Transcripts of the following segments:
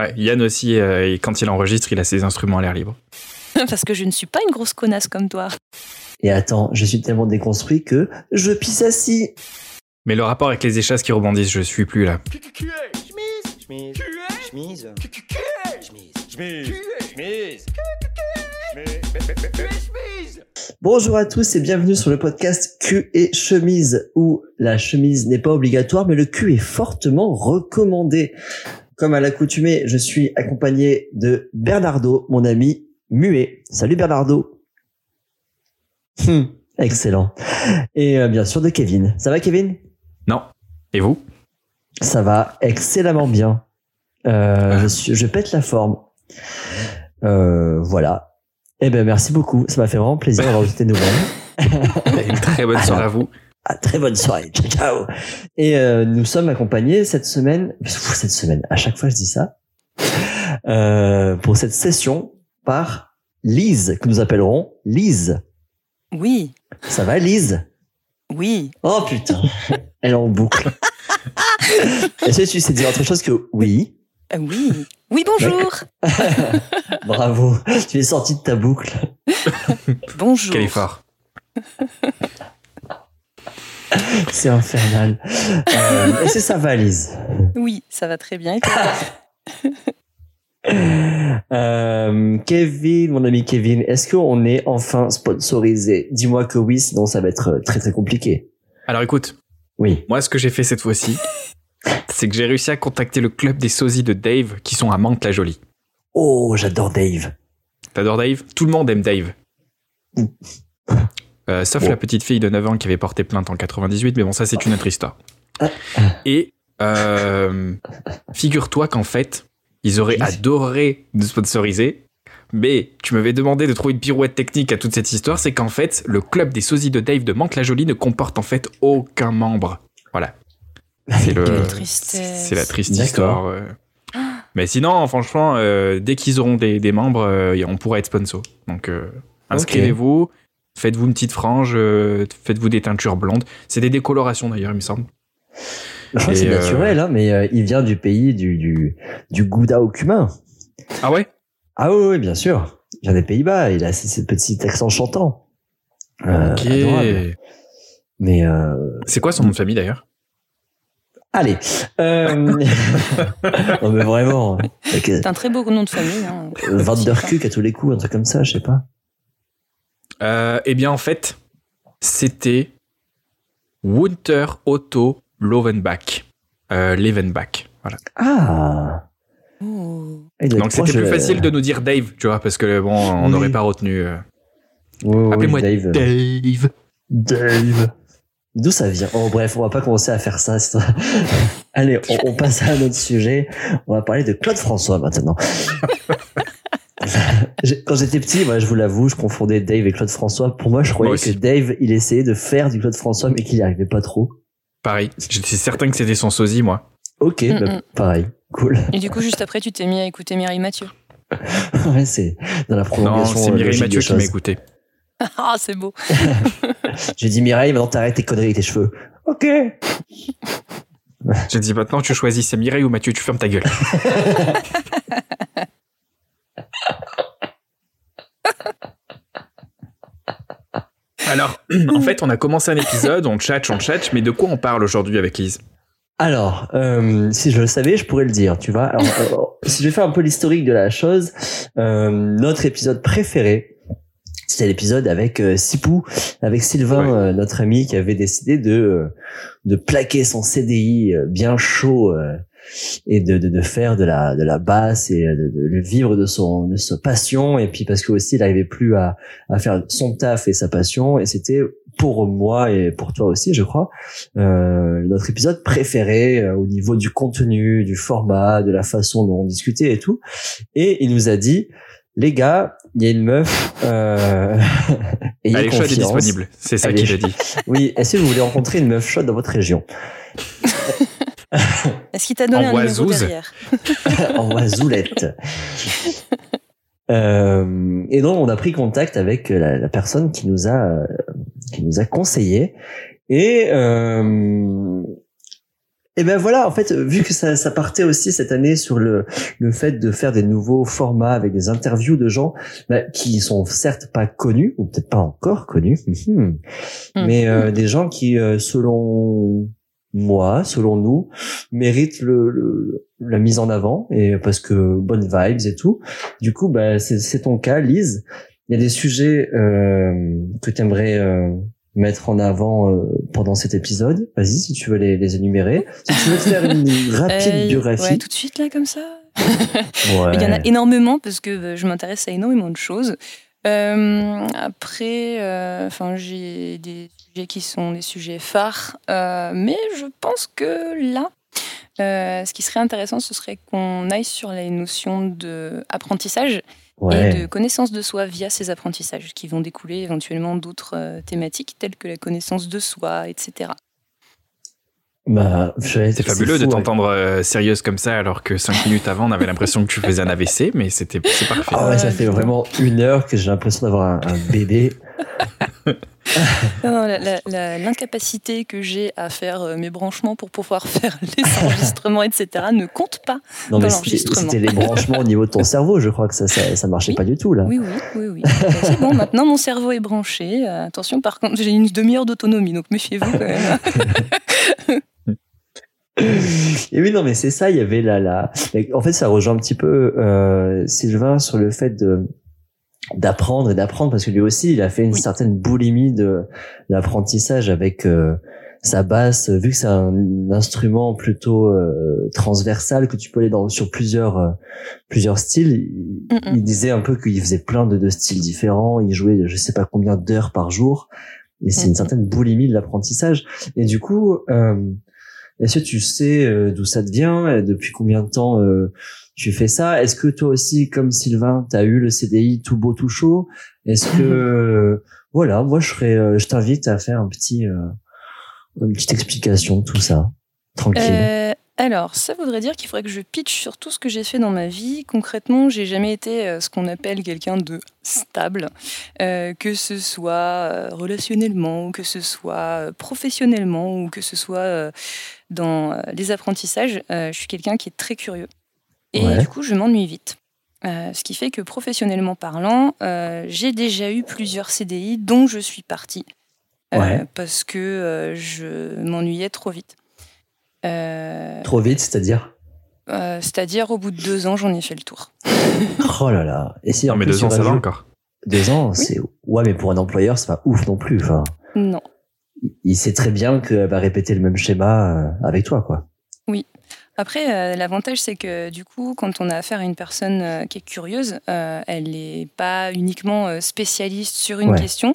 Ouais, Yann aussi, euh, et quand il enregistre, il a ses instruments à l'air libre. Parce que je ne suis pas une grosse connasse comme toi. Et attends, je suis tellement déconstruit que je pisse assis. Mais le rapport avec les échasses qui rebondissent, je suis plus là. Chemise. Chemise. Chemise. Chemise. Bonjour à tous et bienvenue sur le podcast Cul et chemise où la chemise n'est pas obligatoire mais le cul est fortement recommandé. Comme à l'accoutumée, je suis accompagné de Bernardo, mon ami muet. Salut Bernardo. Hum, excellent. Et euh, bien sûr de Kevin. Ça va Kevin? Non. Et vous? Ça va excellemment bien. Euh, je, suis- je pète la forme. Euh, voilà. Eh ben merci beaucoup. Ça m'a fait vraiment plaisir d'avoir vu tes nouvelles. Une très bonne soirée à vous. Ah, très bonne soirée. Ciao, ciao. Et euh, nous sommes accompagnés cette semaine, cette semaine, à chaque fois je dis ça, euh, pour cette session par Lise, que nous appellerons Lise. Oui, Ça va Lise? Oui. Oh putain, elle est en boucle. Est-ce que tu sais dire autre chose que oui Euh, oui. Oui, bonjour. Bravo, tu es sorti de ta boucle. Bonjour. Quel effort. C'est infernal. Euh, Est-ce que ça va Lise Oui, ça va très bien. Euh, Kevin, mon ami Kevin, est-ce qu'on est enfin sponsorisé? Dis-moi que oui, sinon ça va être très très compliqué. Alors écoute, Oui. moi ce que j'ai fait cette fois-ci, c'est que j'ai réussi à contacter le club des sosies de Dave qui sont à Mantes-la-Jolie. Oh, j'adore Dave. T'adores Dave? Tout le monde aime Dave. Euh, sauf la petite fille de 9 ans qui avait porté plainte en 98, mais bon, ça c'est une autre histoire. Et euh, figure-toi qu'en fait, ils auraient adoré nous sponsoriser, mais tu m'avais demandé de trouver une pirouette technique à toute cette histoire, c'est qu'en fait, le club des sosies de Dave de Mantes-la-Jolie ne comporte en fait aucun membre. Voilà. C'est le, c'est la triste histoire. euh. Mais sinon, franchement, euh, dès qu'ils auront des, des membres, euh, on pourra être sponsor. Donc, euh, inscrivez-vous, faites-vous une petite frange, euh, faites-vous des teintures blondes. C'est des décolorations d'ailleurs, il me semble. Je crois que Et, c'est euh, naturel, hein, mais euh, il vient du pays du, du, du Gouda au cumin. Ah ouais? Ah oui, oui, bien sûr. Il vient des Pays-Bas, il a ce, petit accent chantant. Euh, Ok. adorable. Mais euh, C'est quoi son nom de famille d'ailleurs? Allez. Euh... non mais vraiment. C'est un très beau nom de famille. Hein. Van der Kuk à tous les coups, un truc comme ça, je sais pas. Euh, Eh bien, en fait, c'était Winter Otto Lovenbach. Euh, Levenbach. Voilà. Ah. Donc c'était plus facile de nous dire Dave, tu vois, parce que bon, on Oui. n'aurait pas retenu. euh, oui, Appelez-moi Dave. Dave. Dave. D'où ça vient? Oh bref, on va pas commencer à faire ça. Allez, on, on passe à un autre sujet. On va parler de Claude François maintenant. Quand j'étais petit, moi, je vous l'avoue, je confondais Dave et Claude François. Pour moi, je croyais Moi que. Dave, il essayait de faire du Claude François, mais qu'il n'y arrivait pas trop. Pareil, j'étais certain que c'était son sosie, moi. Ok, Mm, bah, mm. pareil, cool. Et du coup, juste après, tu t'es mis à écouter Mireille Mathieu. ouais, c'est dans la Non, prolongation. c'est euh, Mireille Mathieu qui m'a écouté. Ah, c'est beau. J'ai dit Mireille, maintenant t'arrêtes tes conneries avec tes cheveux. Ok. J'ai dit maintenant, tu choisis, c'est Mireille ou Mathieu, tu fermes ta gueule. Alors, en fait, on a commencé un épisode, on chat, on chat, mais de quoi on parle aujourd'hui avec Lise? Alors, euh, si je le savais, je pourrais le dire, tu vois. Alors, euh, si je vais faire un peu l'historique de la chose, euh, notre épisode préféré, c'était l'épisode avec euh, Sipou, avec Sylvain, Ouais. notre ami, qui avait décidé de de plaquer son CDI bien chaud et de, de, de faire de la de la basse et euh, de, de le vivre de son de sa passion. Et puis parce que aussi il n'arrivait plus à à faire son taf et sa passion. Et c'était pour moi et pour toi aussi je crois euh, notre épisode préféré euh, au niveau du contenu du format de la façon dont on discutait et tout. Et il nous a dit les gars il y a une meuf euh, ayez Allez, chaude est confiance. disponible, c'est ça Elle qu'il a dit. oui est-ce que vous voulez rencontrer une meuf chaude dans votre région? Est-ce qu'il t'a donné En un numéro derrière. En oiseulette. Euh, et donc on a pris contact avec la, la personne qui nous a euh, qui nous a conseillé. Et euh, Et ben voilà, en fait, vu que ça, ça partait aussi cette année sur le, le fait de faire des nouveaux formats avec des interviews de gens bah, qui sont certes pas connus, ou peut-être pas encore connus, mais euh, des gens qui, euh, selon moi, selon nous, méritent le, le- la mise en avant, et parce que bonnes vibes et tout. Du coup, bah, c'est c'est ton cas, Lise. Il y a des sujets euh, que tu aimerais mettre en avant euh, pendant cet épisode. Vas-y, si tu veux les, les énumérer. Si tu veux te faire une rapide Euh, biographie. ouais, tout de suite, là, comme ça Ouais. Il y en a énormément parce que euh, je m'intéresse à énormément de choses. Euh, après, euh, enfin, j'ai des sujets qui sont des sujets phares, euh, mais je pense que là, euh, ce qui serait intéressant, ce serait qu'on aille sur les notions d'apprentissage Ouais. et de connaissance de soi via ces apprentissages, qui vont découler éventuellement d'autres euh, thématiques telles que la connaissance de soi, etc. Bah, C'est fabuleux fou, de ouais. t'entendre euh, sérieuse comme ça, alors que cinq minutes avant, on avait l'impression que tu faisais un AVC, mais c'était c'est parfait. Ah ouais, ça fait vraiment une heure que j'ai l'impression d'avoir un, un bébé. L'incapacité que j'ai à faire euh, mes branchements pour pouvoir faire les enregistrements, etc., ne compte pas. Non, Dans l'enregistrement. c'était les branchements au niveau de ton cerveau. Je crois que ça, ça, ça marchait Oui. pas du tout, là. Oui, oui, oui, oui. C'est bon, maintenant mon cerveau est branché. Euh, attention, par contre, j'ai une demi-heure d'autonomie, donc méfiez-vous quand même. Et oui, non, mais c'est ça, il y avait la, la, en fait, ça rejoint un petit peu, euh, Sylvain sur le fait de, d'apprendre et d'apprendre parce que lui aussi, il a fait une Oui. certaine boulimie de l'apprentissage avec, euh, sa basse, vu que c'est un instrument plutôt euh, transversal que tu peux aller dans sur plusieurs euh, plusieurs styles. Il, disait un peu qu'il faisait plein de, de styles différents. Il jouait je sais pas combien d'heures par jour. Et c'est une certaine boulimie de l'apprentissage. Et du coup, euh, est-ce que tu sais euh, d'où ça te vient? Et Depuis combien de temps euh, tu fais ça Est-ce que toi aussi, comme Sylvain, tu as eu le CDI tout beau tout chaud? Est-ce que euh, voilà, moi je serais, euh, je t'invite à faire un petit, euh, une petite explication de tout ça, tranquille. Euh, alors, ça voudrait dire qu'il faudrait que je pitch sur tout ce que j'ai fait dans ma vie. Concrètement, j'ai jamais été ce qu'on appelle quelqu'un de stable, euh, que ce soit relationnellement, ou que ce soit professionnellement, ou que ce soit dans les apprentissages. Euh, je suis quelqu'un qui est très curieux. Et Ouais. du coup, je m'ennuie vite. Euh, ce qui fait que professionnellement parlant, euh, j'ai déjà eu plusieurs CDI dont je suis partie. Euh, Ouais. parce que euh, je m'ennuyais trop vite. Euh, Trop vite, c'est-à-dire? euh, C'est-à-dire, au bout de deux ans, j'en ai fait le tour. Oh là là. Et si Non, mais deux ans, ça va encore. Deux ans, c'est ouais, mais pour un employeur, c'est pas ouf non plus. Enfin, Non. il sait très bien qu'elle va répéter le même schéma avec toi, quoi. Après, euh, l'avantage, c'est que du coup, quand on a affaire à une personne euh, qui est curieuse, euh, elle n'est pas uniquement spécialiste sur une Ouais. question.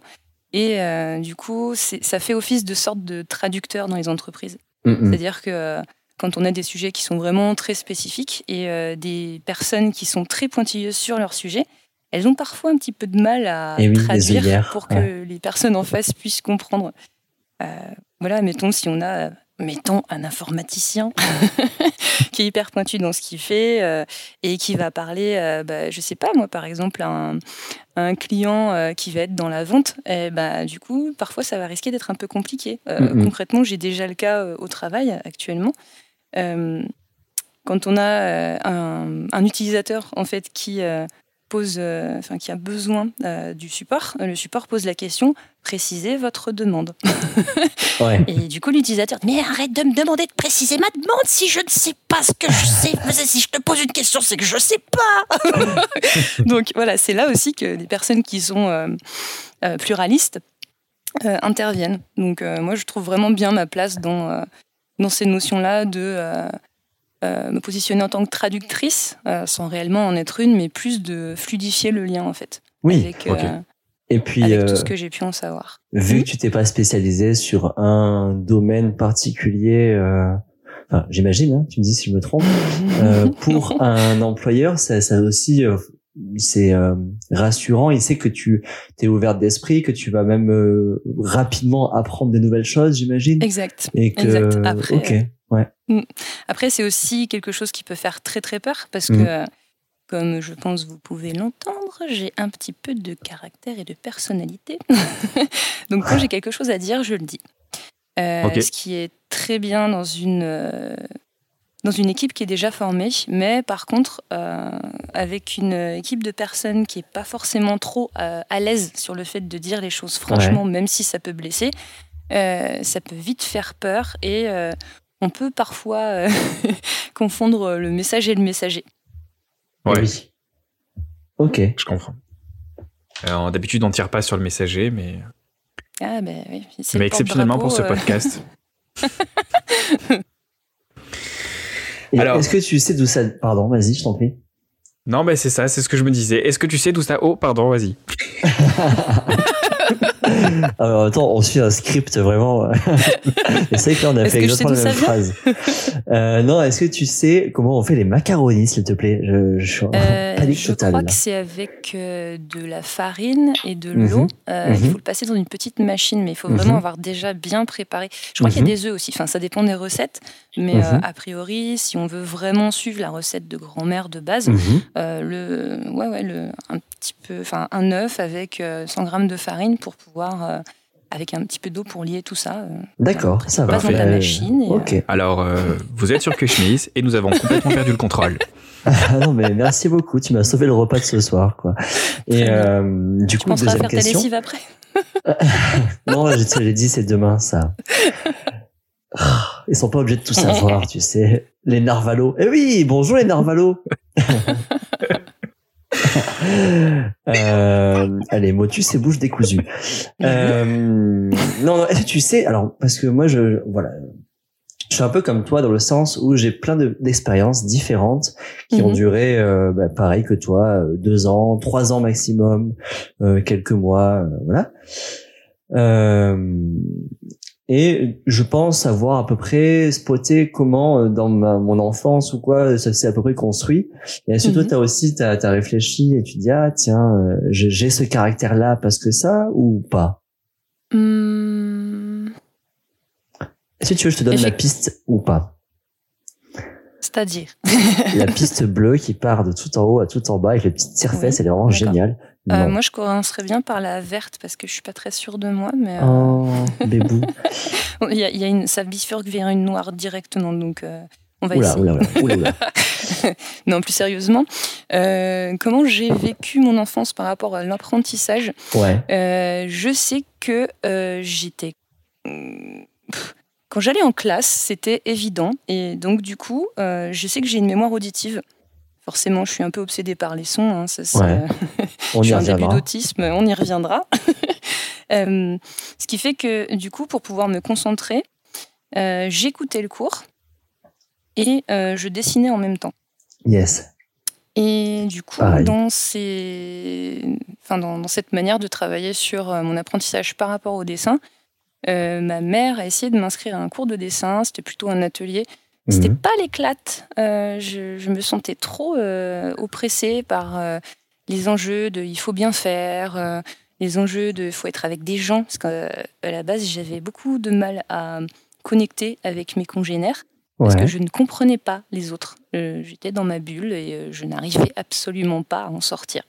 Et du coup, ça fait office de sorte de traducteur dans les entreprises. Mm-mm. C'est-à-dire que quand on a des sujets qui sont vraiment très spécifiques et des personnes qui sont très pointilleuses sur leur sujet, elles ont parfois un petit peu de mal à Eh oui, traduire pour que ouais. les personnes en face puissent comprendre. Voilà, mettons si on a, mettons un informaticien qui est hyper pointu dans ce qu'il fait euh, et qui va parler, euh, bah, je sais pas moi par exemple à un, client euh, qui va être dans la vente, et bah, du coup parfois ça va risquer d'être un peu compliqué. Euh, Mhm. Concrètement, j'ai déjà le cas au travail actuellement. Quand on a un, un utilisateur en fait qui pose, euh, enfin qui a besoin euh, du support, euh, le support pose la question précisez votre demande. Ouais. Et du coup, l'utilisateur dit Mais arrête de me demander de préciser ma demande si je ne sais pas ce que je sais. Mais si je te pose une question, c'est que je sais pas. Donc voilà, c'est là aussi que les personnes qui sont euh, euh, pluralistes euh, interviennent. Donc moi, je trouve vraiment bien ma place dans, dans ces notions-là de euh, me positionner en tant que traductrice, euh, sans réellement en être une, mais plus de fluidifier le lien en fait. Oui. Avec, euh, Et puis, avec tout ce que j'ai pu en savoir. vu que tu t'es pas spécialisé sur un domaine particulier, enfin, j'imagine, hein, tu me dis si je me trompe, pour un employeur, ça, ça aussi, c'est euh, rassurant. Il sait que tu t'es ouverte d'esprit, que tu vas même euh, rapidement apprendre de nouvelles choses, j'imagine. Exact. Et que, Exact. Après, ouais. Après, c'est aussi quelque chose qui peut faire très très peur parce Mhm. que, comme je pense vous pouvez l'entendre, j'ai un petit peu de caractère et de personnalité. Donc quand j'ai quelque chose à dire, je le dis. Euh. Ce qui est très bien dans une, euh, dans une équipe qui est déjà formée. Mais par contre, euh, avec une équipe de personnes qui n'est pas forcément trop euh, à l'aise sur le fait de dire les choses franchement, même si ça peut blesser, euh, ça peut vite faire peur et euh, on peut parfois euh, confondre le message et le messager. Ouais, Oui. Ok. je comprends. Alors, D'habitude, on tire pas sur le messager, mais, Ah, ben oui. c'est mais le exceptionnellement pour ce euh, podcast. Et Alors- Est-ce que tu sais d'où ça... Pardon, vas-y, je t'en prie. Non, mais c'est ça, c'est ce que je me disais. Est-ce que tu sais d'où ça Oh, pardon, vas-y. Alors, attends, on suit un script vraiment. Et c'est vrai que là, on a Est-ce fait que je sais exactement la même phrase. Euh, non, est-ce que tu sais comment on fait les macaronis, s'il te plaît? Je, je suis en Euh, panique je totale. crois là. que c'est avec euh, de la farine et de Mhm. l'eau. Euh, Mhm. Il faut le passer dans une petite machine, mais il faut Mhm. vraiment avoir déjà bien préparé. Je crois qu'il y Mhm. a des œufs aussi. Enfin, ça dépend des recettes, mais Mhm. euh, a priori, si on veut vraiment suivre la recette de grand-mère de base, Mhm. euh, le, ouais, ouais, le, un petit peu, enfin, un œuf avec euh, 100 grammes de farine pour pouvoir, euh, avec un petit peu d'eau pour lier tout ça. euh, D'accord, ça va. dans ta Euh, machine. et. Alors, euh, vous êtes sur Cushmiss et nous avons complètement perdu le contrôle. Ah non, mais merci beaucoup. Tu m'as sauvé le repas de ce soir, quoi. Et euh, du Tu coup, deuxième faire ta question. lessive après Non, je te l'ai dit, c'est demain, ça. Ils sont pas obligés de tout savoir, tu sais. Les narvalos. Eh oui, bonjour les narvalos. euh, allez, motus et bouche décousue. Euh, non, tu sais, alors, parce que moi, je, voilà, je suis un peu comme toi dans le sens où j'ai plein de- d'expériences différentes qui ont Mhm. duré, euh, bah, pareil que toi, euh, deux ans, trois ans maximum, euh, quelques mois, euh, voilà. Et je pense avoir à peu près spoté comment euh, dans ma, mon enfance ou quoi ça s'est à peu près construit. Et est-ce que toi Mhm. t'as aussi t'as as réfléchi et tu dis ah tiens euh, j'ai ce caractère là parce que ça ou pas? Est-ce que tu veux je te donne la piste ou pas? C'est-à-dire La piste bleue qui part de tout en haut à tout en bas avec les petites tire-fesses, Oui, elle est vraiment géniale. Euh, moi, je commencerais bien par la verte parce que je suis pas très sûre de moi, mais euh, Oh, bébou. il y a, il y a une, ça bifurque vers une noire directement, donc euh, on va Oula, essayer. oula, oula, oula, oula. Non, plus sérieusement, euh, comment j'ai vécu mon enfance par rapport à l'apprentissage? Ouais. Je sais que j'étais quand j'allais en classe, c'était évident, et donc du coup, je sais que j'ai une mémoire auditive. Forcément, je suis un peu obsédée par les sons. hein, ça, Ouais. On je y suis un début d'autisme, on y reviendra. Euh, ce qui fait que, du coup, pour pouvoir me concentrer, euh, j'écoutais le cours et euh, je dessinais en même temps. Yes. Et du coup, Pareil. dans, ces... enfin, dans, dans cette manière de travailler sur mon apprentissage par rapport au dessin, ma mère a essayé de m'inscrire à un cours de dessin. C'était plutôt un atelier. C'était Mhm. pas l'éclate. Euh, je, je me sentais trop euh, oppressée par euh, les enjeux de il faut bien faire, les enjeux de il faut être avec des gens. Parce qu'à la base, j'avais beaucoup de mal à connecter avec mes congénères parce que je ne comprenais pas les autres. J'étais dans ma bulle et je n'arrivais absolument pas à en sortir.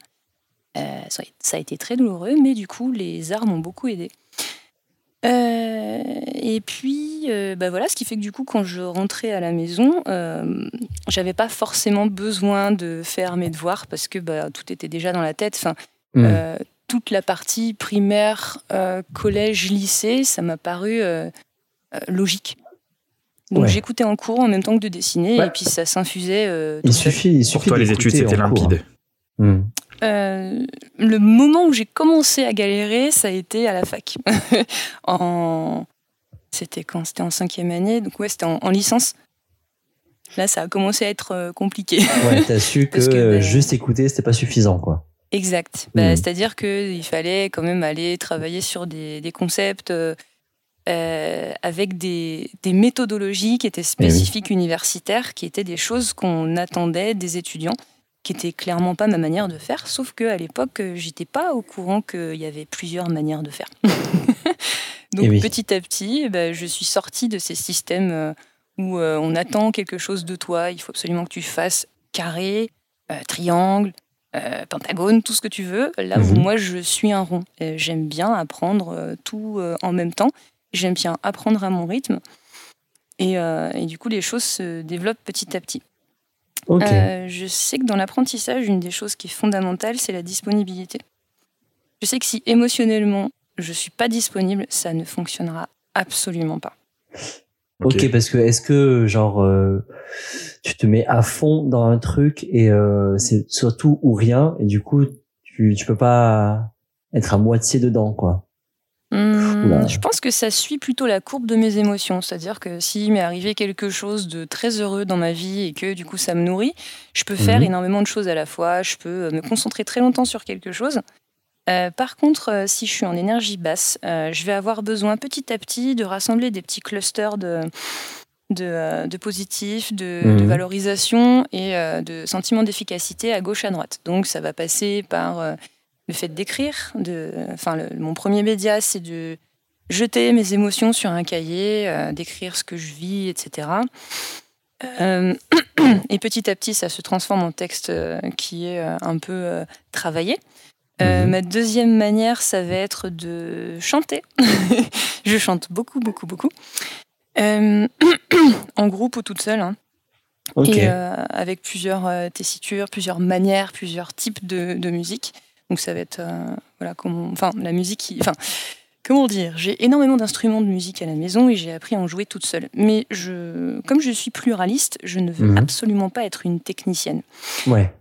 Ça a- été très douloureux, mais du coup, les arts m'ont beaucoup aidé. Euh, et puis, euh, bah voilà, ce qui fait que du coup, quand je rentrais à la maison, euh, j'avais pas forcément besoin de faire mes devoirs parce que bah, tout était déjà dans la tête. Enfin, Mhm. euh, toute la partie primaire, euh, collège, lycée, ça m'a paru euh, euh, logique. Donc Ouais. j'écoutais en cours en même temps que de dessiner Ouais. et puis ça s'infusait. euh, Il suffit, il Pour suffit toi, les études, c'était cours. limpide. Hmm. Euh, le moment où j'ai commencé à galérer, ça a été à la fac. en... C'était quand? C'était en cinquième année, donc ouais, c'était en, en licence. Là, ça a commencé à être euh, compliqué. Ouais, t'as su que, euh, ben- juste écouter, c'était pas suffisant, quoi. Exact. Bah, Mhm. C'est-à-dire qu'il fallait quand même aller travailler sur des, des concepts euh, avec des, des méthodologies qui étaient spécifiques universitaires, qui étaient des choses qu'on attendait des étudiants, qui étaient clairement pas ma manière de faire, sauf qu'à l'époque, euh, j'étais pas au courant qu'il y avait plusieurs manières de faire. Donc Eh oui. petit à petit, eh ben, je suis sortie de ces systèmes euh, où euh, on attend quelque chose de toi, il faut absolument que tu fasses carré, euh, triangle, euh, pentagone, tout ce que tu veux. Là où Mhm. moi je suis un rond. J'aime bien apprendre tout en même temps. J'aime bien apprendre à mon rythme. Et, et, du coup, les choses se développent petit à petit. Je sais que dans l'apprentissage, une des choses qui est fondamentale, c'est la disponibilité. Je sais que si émotionnellement, je suis pas disponible, ça ne fonctionnera absolument pas. Ok, parce que est-ce que genre euh, tu te mets à fond dans un truc et euh, c'est surtout ou rien et du coup tu tu peux pas être à moitié dedans quoi. Mmh, je pense que ça suit plutôt la courbe de mes émotions, c'est-à-dire que s'il m'est arrivé quelque chose de très heureux dans ma vie et que du coup ça me nourrit, je peux faire mmh. énormément de choses à la fois, je peux me concentrer très longtemps sur quelque chose euh, par contre, euh, si je suis en énergie basse, euh, je vais avoir besoin petit à petit de rassembler des petits clusters de, de, positifs, de, mhm. valorisation et de sentiments d'efficacité à gauche, à droite. Donc ça va passer par le fait d'écrire. Enfin, mon premier média, c'est de jeter mes émotions sur un cahier, d'écrire ce que je vis, etc. et petit à petit, ça se transforme en texte qui est un peu travaillé. Euh, mhm. Ma deuxième manière, ça va être de chanter. je chante beaucoup, beaucoup, beaucoup. Euh, en groupe ou toute seule. Hein. Et euh, avec plusieurs tessitures, plusieurs manières, plusieurs types de, musique. Donc ça va être voilà comment, enfin la musique, enfin comment dire, j'ai énormément d'instruments de musique à la maison et j'ai appris à en jouer toute seule. Mais je, comme je suis pluraliste, je ne veux mhm. absolument pas être une technicienne. Ouais.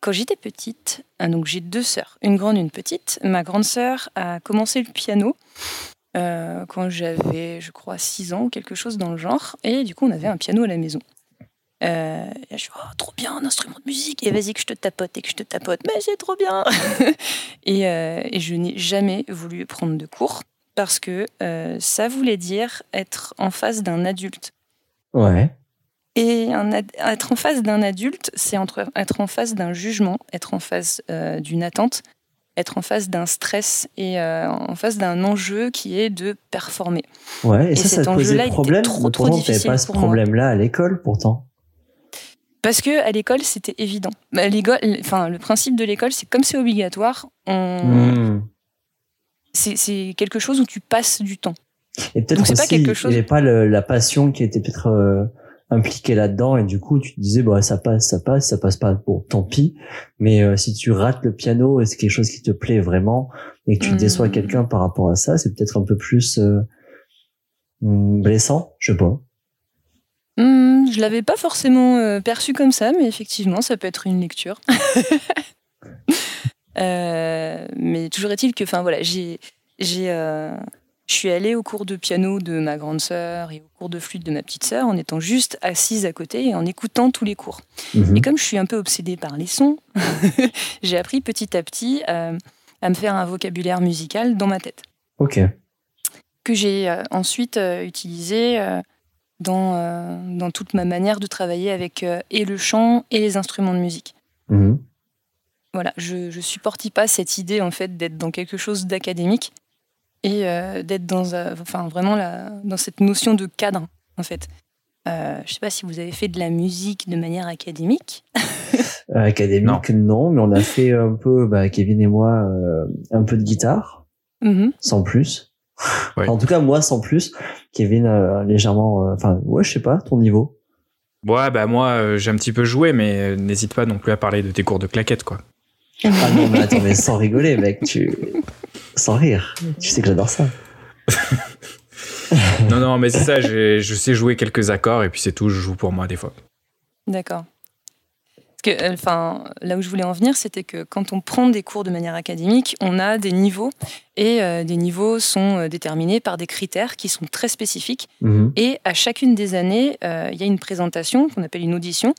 Quand j'étais petite, euh, donc j'ai deux sœurs, une grande, une petite. Ma grande sœur a commencé le piano euh, quand j'avais, je crois, 6 ans ou quelque chose dans le genre. Et du coup, on avait un piano à la maison. Euh, et je suis oh, trop bien, un instrument de musique. Et vas-y que je te tapote et que je te tapote. Mais c'est trop bien. et, et, je n'ai jamais voulu prendre de cours parce que ça voulait dire être en face d'un adulte. Ouais. Et être en face d'un adulte, c'est être en face d'un jugement, être en face euh, d'une attente, être en face d'un stress et euh, en face d'un enjeu qui est de performer. Ouais, et, ça, ça te posait problème? trop, trop difficile pas ce problème-là à l'école pourtant. Parce que à l'école, c'était évident. Bah, enfin, le principe de l'école, c'est comme c'est obligatoire, hmm. c'est quelque chose où tu passes du temps. Et peut-être aussi, pas quelque chose... il n'y avait pas la passion qui était peut-être euh, impliqué là-dedans et du coup tu te disais bah ça passe ça passe ça passe pas bon tant pis mais euh, si tu rates le piano et c'est quelque chose qui te plaît vraiment et que tu déçois hmm. quelqu'un par rapport à ça c'est peut-être un peu plus euh, hmm, blessant je sais hmm, je l'avais pas forcément euh, perçu comme ça mais effectivement ça peut être une lecture mais toujours est-il que enfin voilà j'ai j'ai je suis allée au cours de piano de ma grande sœur et au cours de flûte de ma petite sœur en étant juste assise à côté et en écoutant tous les cours. Mhm. Et comme je suis un peu obsédée par les sons, j'ai appris petit à petit euh, à me faire un vocabulaire musical dans ma tête. Ok. Que j'ai euh, ensuite euh, utilisé dans, dans toute ma manière de travailler avec et le chant et les instruments de musique. Mhm. Voilà, je ne supporte pas cette idée en fait d'être dans quelque chose d'académique et euh, d'être dans, enfin, vraiment la, dans cette notion de cadre, en fait. Euh, je ne sais pas si vous avez fait de la musique de manière académique. Euh, académique, non. mais on a fait un peu, bah, Kevin et moi, un peu de guitare, mm-hmm. sans plus. En tout cas, moi, sans plus. Kevin, légèrement, enfin, ouais, je sais pas, ton niveau. Ouais, bah moi, j'ai un petit peu joué, mais n'hésite pas non plus à parler de tes cours de claquettes, quoi. Ah non, mais attends, mais sans rigoler, mec, tu. Sans rire. Tu sais que j'adore ça. non, non, mais c'est ça, je sais jouer quelques accords et puis c'est tout, je joue pour moi des fois. D'accord. Parce que, euh, enfin, là où je voulais en venir, c'était que quand on prend des cours de manière académique, on a des niveaux et euh, des niveaux sont euh, déterminés par des critères qui sont très spécifiques. Mhm. Et à chacune des années, il y a une présentation qu'on appelle une audition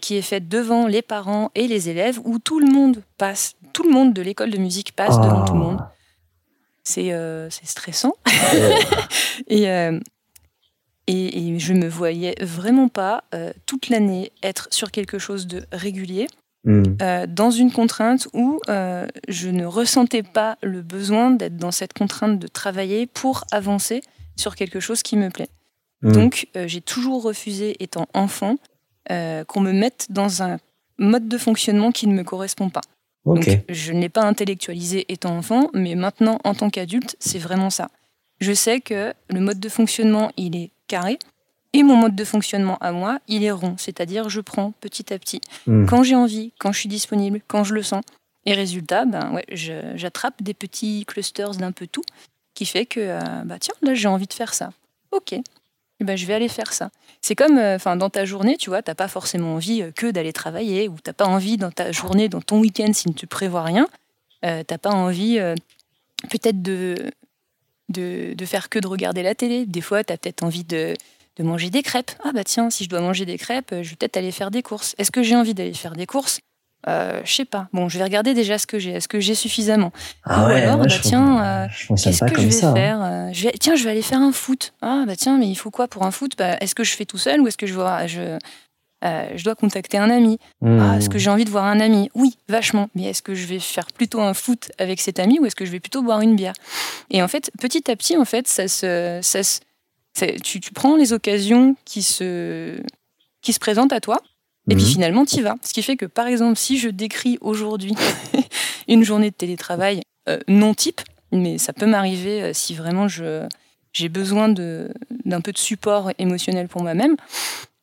qui est faite devant les parents et les élèves où tout le monde passe, tout le monde de l'école de musique passe devant tout le monde. Ah. C'est stressant. et et, je me voyais vraiment pas euh, toute l'année être sur quelque chose de régulier, hmm. euh, dans une contrainte où euh, je ne ressentais pas le besoin d'être dans cette contrainte de travailler pour avancer sur quelque chose qui me plaît. Hmm. Donc j'ai toujours refusé, étant enfant, qu'on me mette dans un mode de fonctionnement qui ne me correspond pas. Donc je ne l'ai pas intellectualisé étant enfant, mais maintenant en tant qu'adulte, c'est vraiment ça. je sais que le mode de fonctionnement, il est carré. Et mon mode de fonctionnement à moi, il est rond. C'est-à-dire, je prends petit à petit. Hmm. Quand j'ai envie, quand je suis disponible, quand je le sens. Et résultat, ben ouais, j'attrape des petits clusters d'un peu tout, qui fait que, euh, bah tiens, là j'ai envie de faire ça. Ok, Eh ben, je vais aller faire ça. C'est comme, euh, enfin, dans ta journée, tu vois, t'as pas forcément envie euh, que d'aller travailler, ou t'as pas envie dans ta journée, dans ton week-end, si tu prévois rien, euh, t'as pas envie peut-être de, de, de faire que de regarder la télé. Des fois, t'as peut-être envie de, de manger des crêpes. Ah bah tiens, si je dois manger des crêpes, euh, je vais peut-être aller faire des courses. Est-ce que j'ai envie d'aller faire des courses? Euh, Je sais pas. Bon, je vais regarder déjà ce que j'ai. Est-ce que j'ai suffisamment? Ah Ou ouais, alors, ouais, bah je, tiens, euh, Qu'est-ce que je vais ça. hein. faire Euh, je vais, Tiens, je vais aller faire un foot. Ah bah tiens, mais il faut quoi pour un foot? Bah, Est-ce que je fais tout seul ou est-ce que je, vois, je, euh, je dois contacter un ami Hmm. Ah, Est-ce que j'ai envie de voir un ami? Oui, vachement. Mais est-ce que je vais faire plutôt un foot avec cet ami ou est-ce que je vais plutôt boire une bière? Et en fait, petit à petit, en fait, ça se, ça se- tu, tu prends les occasions qui se, qui se présentent à toi. Et puis Mhm. finalement, tu y vas. Ce qui fait que, par exemple, si je décris aujourd'hui une journée de télétravail euh, non type, mais ça peut m'arriver euh, si vraiment je, j'ai besoin de, d'un peu de support émotionnel pour moi-même,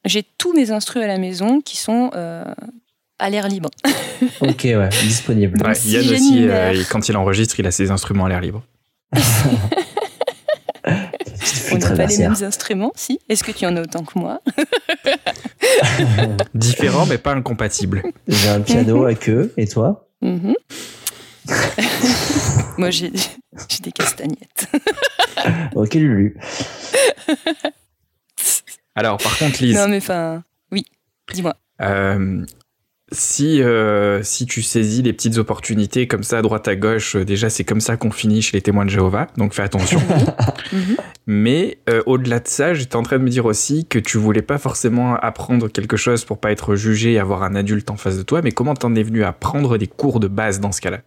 j'ai tous mes instrus à la maison qui sont euh, à l'air libre. Ok, ouais, disponible. Ouais, si Yann aussi, euh, quand il enregistre, il a ses instruments à l'air libre. On n'a pas les mêmes instruments, si Est-ce que tu en as autant que moi Différent, mais pas incompatible. J'ai un piano à queue, et toi Mhm. Moi, j'ai des castagnettes. Ok, Lulu. Alors, par contre, Lise, Non, mais enfin, oui, dis-moi. euh, si, euh, si tu saisis les petites opportunités comme ça à droite à gauche, euh, déjà c'est comme ça qu'on finit chez les témoins de Jéhovah, donc fais attention. Mhm. Mais au-delà de ça, j'étais en train de me dire aussi que tu voulais pas forcément apprendre quelque chose pour pas être jugé et avoir un adulte en face de toi, mais comment t'en es venu à prendre des cours de base dans ce cas-là?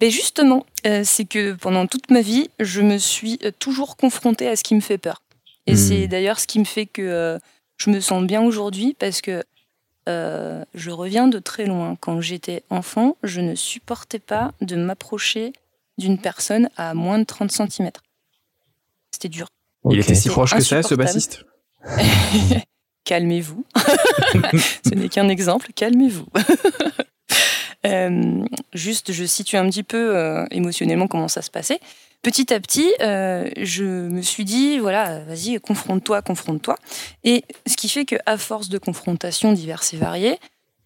Mais justement, euh, c'est que pendant toute ma vie, je me suis toujours confrontée à ce qui me fait peur. Et Hmm. c'est d'ailleurs ce qui me fait que euh, je me sens bien aujourd'hui parce que euh, je reviens de très loin. Quand j'étais enfant, je ne supportais pas de m'approcher d'une personne à moins de 30 cm. C'était dur. Il était si proche que ça, ce bassiste? Calmez-vous. Ce n'est qu'un exemple, calmez-vous. Euh, juste, je situe un petit peu euh, émotionnellement comment ça se passait. Petit à petit, euh, je me suis dit, voilà, vas-y, confronte-toi, confronte-toi. Et ce qui fait qu'à force de confrontations diverses et variées,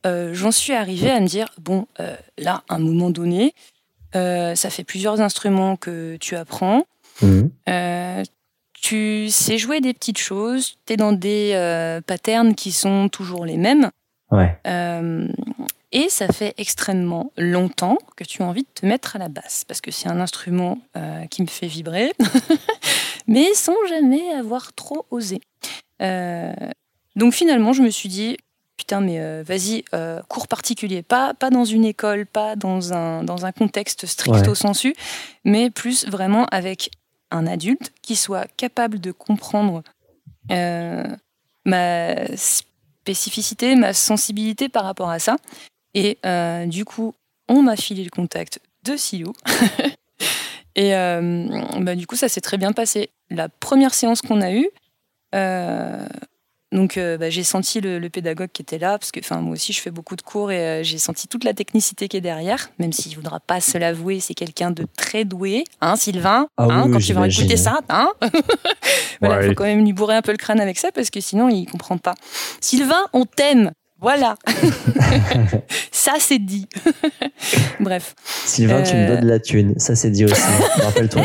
euh, j'en suis arrivée à me dire, bon, euh, là, à un moment donné, ça fait plusieurs instruments que tu apprends. Mhm. Tu sais jouer des petites choses, tu es dans des patterns qui sont toujours les mêmes. Ouais. Et ça fait extrêmement longtemps que tu as envie de te mettre à la basse, parce que c'est un instrument euh, qui me fait vibrer, mais sans jamais avoir trop osé. Euh, donc finalement, je me suis dit, putain, mais euh, vas-y, cours particulier, pas, pas dans une école, pas dans un, dans un contexte stricto sensu, mais plus vraiment avec un adulte qui soit capable de comprendre ma spécificité, ma sensibilité par rapport à ça. Et euh, du coup, on m'a filé le contact de Silou. Et euh, bah, du coup, ça s'est très bien passé. La première séance qu'on a eue, euh, donc bah, j'ai senti le, le pédagogue qui était là, parce que moi aussi je fais beaucoup de cours et j'ai senti toute la technicité qui est derrière, même s'il ne voudra pas se l'avouer, c'est quelqu'un de très doué, hein Sylvain Ah hein, oui, Quand oui, tu vas écouter ça, hein Voilà, Ouais. faut quand même lui bourrer un peu le crâne avec ça, parce que sinon il comprend pas. Sylvain, on t'aime voilà. ça, c'est dit. Bref. Sylvain, tu me Euh. donnes de la thune. Ça, c'est dit aussi. Rappelle-toi.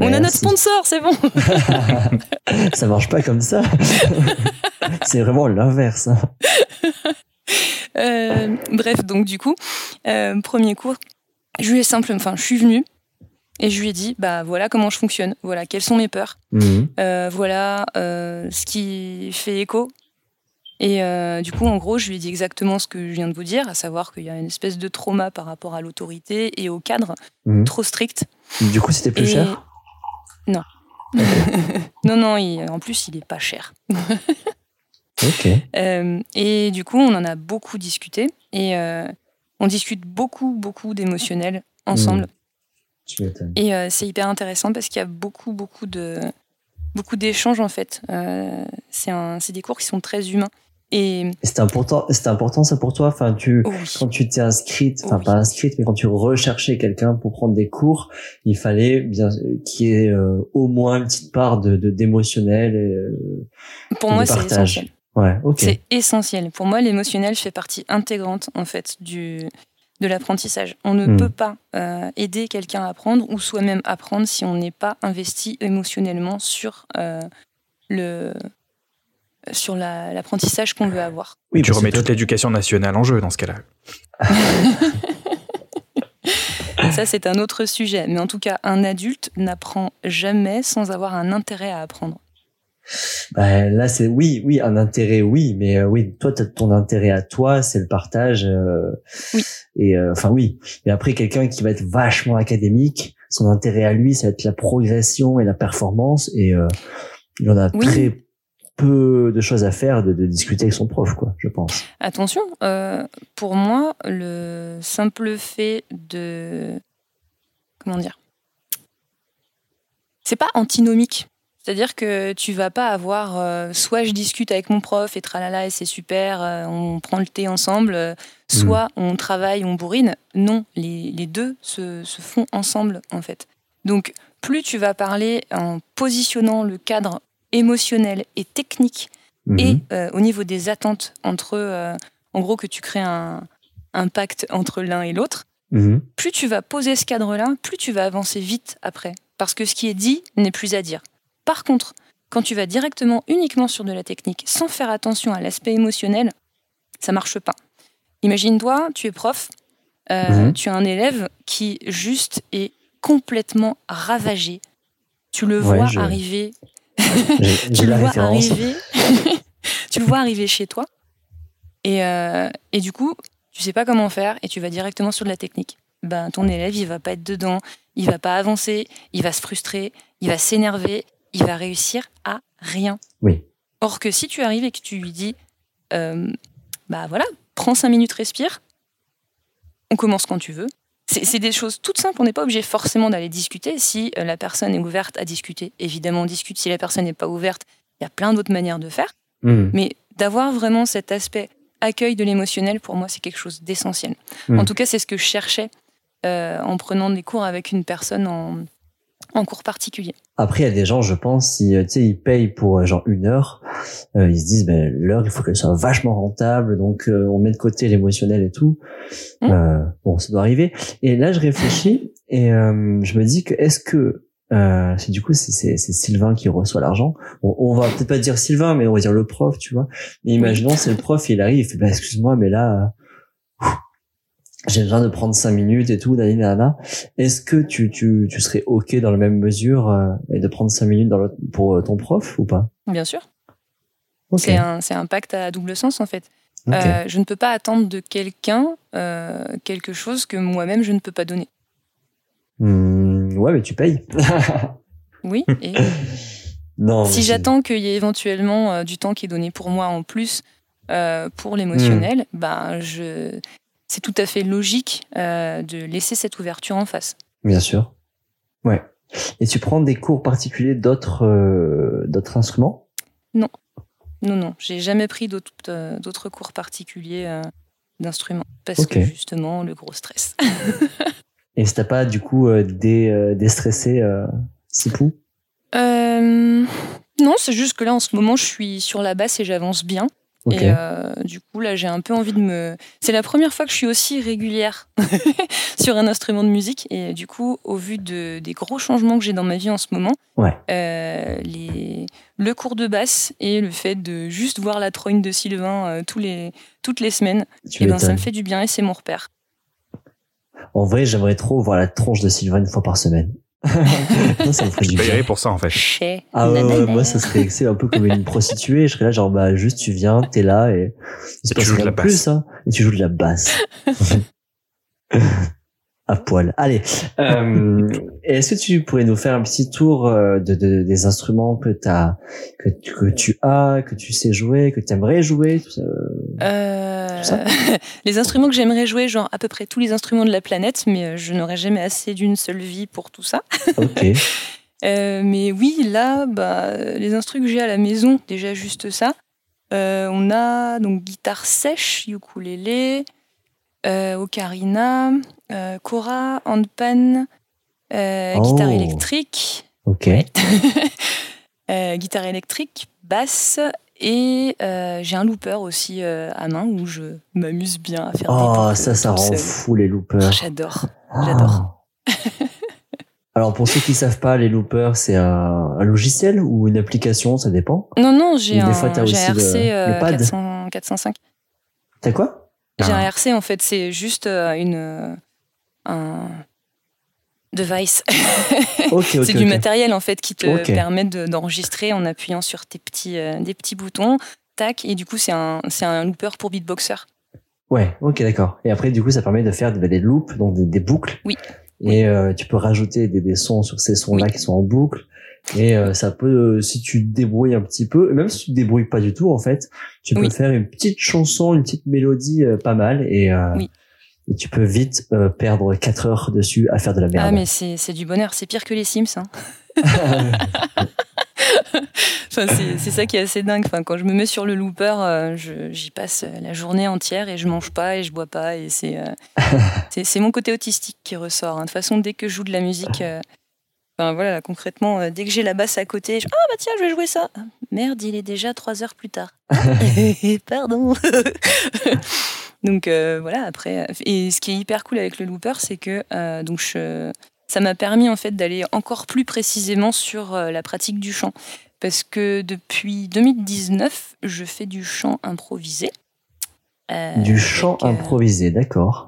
On a notre sponsor, c'est bon. ça marche pas comme ça. c'est vraiment l'inverse. hein. Euh, bref, donc du coup, euh, premier cours, je lui ai simplement, enfin, je suis venue et je lui ai dit, bah voilà comment je fonctionne, voilà quelles sont mes peurs, Mhm. euh, voilà euh, ce qui fait écho. Et euh, du coup, en gros, je lui ai dit exactement ce que je viens de vous dire, à savoir qu'il y a une espèce de trauma par rapport à l'autorité et au cadre Mhm. trop strict. Du coup, c'était plus Et- cher? Non. non, non, il- en plus, il est pas cher. Ok. Euh, et du coup, on en a beaucoup discuté. Et euh, on discute beaucoup, beaucoup d'émotionnel ensemble. M'étonnes. Et euh, c'est hyper intéressant parce qu'il y a beaucoup, beaucoup de beaucoup d'échanges en fait. Euh, c'est des cours qui sont très humains. Et C'était important, c'était important ça pour toi. Enfin, tu, oui. quand tu t'es inscrite, enfin Oui. pas inscrite, mais quand tu recherchais quelqu'un pour prendre des cours, il fallait bien qu'il y ait euh, au moins une petite part de d'émotionnel. euh, pour moi, c'est essentiel. ouais, ok. C'est essentiel. Pour moi, l'émotionnel fait partie intégrante en fait du de l'apprentissage. On ne Hmm. peut pas euh, aider quelqu'un à apprendre ou soi-même apprendre si on n'est pas investi émotionnellement sur le sur la- l'apprentissage qu'on veut avoir. Oui, tu remets toute l'éducation nationale en jeu dans ce cas-là. Ça, c'est un autre sujet. Mais en tout cas, un adulte n'apprend jamais sans avoir un intérêt à apprendre. Bah, là, c'est oui, oui, un intérêt, oui, mais euh, oui, toi, ton intérêt à toi, c'est le partage. euh, Oui. Et euh, enfin, oui. Mais après, quelqu'un qui va être vachement académique, son intérêt à lui, ça va être la progression et la performance, et euh, il en a Oui. très peu de choses à faire de, de discuter avec son prof, quoi, je pense. Attention, euh, pour moi, le simple fait de. Comment dire C'est pas antinomique. C'est-à-dire que tu vas pas avoir euh, soit je discute avec mon prof et tralala et c'est super, euh, on prend le thé ensemble, euh, soit on travaille, on bourrine. Non, les, les deux se, se font ensemble en fait. Donc plus tu vas parler en positionnant le cadre émotionnel et technique Mhm. et euh, au niveau des attentes entre, euh, en gros, que tu crées un, un pacte entre l'un et l'autre, Mhm. plus tu vas poser ce cadre-là, plus tu vas avancer vite après. Parce que ce qui est dit n'est plus à dire. Par contre, quand tu vas directement uniquement sur de la technique, sans faire attention à l'aspect émotionnel, ça marche pas. Imagine-toi, tu es prof, euh, Mhm. tu as un élève qui juste est complètement ravagé. Tu le Ouais, vois je- arriver tu le vois référence. arriver. Tu le vois arriver chez toi. Et, euh, et du coup tu sais pas comment faire et tu vas directement sur de la technique. Ben ton élève il va pas être dedans. Il va pas avancer. Il va se frustrer. Il va s'énerver. Il va réussir à rien. Oui. or que si tu arrives et que tu lui dis euh, bah voilà prends cinq minutes respire. On commence quand tu veux c'est des choses toutes simples on n'est pas obligé forcément d'aller discuter si euh, la personne est ouverte à discuter évidemment on discute si la personne n'est pas ouverte il y a plein d'autres manières de faire Mhm. mais d'avoir vraiment cet aspect accueil de l'émotionnel, pour moi, c'est quelque chose d'essentiel. Mm. En tout cas, c'est ce que je cherchais euh, en prenant des cours avec une personne en, en cours particulier. Après, il y a des gens, je pense, si euh, tu sais, ils payent pour euh, genre une heure, euh, ils se disent, ben l'heure, il faut qu'elle soit vachement rentable, donc euh, on met de côté l'émotionnel et tout. Mm. Euh, bon, ça doit arriver. Et là, je réfléchis et euh, je me dis que est-ce que euh, c'est du coup c'est Sylvain qui reçoit l'argent. On, on va peut-être pas dire Sylvain, mais on va dire le prof, tu vois. Et imaginons c'est le prof, il arrive, il fait, bah excuse-moi, mais là. J'ai besoin de prendre cinq minutes et tout, nanani, nanana. Est-ce que tu, tu, tu serais OK dans la même mesure euh, et de prendre cinq minutes dans le, pour euh, ton prof ou pas? Bien sûr, c'est un, c'est un pacte à double sens, en fait. Euh, je ne peux pas attendre de quelqu'un euh, quelque chose que moi-même, je ne peux pas donner. Hmm, ouais, mais tu payes. Oui, et non. si j'attends qu'il y ait éventuellement du temps qui est donné pour moi en plus euh, pour l'émotionnel, ben je c'est tout à fait logique euh, de laisser cette ouverture en face. Bien sûr. Ouais. Et tu prends des cours particuliers d'autres euh, d'autres instruments? Non, non, j'ai jamais pris d'autres euh, d'autres cours particuliers euh, d'instruments parce que justement le gros stress. Et t'as pas du coup dé, déstressé Sipou non, c'est juste que là en ce moment je suis sur la basse et j'avance bien. Et euh, du coup, là, j'ai un peu envie de me. C'est la première fois que je suis aussi régulière sur un instrument de musique. Et du coup, au vu de, des gros changements que j'ai dans ma vie en ce moment, Ouais. euh, les... le cours de basse et le fait de juste voir la trogne de Sylvain euh, tous les... toutes les semaines, Tu eh ben, ça me fait du bien et c'est mon repère. En vrai, j'aimerais trop voir la tronche de Sylvain une fois par semaine. Non, ça me ferait Je payerais pour ça en fait. Chez Ah ouais, moi ça serait c'est un peu comme une prostituée. Je serais là genre bah juste tu viens, t'es là et Et tu joues de la de plus basse. hein, et tu joues de la basse. À poil. Allez. Euh, Est-ce que tu pourrais nous faire un petit tour euh, de, de- des instruments que, t'as, que, tu- que tu as, que tu sais jouer, que tu aimerais jouer tout ça Euh, ça? les instruments que j'aimerais jouer, genre à peu près tous les instruments de la planète, mais je n'aurais jamais assez d'une seule vie pour tout ça. Ok. Euh, mais oui, là, bah, les instruments que j'ai à la maison, déjà juste ça. On a donc guitare sèche, ukulélé, ocarina, euh, kora, handpan, euh, Oh. guitare électrique, Ok. euh, guitare électrique, basse et euh, j'ai un looper aussi euh, à main où je m'amuse bien à faire des Oh, boucles ça, ça rend fou les loopers. J'adore. j'adore. Ah. Alors pour ceux qui savent pas, les loopers, c'est un, un logiciel ou une application, ça dépend? Non, non, j'ai des un, fois, le- RC euh, le pad? 400 405. T'as quoi? J'ai Ah. un RC en fait, c'est juste euh, une euh, un device. Ok, ok. c'est du matériel en fait qui te permet de- d'enregistrer en appuyant sur tes petits euh, des petits boutons. Tac et du coup c'est un c'est un looper pour beatboxer. Ouais, ok, d'accord. Et après, du coup, ça permet de faire des, des loops, donc des, des boucles. Oui. Et euh, tu peux rajouter des, des sons sur ces sons-là Oui. qui sont en boucle. Et euh, ça peut, euh, si tu te débrouilles un petit peu, même si tu te débrouilles pas du tout, en fait, tu peux faire une petite chanson, une petite mélodie euh, pas mal, et, Oui. et tu peux vite perdre 4 heures dessus à faire de la merde. Ah mais c'est c'est du bonheur, c'est pire que les Sims. hein. Enfin, c'est c'est ça qui est assez dingue. Enfin, quand je me mets sur le looper, je- j'y passe la journée entière et je mange pas et je bois pas. Et c'est c'est c'est mon côté autistique qui ressort. hein. De toute façon, dès que je joue de la musique, enfin, voilà, concrètement, euh, dès que j'ai la basse à côté, je, ah bah tiens, je vais jouer ça. Merde, il est déjà trois heures plus tard. Pardon. donc euh, voilà, après. Et ce qui est hyper cool avec le looper, c'est que euh, donc je, ça m'a permis en fait d'aller encore plus précisément sur euh, la pratique du chant. Parce que depuis 2019, je fais du chant improvisé. Euh, du chant euh, improvisé, d'accord.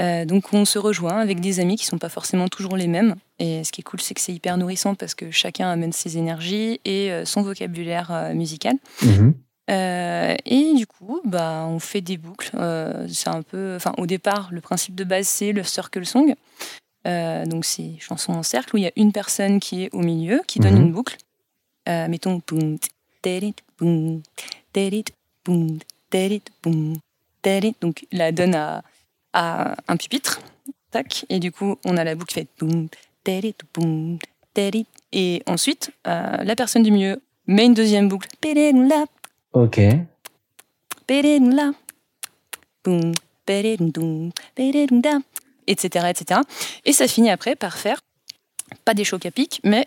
Euh, donc on se rejoint avec des amis qui sont pas forcément toujours les mêmes. Et ce qui est cool, c'est que c'est hyper nourrissant parce que chacun amène ses énergies et euh, son vocabulaire euh, musical. Mhm. Euh, et du coup, bah, on fait des boucles. Euh, c'est un peu, enfin, au départ, le principe de base c'est le circle song. Donc c'est chanson en cercle où il y a une personne qui est au milieu, qui donne Mhm. une boucle. Mettons boum, boum, boum. Donc la donne à, à un pupitre. Tac. Et du coup, on a la boucle qui fait boum, boum. Et ensuite, euh, la personne du milieu met une deuxième boucle. Ok. boum, etc., etc. Et ça finit après par faire, pas des chocs à pic, mais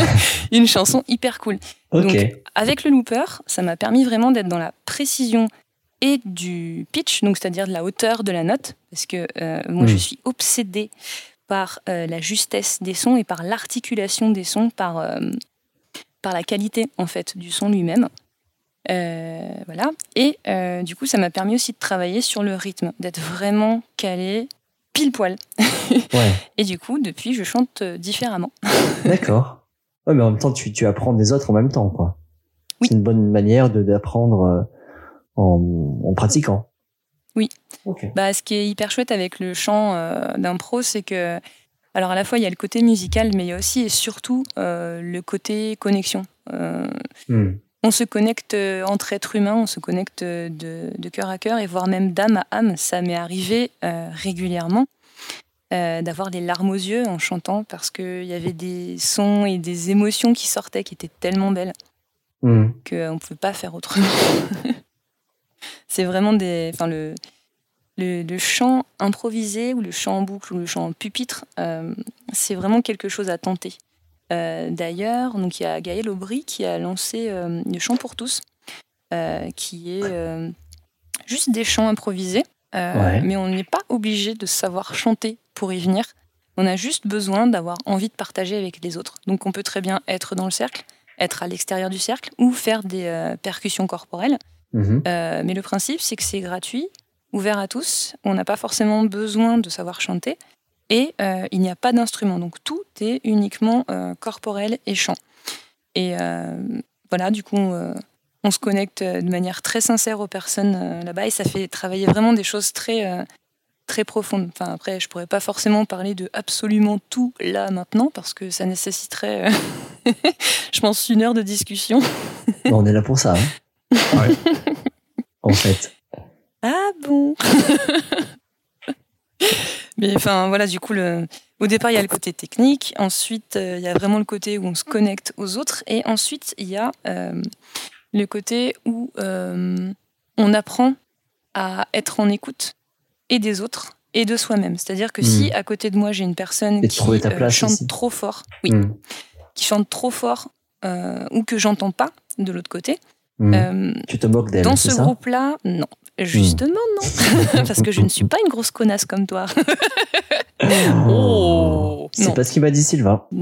une chanson hyper cool. Donc, avec le looper, ça m'a permis vraiment d'être dans la précision et du pitch, donc c'est-à-dire de la hauteur de la note, parce que euh, moi je suis obsédée par euh, la justesse des sons et par l'articulation des sons, par, euh, par la qualité en fait du son lui-même. Voilà. Et du coup, ça m'a permis aussi de travailler sur le rythme, d'être vraiment calé pile poil. Ouais. Et du coup, depuis, je chante différemment. D'accord. Ouais, mais en même temps, tu, tu apprends des autres en même temps, quoi. Oui. C'est une bonne manière de d'apprendre en, en pratiquant. Oui. Ok. Bah, ce qui est hyper chouette avec le chant euh, d'impro, c'est que, alors à la fois il y a le côté musical, mais il y a aussi et surtout euh, le côté connexion. Euh, Hmm. on se connecte entre êtres humains, on se connecte de, de cœur à cœur et voire même d'âme à âme. Ça m'est arrivé régulièrement d'avoir les larmes aux yeux en chantant parce qu'il y avait des sons et des émotions qui sortaient qui étaient tellement belles Hmm. qu'on ne pouvait pas faire autrement. c'est vraiment des. Enfin, le, le, le chant improvisé ou le chant en boucle ou le chant en pupitre, euh, c'est vraiment quelque chose à tenter. Euh, D'ailleurs, donc il y a Gaël Aubry qui a lancé euh, le chant pour tous, qui est juste des chants improvisés, Ouais. mais on n'est pas obligé de savoir chanter pour y venir. On a juste besoin d'avoir envie de partager avec les autres. Donc on peut très bien être dans le cercle, être à l'extérieur du cercle ou faire des percussions corporelles. Mhm. Euh, mais le principe, c'est que c'est gratuit, ouvert à tous. On n'a pas forcément besoin de savoir chanter. Et euh, il n'y a pas d'instrument. Donc tout est uniquement euh, corporel et chant. Et voilà, du coup, on se connecte de manière très sincère aux personnes là-bas. Et ça fait travailler vraiment des choses très, très profonde. Enfin, après, je pourrais pas forcément parler de absolument tout là maintenant parce que ça nécessiterait, je pense, une heure de discussion. On est là pour ça. Hein en fait. Ah bon Mais enfin, voilà, du coup, le... au départ, il y a le côté technique. Ensuite, euh, il y a vraiment le côté où on se connecte aux autres. Et ensuite, il y a euh, le côté où euh, on apprend à être en écoute et des autres et de soi-même. C'est-à-dire que si à côté de moi, j'ai une personne Et de qui euh, chante aussi. trop fort, oui, qui chante trop fort euh, ou que j'entends pas de l'autre côté, Mm. euh, tu te moques d'elle, dans c'est ce groupe-là, non. Justement, non. Parce que je ne suis pas une grosse connasse comme toi. Oh, C'est non. pas ce qu'il m'a dit Sylvain.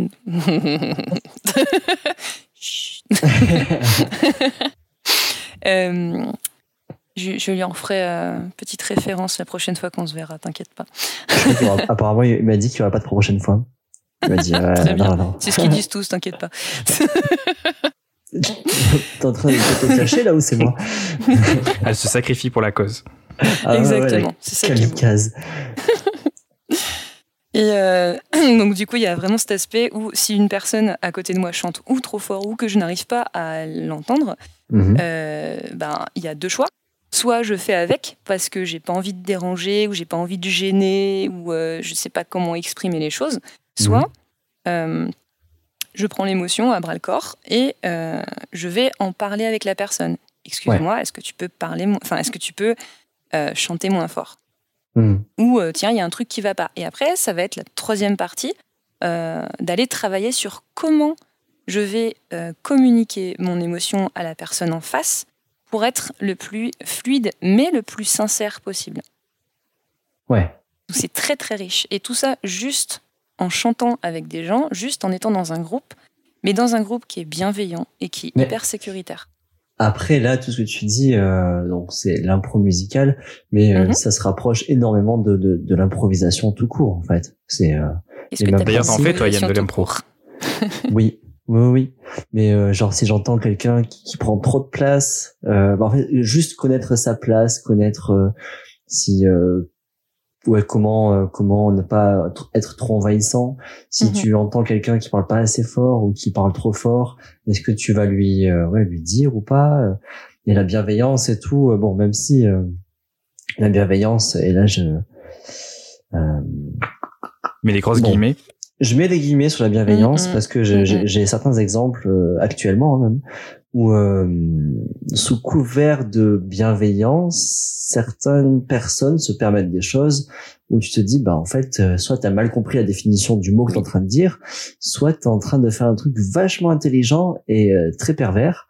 Euh, je, je lui en ferai euh, petite référence la prochaine fois qu'on se verra, t'inquiète pas. Apparemment, il m'a dit qu'il n'y aura pas de prochaine fois. Il m'a dit, euh, Très bien. non, non. C'est ce qu'ils disent tous, t'inquiète pas. T'es en train de te cacher là ou c'est moi Elle se sacrifie pour la cause. Ah Exactement, ouais, c'est ça qui est beau. Kamikaze. Et euh, donc du coup, il y a vraiment cet aspect où si une personne à côté de moi chante ou trop fort ou que je n'arrive pas à l'entendre, Mhm. euh, ben il y a deux choix. Soit je fais avec parce que j'ai pas envie de déranger ou j'ai pas envie de gêner ou euh, je sais pas comment exprimer les choses. Soit euh, je prends l'émotion à bras le corps et euh, je vais en parler avec la personne. Excuse-moi, est-ce que tu peux parler, enfin est-ce que tu peux euh, chanter moins fort? Mhm. ou euh, tiens, il y a un truc qui va pas. Et après, ça va être la troisième partie, d'aller travailler sur comment je vais communiquer mon émotion à la personne en face pour être le plus fluide, mais le plus sincère possible. Ouais. C'est très très riche. Et tout ça juste en chantant avec des gens, juste en étant dans un groupe, mais dans un groupe qui est bienveillant et qui est Mais- hyper sécuritaire. Après, là, tout ce que tu dis, euh, donc c'est l'impro musical, mais euh, Mhm. ça se rapproche énormément de, de, de l'improvisation tout court, en fait. C'est euh, t'as D'ailleurs, une fais, toi, Yann, de l'impro. oui, oui, oui. Mais euh, genre, si j'entends quelqu'un qui, qui prend trop de place, euh, bah, en fait, juste connaître sa place, connaître euh, si euh, ouais comment euh, comment ne pas tr- être trop envahissant. Si Mhm. tu entends quelqu'un qui parle pas assez fort ou qui parle trop fort, est-ce que tu vas lui euh, ouais lui dire ou pas euh, Et la bienveillance et tout. euh, bon, même si euh, la bienveillance et là je euh, Mais les grosses Bon. guillemets. Je mets des guillemets sur la bienveillance Mm, mm, parce que j'ai mm. j'ai certains exemples euh, actuellement hein, même où euh, sous couvert de bienveillance, certaines personnes se permettent des choses où tu te dis bah en fait euh, soit tu as mal compris la définition du mot que tu es en train de dire, soit tu es en train de faire un truc vachement intelligent et euh, très pervers.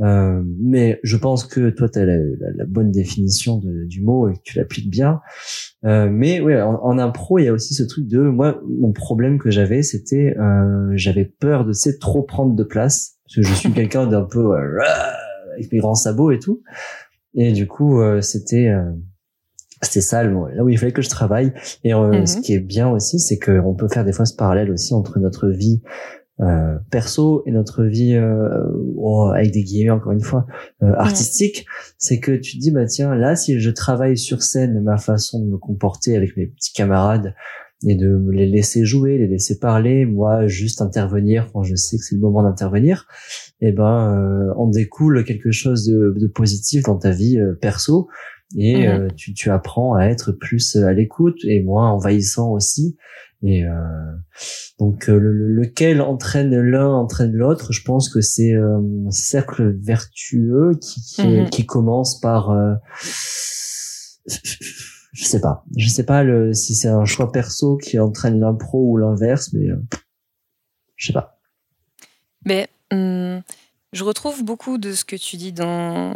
Euh, mais je pense que toi tu as la, la- la bonne définition de- du mot et que tu l'appliques bien. Euh, mais ouais, en, en impro, il y a aussi ce truc de moi. Mon problème que j'avais, c'était euh, j'avais peur de sais, trop prendre de place parce que je suis quelqu'un d'un peu euh, avec mes grands sabots et tout. Et du coup, euh, c'était euh, c'était ça le- là où il fallait que je travaille. Et euh, ce qui est bien aussi, c'est qu'on peut faire des fois ce parallèle aussi entre notre vie euh, perso et notre vie euh, oh, avec des guillemets encore une fois euh, artistique c'est que tu te dis bah tiens là si je travaille sur scène ma façon de me comporter avec mes petits camarades et de me les laisser jouer les laisser parler moi juste intervenir quand je sais que c'est le moment d'intervenir et ben euh, en découle quelque chose de, de positif dans ta vie euh, perso et Mhm. euh, tu, tu apprends à être plus à l'écoute et moins envahissant aussi et euh, donc euh, le- le- lequel entraîne l'un entraîne l'autre. Je pense que c'est euh, un cercle vertueux qui qui, Mhm. qui commence par euh, je sais pas, je sais pas le, si c'est un choix perso qui entraîne l'impro ou l'inverse, mais euh, je sais pas. Mais hum, je retrouve beaucoup de ce que tu dis dans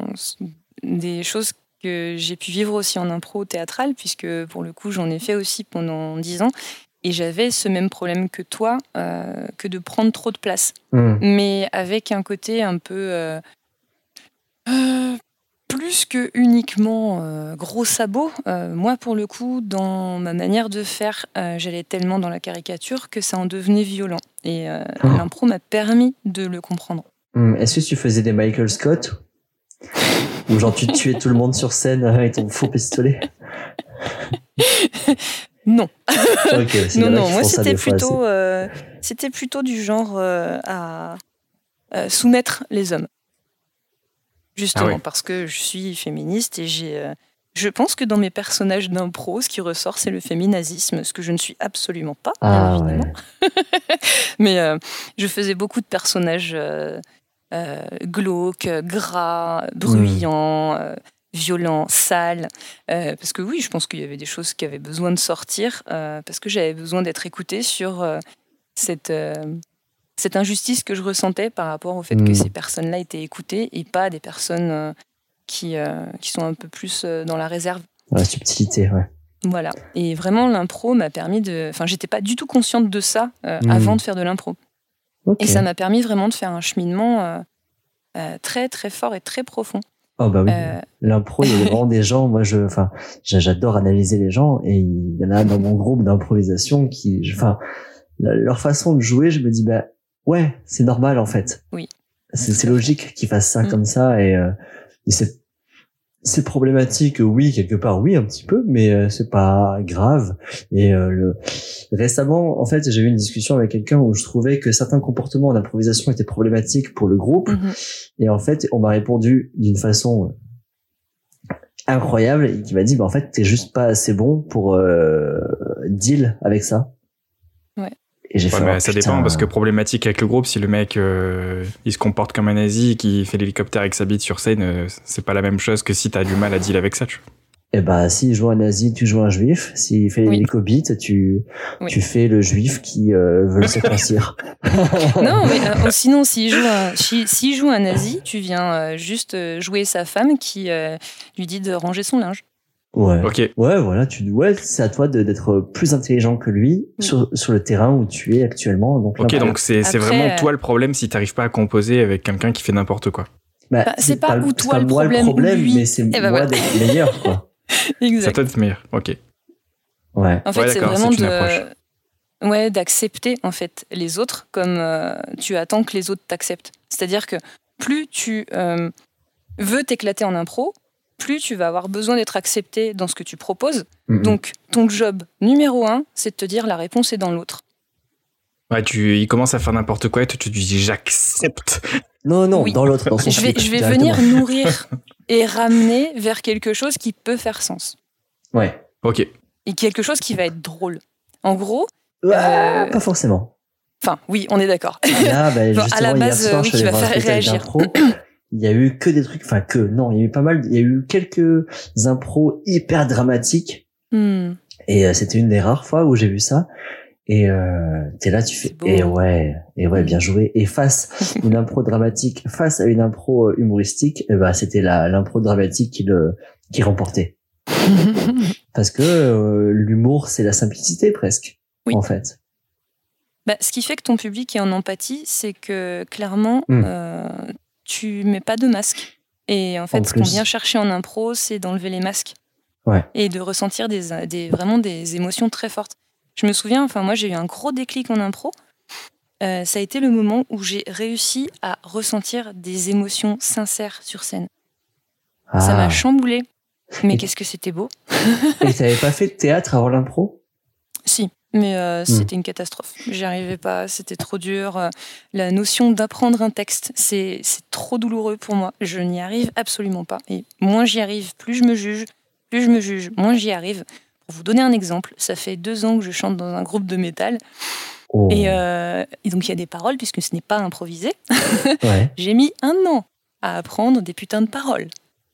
des choses que j'ai pu vivre aussi en impro théâtral, puisque pour le coup j'en ai fait aussi pendant dix ans, et j'avais ce même problème que toi, euh, que de prendre trop de place, Mhm. mais avec un côté un peu euh, euh, plus que uniquement gros sabot. euh, moi pour le coup, dans ma manière de faire, j'allais tellement dans la caricature que ça en devenait violent, et Oh. l'impro m'a permis de le comprendre. Mhm. Est-ce que tu faisais des Michael Scott? Ou genre tu tuais tout le monde sur scène avec ton faux pistolet Non. Ok, c'est non, non, moi c'était plutôt, euh, c'était plutôt du genre euh, à euh, soumettre les hommes. Justement, Ah parce que je suis féministe et j'ai. euh, je pense que dans mes personnages d'impro, ce qui ressort, c'est le féminazisme, ce que je ne suis absolument pas, Ah évidemment. ouais. Mais euh, je faisais beaucoup de personnages euh, euh, glauques, gras, bruyants, euh, violents, sales. Euh, parce que oui, je pense qu'il y avait des choses qui avaient besoin de sortir, euh, parce que j'avais besoin d'être écoutée sur euh, cette, euh, cette injustice que je ressentais par rapport au fait que Mm. ces personnes-là étaient écoutées et pas des personnes euh, qui, euh, qui sont un peu plus euh, dans la réserve. La subtilité, ouais. Voilà. Et vraiment, l'impro m'a permis de. Enfin, j'étais pas du tout consciente de ça euh, Mm. avant de faire de l'impro. Et ça m'a permis vraiment de faire un cheminement euh, euh, très très fort et très profond. Oh bah oui. Euh, L'impro, il y a vraiment des gens, moi je, enfin, j'a- j'adore analyser les gens et il y en a dans mon groupe d'improvisation qui, enfin, leur façon de jouer, je me dis bah ouais, c'est normal en fait. Oui. C'est c'est logique qu'ils fassent ça Mm. comme ça et, euh, et c'est c'est problématique, oui quelque part, oui un petit peu, mais euh, c'est pas grave. Et euh, le... récemment, en fait, j'ai eu une discussion avec quelqu'un où je trouvais que certains comportements en improvisation étaient problématiques pour le groupe. mhm. Et en fait, on m'a répondu d'une façon incroyable et qui m'a dit, bah, en fait, t'es juste pas assez bon pour euh, deal avec ça. Et j'ai Ouais, fait, mais oh, ça putain. dépend parce que problématique avec le groupe, si le mec euh, il se comporte comme un nazi, qui fait l'hélicoptère avec sa bite sur scène, euh, c'est pas la même chose que si t'as du mal à deal avec ça. Tu vois. Eh bah, s'il joue un nazi, tu joues un juif. S'il fait Oui. tu, Oui. tu fais le juif qui euh, veut le circoncire. Non, mais euh, sinon, s'il joue, un, si- s'il joue un nazi, tu viens euh, juste euh, jouer sa femme qui euh, lui dit de ranger son linge. Ouais. Ok. Ouais, voilà, tu, ouais, c'est à toi de- d'être plus intelligent que lui Oui. sur, sur le terrain où tu es actuellement. Donc, Ok, donc c'est c'est vraiment euh, toi le problème si t'arrives pas à composer avec quelqu'un qui fait n'importe quoi. Bah, Bah, c'est pas le- ou c'est toi pas le moi problème, ou lui. mais c'est ben moi voilà. d'être meilleur, quoi. Ça Exact. doit être meilleur. Ok. Ouais. En fait, Ouais, c'est vraiment c'est de, approche. ouais, d'accepter en fait les autres comme euh, tu attends que les autres t'acceptent. C'est-à-dire que plus tu euh, veux t'éclater en impro, plus tu vas avoir besoin d'être accepté dans ce que tu proposes. Mhm. Donc, ton job numéro un, c'est de te dire la réponse est dans l'autre. Ouais, tu, il commence à faire n'importe quoi et tu te dis j'accepte. Non, non, Oui. dans l'autre, dans son Je vais, je venir nourrir et ramener vers quelque chose qui peut faire sens Ouais. Ok. et quelque chose qui va être drôle. En gros, Ah, Euh, Pas forcément. enfin, oui, on est d'accord. Là, bah, Bon, à la base, oui, qui va faire réagir. Il y a eu que des trucs, enfin que, non, il y a eu pas mal, il y a eu quelques impros hyper dramatiques. Hmm. Et euh, c'était une des rares fois où j'ai vu ça. Et euh, t'es là, tu fais, et ouais, et ouais, bien joué. Et face une impro dramatique, face à une impro euh, humoristique, eh ben c'était la l'impro dramatique qui le qui remportait. Parce que euh, l'humour, c'est la simplicité presque, Oui. en fait. Bah, ce qui fait que ton public est en empathie, c'est que clairement, Hmm. euh, tu mets pas de masque. Et en fait, En ce qu'on vient chercher en impro, c'est d'enlever les masques. Ouais. Et de ressentir des, des- vraiment des émotions très fortes. Je me souviens, enfin, moi, j'ai eu un gros déclic en impro. Euh, ça a été le moment où j'ai réussi à ressentir des émotions sincères sur scène. Ça Ah. m'a chamboulé. Mais qu'est-ce que c'était beau Et t'avais pas fait de théâtre avant l'impro? Si, mais euh, Hmm. c'était une catastrophe. J'y arrivais pas, c'était trop dur. Euh, La notion d'apprendre un texte, c'est c'est trop douloureux pour moi. Je n'y arrive absolument pas. Et moins j'y arrive, plus je me juge. Plus je me juge, moins j'y arrive. Pour vous donner un exemple, ça fait deux ans que je chante dans un groupe de métal. Oh. Et, euh, et donc il y a des paroles, puisque ce n'est pas improvisé. Ouais. J'ai mis un an à apprendre des putains de paroles.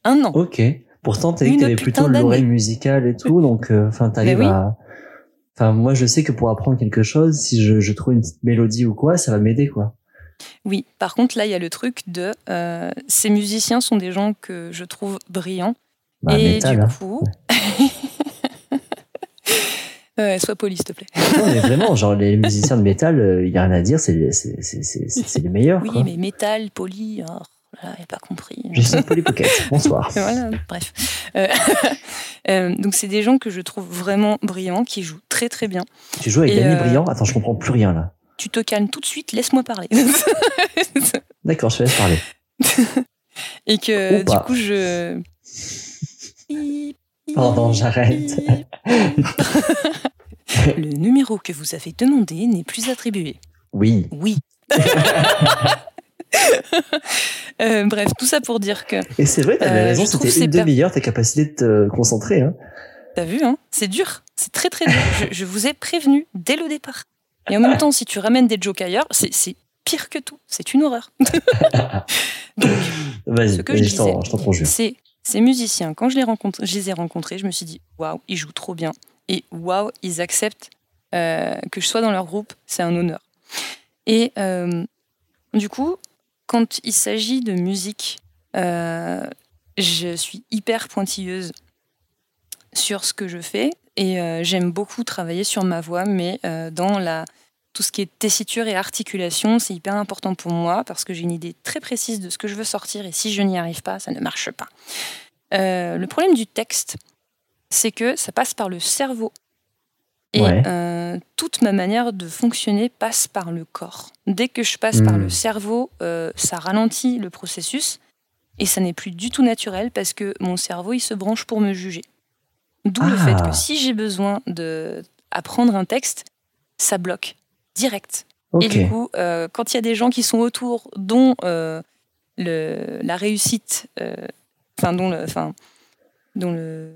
Un an. Ok. Pourtant, dit que t'avais putain plutôt l'oreille musicale et tout, donc, euh, t'arrives Mais oui. à. Enfin, moi, je sais que pour apprendre quelque chose, si je, je trouve une petite mélodie ou quoi, ça va m'aider, quoi. Oui, par contre, là, il y a le truc de. euh, ces musiciens sont des gens que je trouve brillants. Bah, et métal, du hein. coup. Sois poli, s'il te plaît. Non, mais vraiment, genre, les musiciens de métal, euh, il y a rien à dire, c'est, les meilleurs, Oui, quoi. mais métal, poli, là, il n'a pas compris. Je suis Pocket. Bonsoir. Voilà, bref. Euh, euh, donc, c'est des gens que je trouve vraiment brillants, qui jouent très très bien. Tu joues avec Et, Danny euh, Briand? Attends, je comprends plus rien, là. Tu te calmes tout de suite, laisse-moi parler. D'accord, je te laisse parler. Et que Ou pas. du coup, je. Pardon, j'arrête. Le numéro que vous avez demandé n'est plus attribué. Oui. Oui. Euh, bref, tout ça pour dire que Et c'est vrai, t'avais Euh, raison, c'était une demi-heure ta capacité de te concentrer. Hein. T'as vu, hein C'est dur. C'est très très dur. Je, je vous ai prévenu dès le départ. Et en même temps, si tu ramènes des jokes ailleurs, c'est pire que tout. C'est une horreur. Donc, Vas-y, ce que je t'en disais, je t'en conjure. c'est ces musiciens. Quand je les, rencontre, je les ai rencontrés, je me suis dit, waouh, ils jouent trop bien. Et waouh, ils acceptent euh, que je sois dans leur groupe. C'est un honneur. Et euh, du coup, quand il s'agit de musique, euh, je suis hyper pointilleuse sur ce que je fais et euh, j'aime beaucoup travailler sur ma voix, mais euh, dans la, tout ce qui est tessiture et articulation, c'est hyper important pour moi parce que j'ai une idée très précise de ce que je veux sortir et si je n'y arrive pas, ça ne marche pas. Le problème du texte, c'est que ça passe par le cerveau. Et Ouais. euh, toute ma manière de fonctionner passe par le corps. Dès que je passe par Hmm. le cerveau, euh, ça ralentit le processus et ça n'est plus du tout naturel parce que mon cerveau, il se branche pour me juger. D'où le Ah. fait que si j'ai besoin d'apprendre un texte, ça bloque direct. Et du coup, euh, quand il y a des gens qui sont autour, dont le, la réussite, enfin, dont le, enfin, dont le,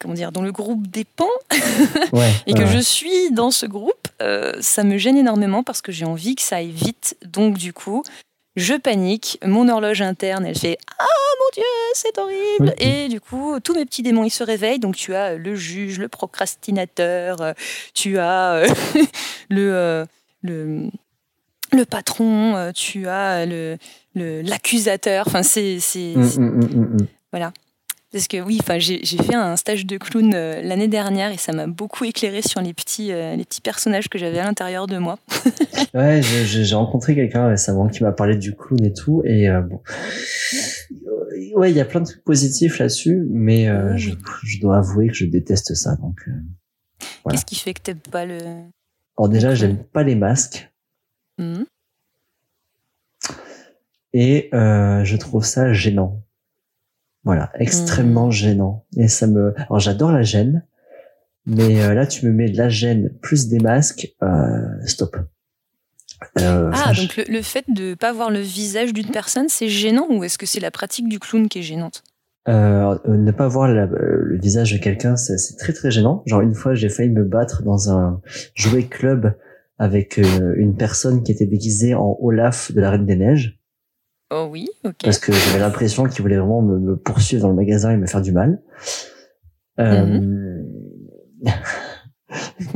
comment dire, dont le groupe dépend, Ouais, et que ouais, je suis dans ce groupe, euh, ça me gêne énormément parce que j'ai envie que ça aille vite. Donc, du coup, je panique. Mon horloge interne, elle fait Ah mon Dieu, c'est horrible. Et du coup, tous mes petits démons, ils se réveillent. Donc, tu as euh, le juge, le procrastinateur, euh, tu as euh, le, euh, le, le patron, tu as le l'accusateur. Enfin, c'est. c'est- Hum, hum, hum, hum. Parce que oui, enfin, j'ai fait un stage de clown euh, l'année dernière et ça m'a beaucoup éclairé sur les petits, euh, les petits personnages que j'avais à l'intérieur de moi. Ouais, j'ai rencontré quelqu'un récemment qui m'a parlé du clown et tout, et euh, bon, ouais, il y a plein de trucs positifs là-dessus, mais Oui. je, je dois avouer que je déteste ça. Donc. Voilà. Qu'est-ce qui fait que t'aimes pas le. alors déjà, j'aime pas les masques, Hmm et je trouve ça gênant. Voilà, extrêmement gênant. Et ça me, alors j'adore la gêne, mais euh, là, tu me mets de la gêne plus des masques, euh, stop. Euh, Ah, je- donc le, le fait de pas voir le visage d'une personne, c'est gênant ou est-ce que c'est la pratique du clown qui est gênante? Euh, ne pas voir la- le visage de quelqu'un, c'est très très gênant. Genre une fois, j'ai failli me battre dans un jouet club avec une personne qui était déguisée en Olaf de la Reine des Neiges, Oh oui, ok. parce que j'avais l'impression qu'il voulait vraiment me, me poursuivre dans le magasin et me faire du mal. Euh...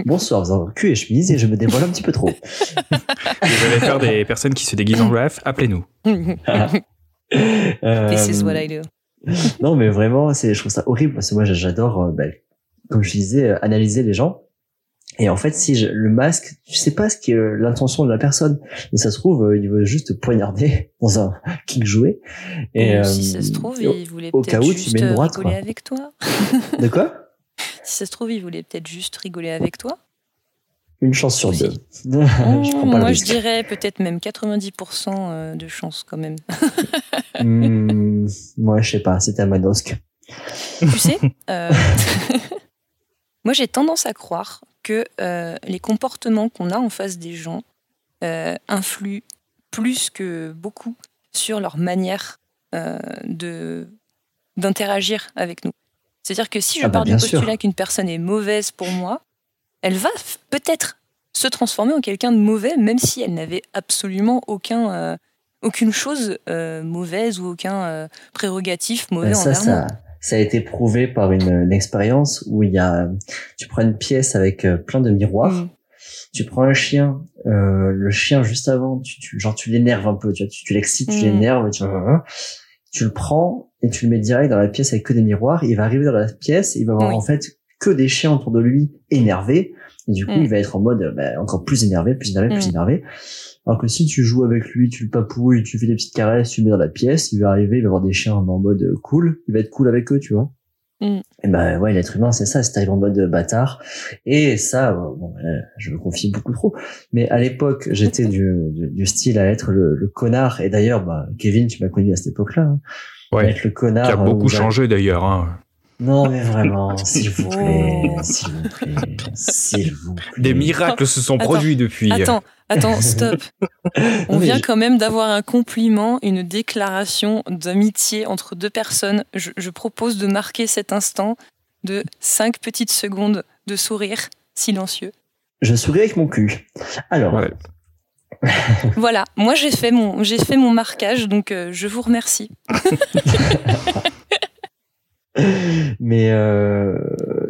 Bonsoir, vous avez cul et chemise et je me dévoile un petit peu trop. Vous allez faire des personnes qui se déguisent en Olaf, appelez-nous. This is Euh, what I do. non, mais vraiment, c'est, je trouve ça horrible parce que moi, j'adore, euh, ben, comme je disais, euh, analyser les gens. Et en fait, si je, le masque, tu sais pas ce qui est euh, l'intention de la personne. Et ça se trouve, euh, il veut juste te poignarder dans un kick joué. Et si euh, ça se trouve, il voulait au cas peut-être où, tu juste mets une droite, rigoler quoi. avec toi. de quoi? Si ça se trouve, il voulait peut-être juste rigoler avec toi. Une chance sur deux. je prends pas le Moi, je dirais peut-être même 90% euh, de chance quand même. Hmm, moi, je sais pas. C'était à Manosque. tu sais, euh, moi j'ai tendance à croire que euh, les comportements qu'on a en face des gens euh, influent plus que beaucoup sur leur manière euh, de d'interagir avec nous. C'est-à-dire que si je Ah bah, pars du postulat qu'une personne est mauvaise pour moi, elle va peut-être se transformer en quelqu'un de mauvais, même si elle n'avait absolument aucun, euh, aucune chose euh, mauvaise ou aucun euh, prérogatif mauvais Ben, ça, envers moi. Ça, a été prouvé par une, une expérience où il y a, tu prends une pièce avec euh, plein de miroirs, Mm. tu prends un chien, euh, le chien juste avant, tu, tu, genre tu l'énerves un peu, tu, tu, l'excites, tu Mm. l'énerves, tu, tu le prends et tu le mets direct dans la pièce avec que des miroirs. Il va arriver dans la pièce, il va avoir Oui. en fait que des chiens autour de lui énervés. Et du coup, Mm. il va être en mode euh, ben, encore plus énervé, plus énervé, plus énervé. Alors que si tu joues avec lui, tu le papouilles, tu fais des petites caresses, tu le mets dans la pièce, il va arriver, il va avoir des chiens en mode euh, cool, il va être cool avec eux, tu vois. Mm. Et ben ouais, l'être humain, c'est ça, c'est arrivé en mode euh, bâtard. Et ça, euh, bon, je me confie beaucoup trop. Mais à l'époque, j'étais du, du, du style à être le, le connard. Et d'ailleurs, bah, Kevin, tu m'as connu à cette époque-là. hein. À Ouais. être le connard. Qui a beaucoup changé d'ailleurs. Hein. Non, mais vraiment, s'il vous plaît, Oh. s'il vous plaît, s'il vous plaît. Des miracles se sont Attends, produits depuis. Attends, attends, stop. On vient quand même d'avoir un compliment, une déclaration d'amitié entre deux personnes. Je, je propose de marquer cet instant de cinq petites secondes de sourire silencieux. Je souris avec mon cul. Alors, Ouais. Voilà, moi j'ai fait mon j'ai fait mon marquage, donc euh, je vous remercie. mais euh,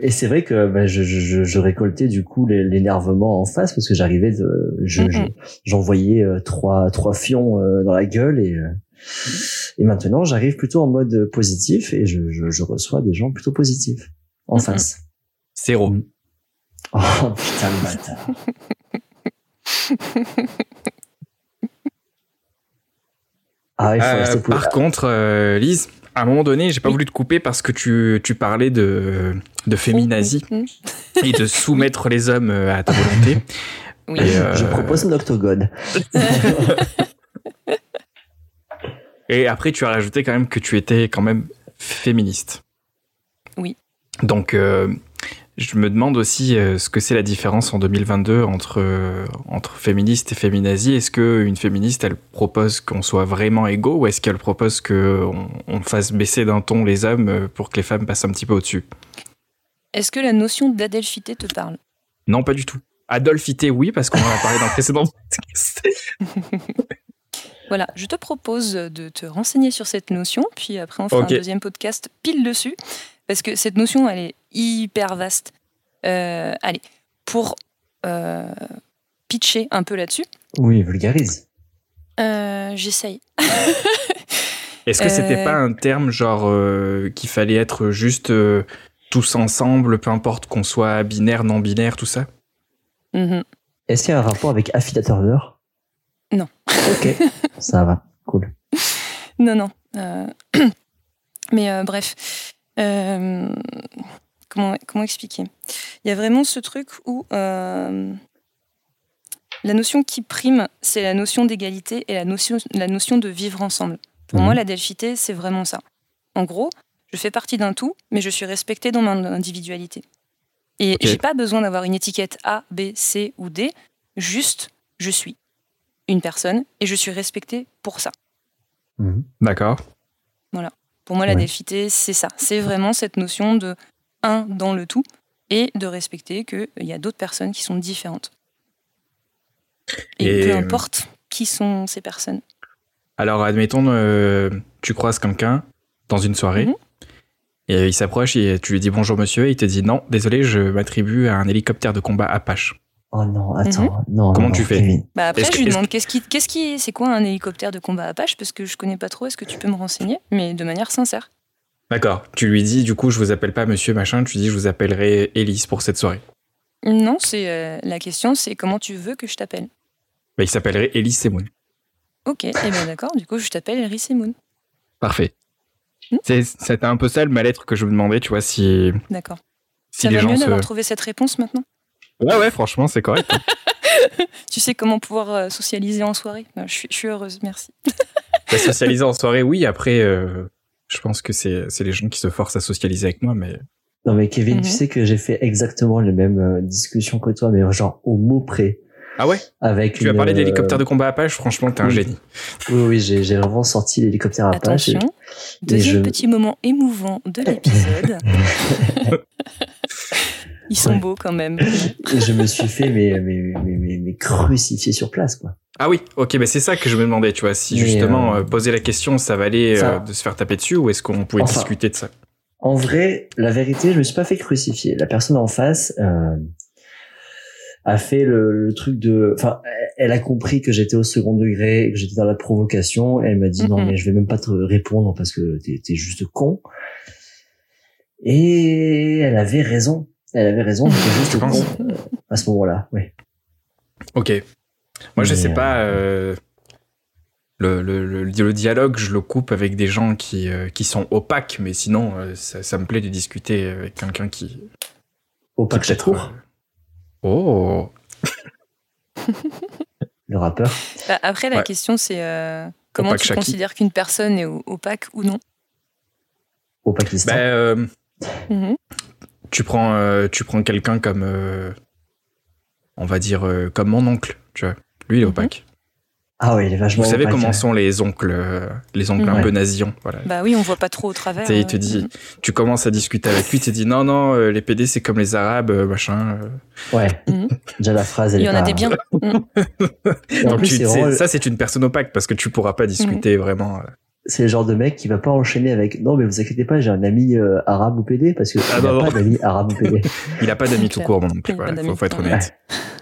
et c'est vrai que bah, je, je, je- je récoltais du coup l'énervement en face parce que j'arrivais de, je, je- j'envoyais euh, trois trois fions euh, dans la gueule et euh, et maintenant j'arrive plutôt en mode positif et je, je, je reçois des gens plutôt positifs en Mhm. face. Zéro. Oh putain le bâtard. Ah, il faut Euh, rester par contre, euh, Lise, à un moment donné, j'ai pas Oui. voulu te couper parce que tu, tu parlais de, de féminazie Mhm. et de soumettre les hommes euh, à ta volonté. Oui. Et, euh, Je propose un octogone. Et après, tu as rajouté quand même que tu étais quand même féministe. Oui. Donc, euh, je me demande aussi euh, ce que c'est la différence en 2022 entre, euh, entre féministe et féminazie. Est-ce qu'une féministe, elle propose qu'on soit vraiment égaux ou est-ce qu'elle propose qu'on on fasse baisser d'un ton les hommes euh, pour que les femmes passent un petit peu au-dessus? Est-ce que la notion d'adelphité te parle? Non, pas du tout. Adolphité, oui, parce qu'on en a parlé dans le précédent podcast. Voilà, je te propose de te renseigner sur cette notion, puis après on fera un deuxième podcast pile dessus, parce que cette notion, elle est hyper vaste. Euh, allez, pour euh, pitcher un peu là-dessus, Oui, vulgarise. euh, j'essaye. Est-ce que c'était Euh, pas un terme genre euh, qu'il fallait être juste euh, tous ensemble, peu importe qu'on soit binaire, non binaire, tout ça? Mhm. Est-ce qu'il y a un rapport avec Affida Turner Non. Ok, ça va, cool. Non, non. euh, Mais euh, bref. Euh, Comment, comment expliquer? Il y a vraiment ce truc où euh, la notion qui prime, c'est la notion d'égalité et la notion, la notion de vivre ensemble. Pour Mhm. moi, la delphité, c'est vraiment ça. En gros, je fais partie d'un tout, mais je suis respectée dans mon individualité. Et Ok. j'ai pas besoin d'avoir une étiquette A, B, C ou D. Juste, je suis une personne et je suis respectée pour ça. Mhm. D'accord. Pour moi, la delphité, c'est ça. C'est vraiment cette notion de un dans le tout et de respecter qu'il y a d'autres personnes qui sont différentes. Et, Et, peu euh, importe qui sont ces personnes. Alors, admettons, euh, tu croises quelqu'un dans une soirée. Mhm. Et il s'approche et tu lui dis bonjour monsieur et il te dit non, désolé, je m'attribue à un hélicoptère de combat Apache. Oh non, attends, non. Comment non, tu fais Kevin. Bah après, je lui demande qu'est-ce qui, qu'est-ce qui, c'est quoi un hélicoptère de combat Apache parce que je connais pas trop. Est-ce que tu peux me renseigner, mais de manière sincère. D'accord. Tu lui dis du coup, je vous appelle pas monsieur machin, tu dis je vous appellerai Elise pour cette soirée. Non, c'est euh, la question, c'est comment tu veux que je t'appelle? Bah, il s'appellerait Elise Semoun. Ok, et bien d'accord. Du coup, je t'appelle Eris et Moon. Parfait. Hmm? C'est- C'était un peu ça ma lettre que je me demandais, tu vois, si, D'accord. si Ça les va gens mieux se. d'avoir trouvé cette réponse maintenant? Ouais, ouais, franchement, c'est correct. Tu sais comment pouvoir euh, socialiser en soirée? Je suis, je suis heureuse, merci. La socialiser en soirée, oui. Après, euh, je pense que c'est c'est les gens qui se forcent à socialiser avec moi, mais Non mais Kevin, Mhm. tu sais que j'ai fait exactement les mêmes euh, discussions que toi, mais genre au mot près. ah ouais? Avec Tu as parlé d'hélicoptère de combat Apache. Franchement, t'es un oui. génie. Oui, oui, j'ai j'ai vraiment sorti l'hélicoptère Apache. et- Attention, deuxième je- petit moment émouvant de l'épisode. Ils sont Ouais. beaux quand même. Et je me suis fait mais, mais, mais, mais, mais crucifier sur place, quoi. Ah oui. Ok, bah c'est ça que je me demandais, tu vois, si justement euh, euh, poser la question, ça valait ça- euh, de se faire taper dessus, ou est-ce qu'on pouvait Enfin. discuter de ça? En vrai, la vérité, je me suis pas fait crucifier. La personne en face euh, a fait le, le truc de... Enfin, elle a compris que j'étais au second degré, que j'étais dans la provocation. Et elle m'a dit, non, Mhm. mais je vais même pas te répondre parce que t'es es juste con. Et elle avait raison. Elle avait raison, j'étais juste Tu penses con euh, à ce moment-là. Oui. Ok. Moi, je Mais, sais euh, pas. euh, le, le, le, le dialogue, je le coupe avec des gens qui, euh, qui sont opaques, mais sinon, euh, ça, ça me plaît de discuter avec quelqu'un qui, Au qui euh, Oh le rappeur. Bah, Après, la Ouais. question, c'est euh, comment Opaque tu Shaki. considères qu'une personne est opaque ou non? Pakistan. Ben, euh, Mhm. Tu prends, euh, tu prends quelqu'un comme, euh, on va dire, euh, comme mon oncle, tu vois. Lui, il est Mhm. opaque. Ah oui, il est vachement Vous savez opaque, comment ouais. sont les oncles, euh, les oncles un Ouais. peu nasillons, voilà. Bah oui, on voit pas trop au travers. Tu sais, il te dit, tu commences à discuter avec lui, tu te dis non, non, euh, les PD c'est comme les Arabes, euh, machin. euh. Ouais. Mhm. Déjà la phrase, elle Il y est en a pas- des biens. Mhm. Donc, plus, tu- c'est c'est- vraiment- ça, c'est une personne opaque parce que tu pourras pas discuter vraiment. euh. C'est le genre de mec qui va pas enchaîner avec non mais vous inquiétez pas j'ai un ami euh, arabe ou PD parce que Ah, il non, a non. pas d'ami arabe ou PD Il a pas d'amis tout court, mon oncle. Il a pas Voilà, faut, d'amis. faut être honnête.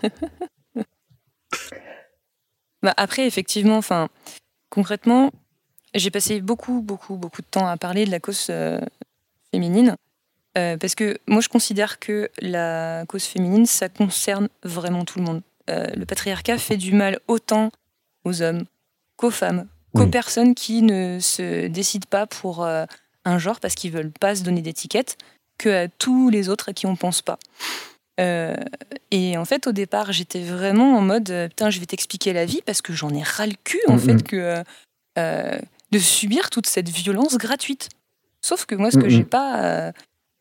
Bah, après, effectivement, enfin, concrètement, j'ai passé beaucoup, beaucoup, beaucoup de temps à parler de la cause euh, féminine. euh, parce que moi, je considère que la cause féminine, ça concerne vraiment tout le monde. Euh, le patriarcat fait du mal autant aux hommes qu'aux femmes, qu'aux Oui. personnes qui ne se décident pas pour euh, un genre parce qu'ils veulent pas se donner d'étiquette, que à tous les autres à qui on pense pas. Euh, et en fait, au départ, j'étais vraiment en mode euh, putain, je vais t'expliquer la vie parce que j'en ai ras le cul en Mhm. fait que euh, euh, de subir toute cette violence gratuite. Sauf que moi, ce que Mhm. j'ai pas,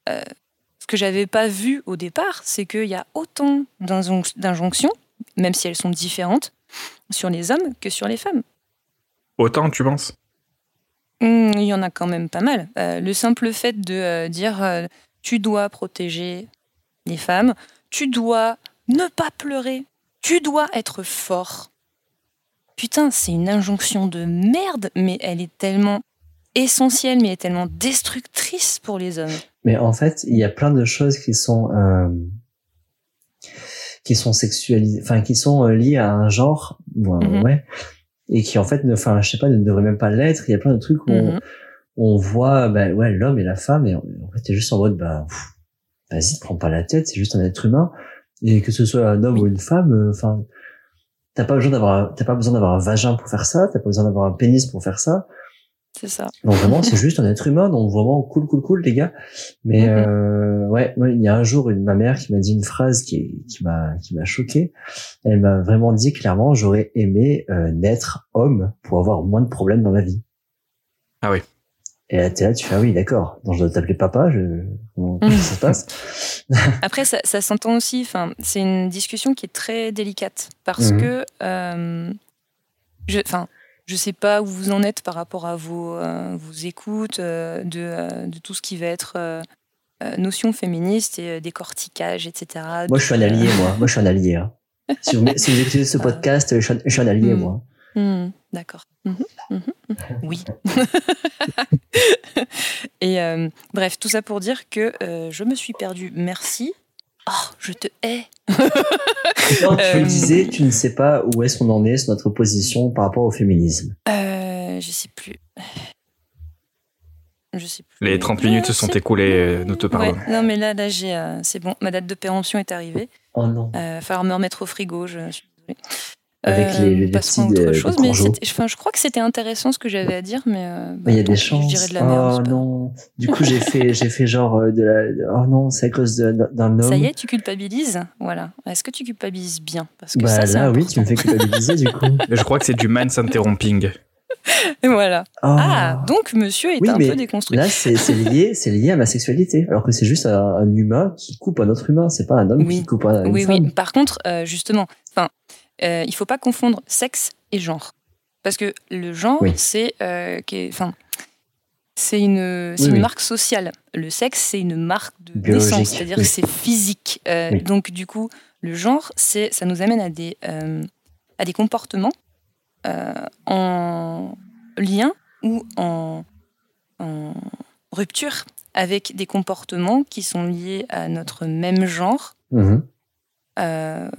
ce que j'avais pas vu au départ, c'est qu'il y a autant d'injonc- d'injonctions, même si elles sont différentes, sur les hommes que sur les femmes. Autant, tu penses? Hmm, il y en a quand même pas mal. Euh, le simple fait de euh, dire euh, tu dois protéger les femmes, tu dois ne pas pleurer, tu dois être fort. Putain, c'est une injonction de merde, mais elle est tellement essentielle, mais elle est tellement destructrice pour les hommes. mais en fait il y a plein de choses qui sont euh, qui sont sexualisées enfin qui sont liées à un genre ouais, Mhm. ouais et qui en fait ne enfin je sais pas ne devraient même pas l'être. Il y a plein de trucs où on, Mhm. on voit ben ouais l'homme et la femme et en en fait t'es juste en mode bah vas-y prends pas la tête c'est juste un être humain. Et que ce soit un homme ou une femme euh, enfin t'as pas besoin d'avoir t'as pas besoin d'avoir un vagin pour faire ça t'as pas besoin d'avoir un pénis pour faire ça C'est ça. donc vraiment c'est juste un être humain donc vraiment cool cool cool les gars mais euh, ouais ouais, il y a un jour une ma mère qui m'a dit une phrase qui m'a qui m'a choqué elle m'a vraiment dit clairement j'aurais aimé euh, naître homme pour avoir moins de problèmes dans la vie Ah oui. et là, t'es là, tu fais, ah oui, d'accord. Donc, je dois t'appeler papa, je, comment comment ça se passe? Après, ça, ça s'entend aussi. Enfin, c'est une discussion qui est très délicate parce Mhm. que, euh, je, enfin, je sais pas où vous en êtes par rapport à vos, euh, vos écoutes euh, de, euh, de tout ce qui va être notion féministe et décortiquage, etc. Moi, je suis un allié, moi. Moi, je suis un allié, hein. Si vous, si vous écoutez ce podcast, je suis un, je suis un allié, moi. D'accord. Oui. et bref, tout ça pour dire que je me suis perdue. Merci. Oh, je te hais. Non, tu Euh, me disais, tu ne sais pas où est-ce qu'on en est sur notre position par rapport au féminisme. Euh, je sais plus. Je sais plus. Les 30 minutes se Euh, sont écoulées, euh, nous te pardonnons. Ouais, non, mais là, là j'ai, euh, c'est bon. Ma date de péremption est arrivée. Oh non. Euh, va falloir me remettre au frigo. Je suis désolée. Avec les- les passons à autre euh, chose. Mais enfin, je crois que c'était intéressant ce que j'avais à dire, mais euh, bah, il y a des chances. Je dirais de la merde. oh non. Du coup, j'ai fait, j'ai fait genre euh, de la, oh non, c'est à cause d'un homme. Ça y est, tu culpabilises? Voilà. Est-ce que tu culpabilises bien? Parce que Bah ça, là, oui, important. tu me fais culpabiliser, du coup. Je crois que c'est du man interromping. Voilà. Oh. Ah, donc monsieur est Oui, un mais peu déconstruit. Là, c'est c'est lié, c'est lié à ma sexualité. Alors que c'est juste un, un humain qui coupe un autre humain. C'est pas un homme Oui. qui coupe un, une Oui, femme. oui. Par contre, euh, justement, enfin, euh, il faut pas confondre sexe et genre, parce que le genre, Oui. c'est, euh, c'est une, c'est Oui, une oui. marque sociale. Le sexe, c'est une marque de Biologique, naissance, c'est-à-dire que c'est physique. Euh. Donc, du coup, le genre, c'est, ça nous amène à des, à des comportements en lien ou en, en rupture avec des comportements qui sont liés à notre même genre euh,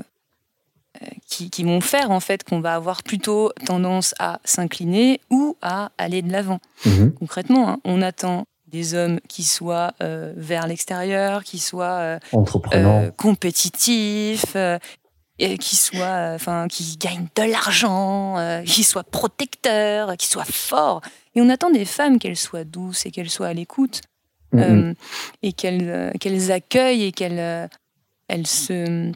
qui, qui vont faire en fait qu'on va avoir plutôt tendance à s'incliner ou à aller de l'avant. Mhm. Concrètement, hein, on attend des hommes qui soient euh, vers l'extérieur, qui soient euh, euh, compétitifs, euh, qui soient, enfin, qui gagnent de l'argent, qui soient protecteurs, qui soient forts. Et on attend des femmes qu'elles soient douces et qu'elles soient à l'écoute Mhm. et qu'elles qu'elles accueillent et qu'elles elles se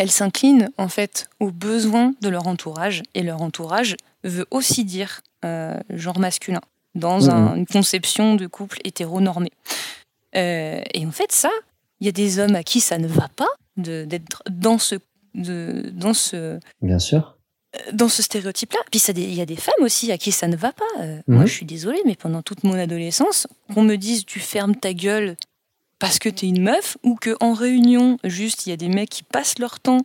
elles s'inclinent en fait aux besoins de leur entourage et leur entourage veut aussi dire euh, genre masculin dans un- une conception de couple hétéronormé. Euh, et en fait, ça, il y a des hommes à qui ça ne va pas d'être dans ce, de, dans ce, Bien sûr. dans ce stéréotype-là. Puis il y a des femmes aussi à qui ça ne va pas. Euh. Moi, je suis désolée, mais pendant toute mon adolescence, qu'on me dise tu fermes ta gueule parce que t'es une meuf, ou que en réunion, juste, il y a des mecs qui passent leur temps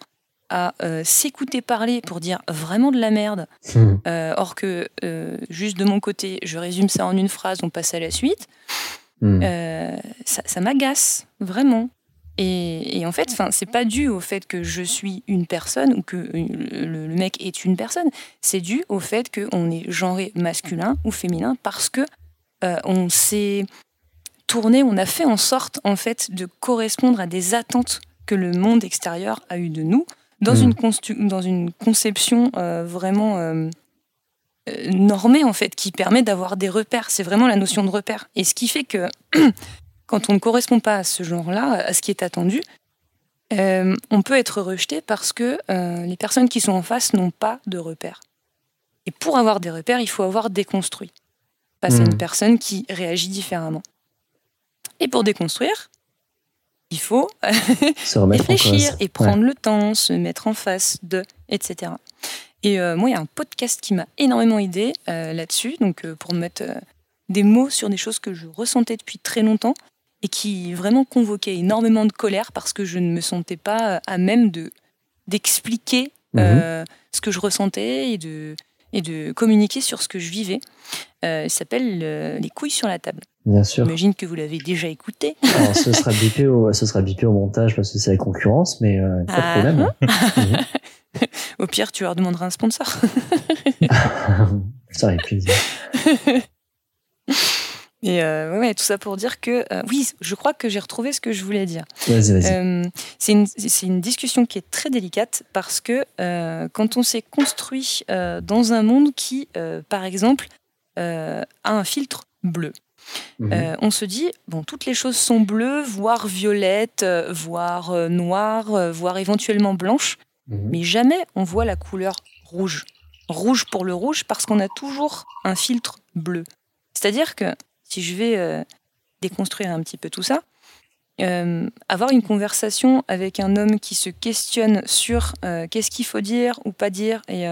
à euh, s'écouter parler pour dire vraiment de la merde, Mhm. euh, or que euh, juste de mon côté, je résume ça en une phrase, on passe à la suite. Euh, ça, ça m'agace vraiment. Et, et en fait, c'est pas dû au fait que je suis une personne ou que le, le mec est une personne. C'est dû au fait qu'on est genré masculin ou féminin parce que on s'est tourné, on a fait en sorte en fait de correspondre à des attentes que le monde extérieur a eu de nous dans, Mm. une, dans une conception euh, vraiment euh, euh, normée en fait qui permet d'avoir des repères. C'est vraiment la notion de repère. Et ce qui fait que quand on ne correspond pas à ce genre-là, à ce qui est attendu, euh, on peut être rejeté parce que les personnes qui sont en face n'ont pas de repères. Et pour avoir des repères, il faut avoir déconstruit face à Mhm. une personne qui réagit différemment. Et pour déconstruire, il faut réfléchir et prendre le temps, se mettre en face de, etc. Et euh, moi, il y a un podcast qui m'a énormément aidé euh, là-dessus, donc euh, pour mettre euh, des mots sur des choses que je ressentais depuis très longtemps et qui vraiment convoquaient énormément de colère parce que je ne me sentais pas à même de d'expliquer Mhm. ce que je ressentais et de et de communiquer sur ce que je vivais. Il s'appelle Les couilles sur la table. Bien sûr. J'imagine que vous l'avez déjà écouté. Alors, ce sera bipé au, ce sera bipé au montage parce que c'est la concurrence, mais euh, pas de Ah. problème. Au pire, tu leur demanderas un sponsor. Ça aurait dire. Et euh, ouais, tout ça pour dire que euh, oui, je crois que j'ai retrouvé ce que je voulais dire. Vas-y, vas-y. Euh, c'est une, discussion qui est très délicate parce que quand on s'est construit dans un monde qui, par exemple, a un filtre bleu, Mhm. euh, on se dit, bon, toutes les choses sont bleues, voire violettes, euh, voire euh, noires, voire éventuellement blanches, Mhm. mais jamais on voit la couleur rouge. Rouge pour le rouge parce qu'on a toujours un filtre bleu. C'est-à-dire que si je vais euh, déconstruire un petit peu tout ça, avoir une conversation avec un homme qui se questionne sur qu'est-ce qu'il faut dire ou pas dire et,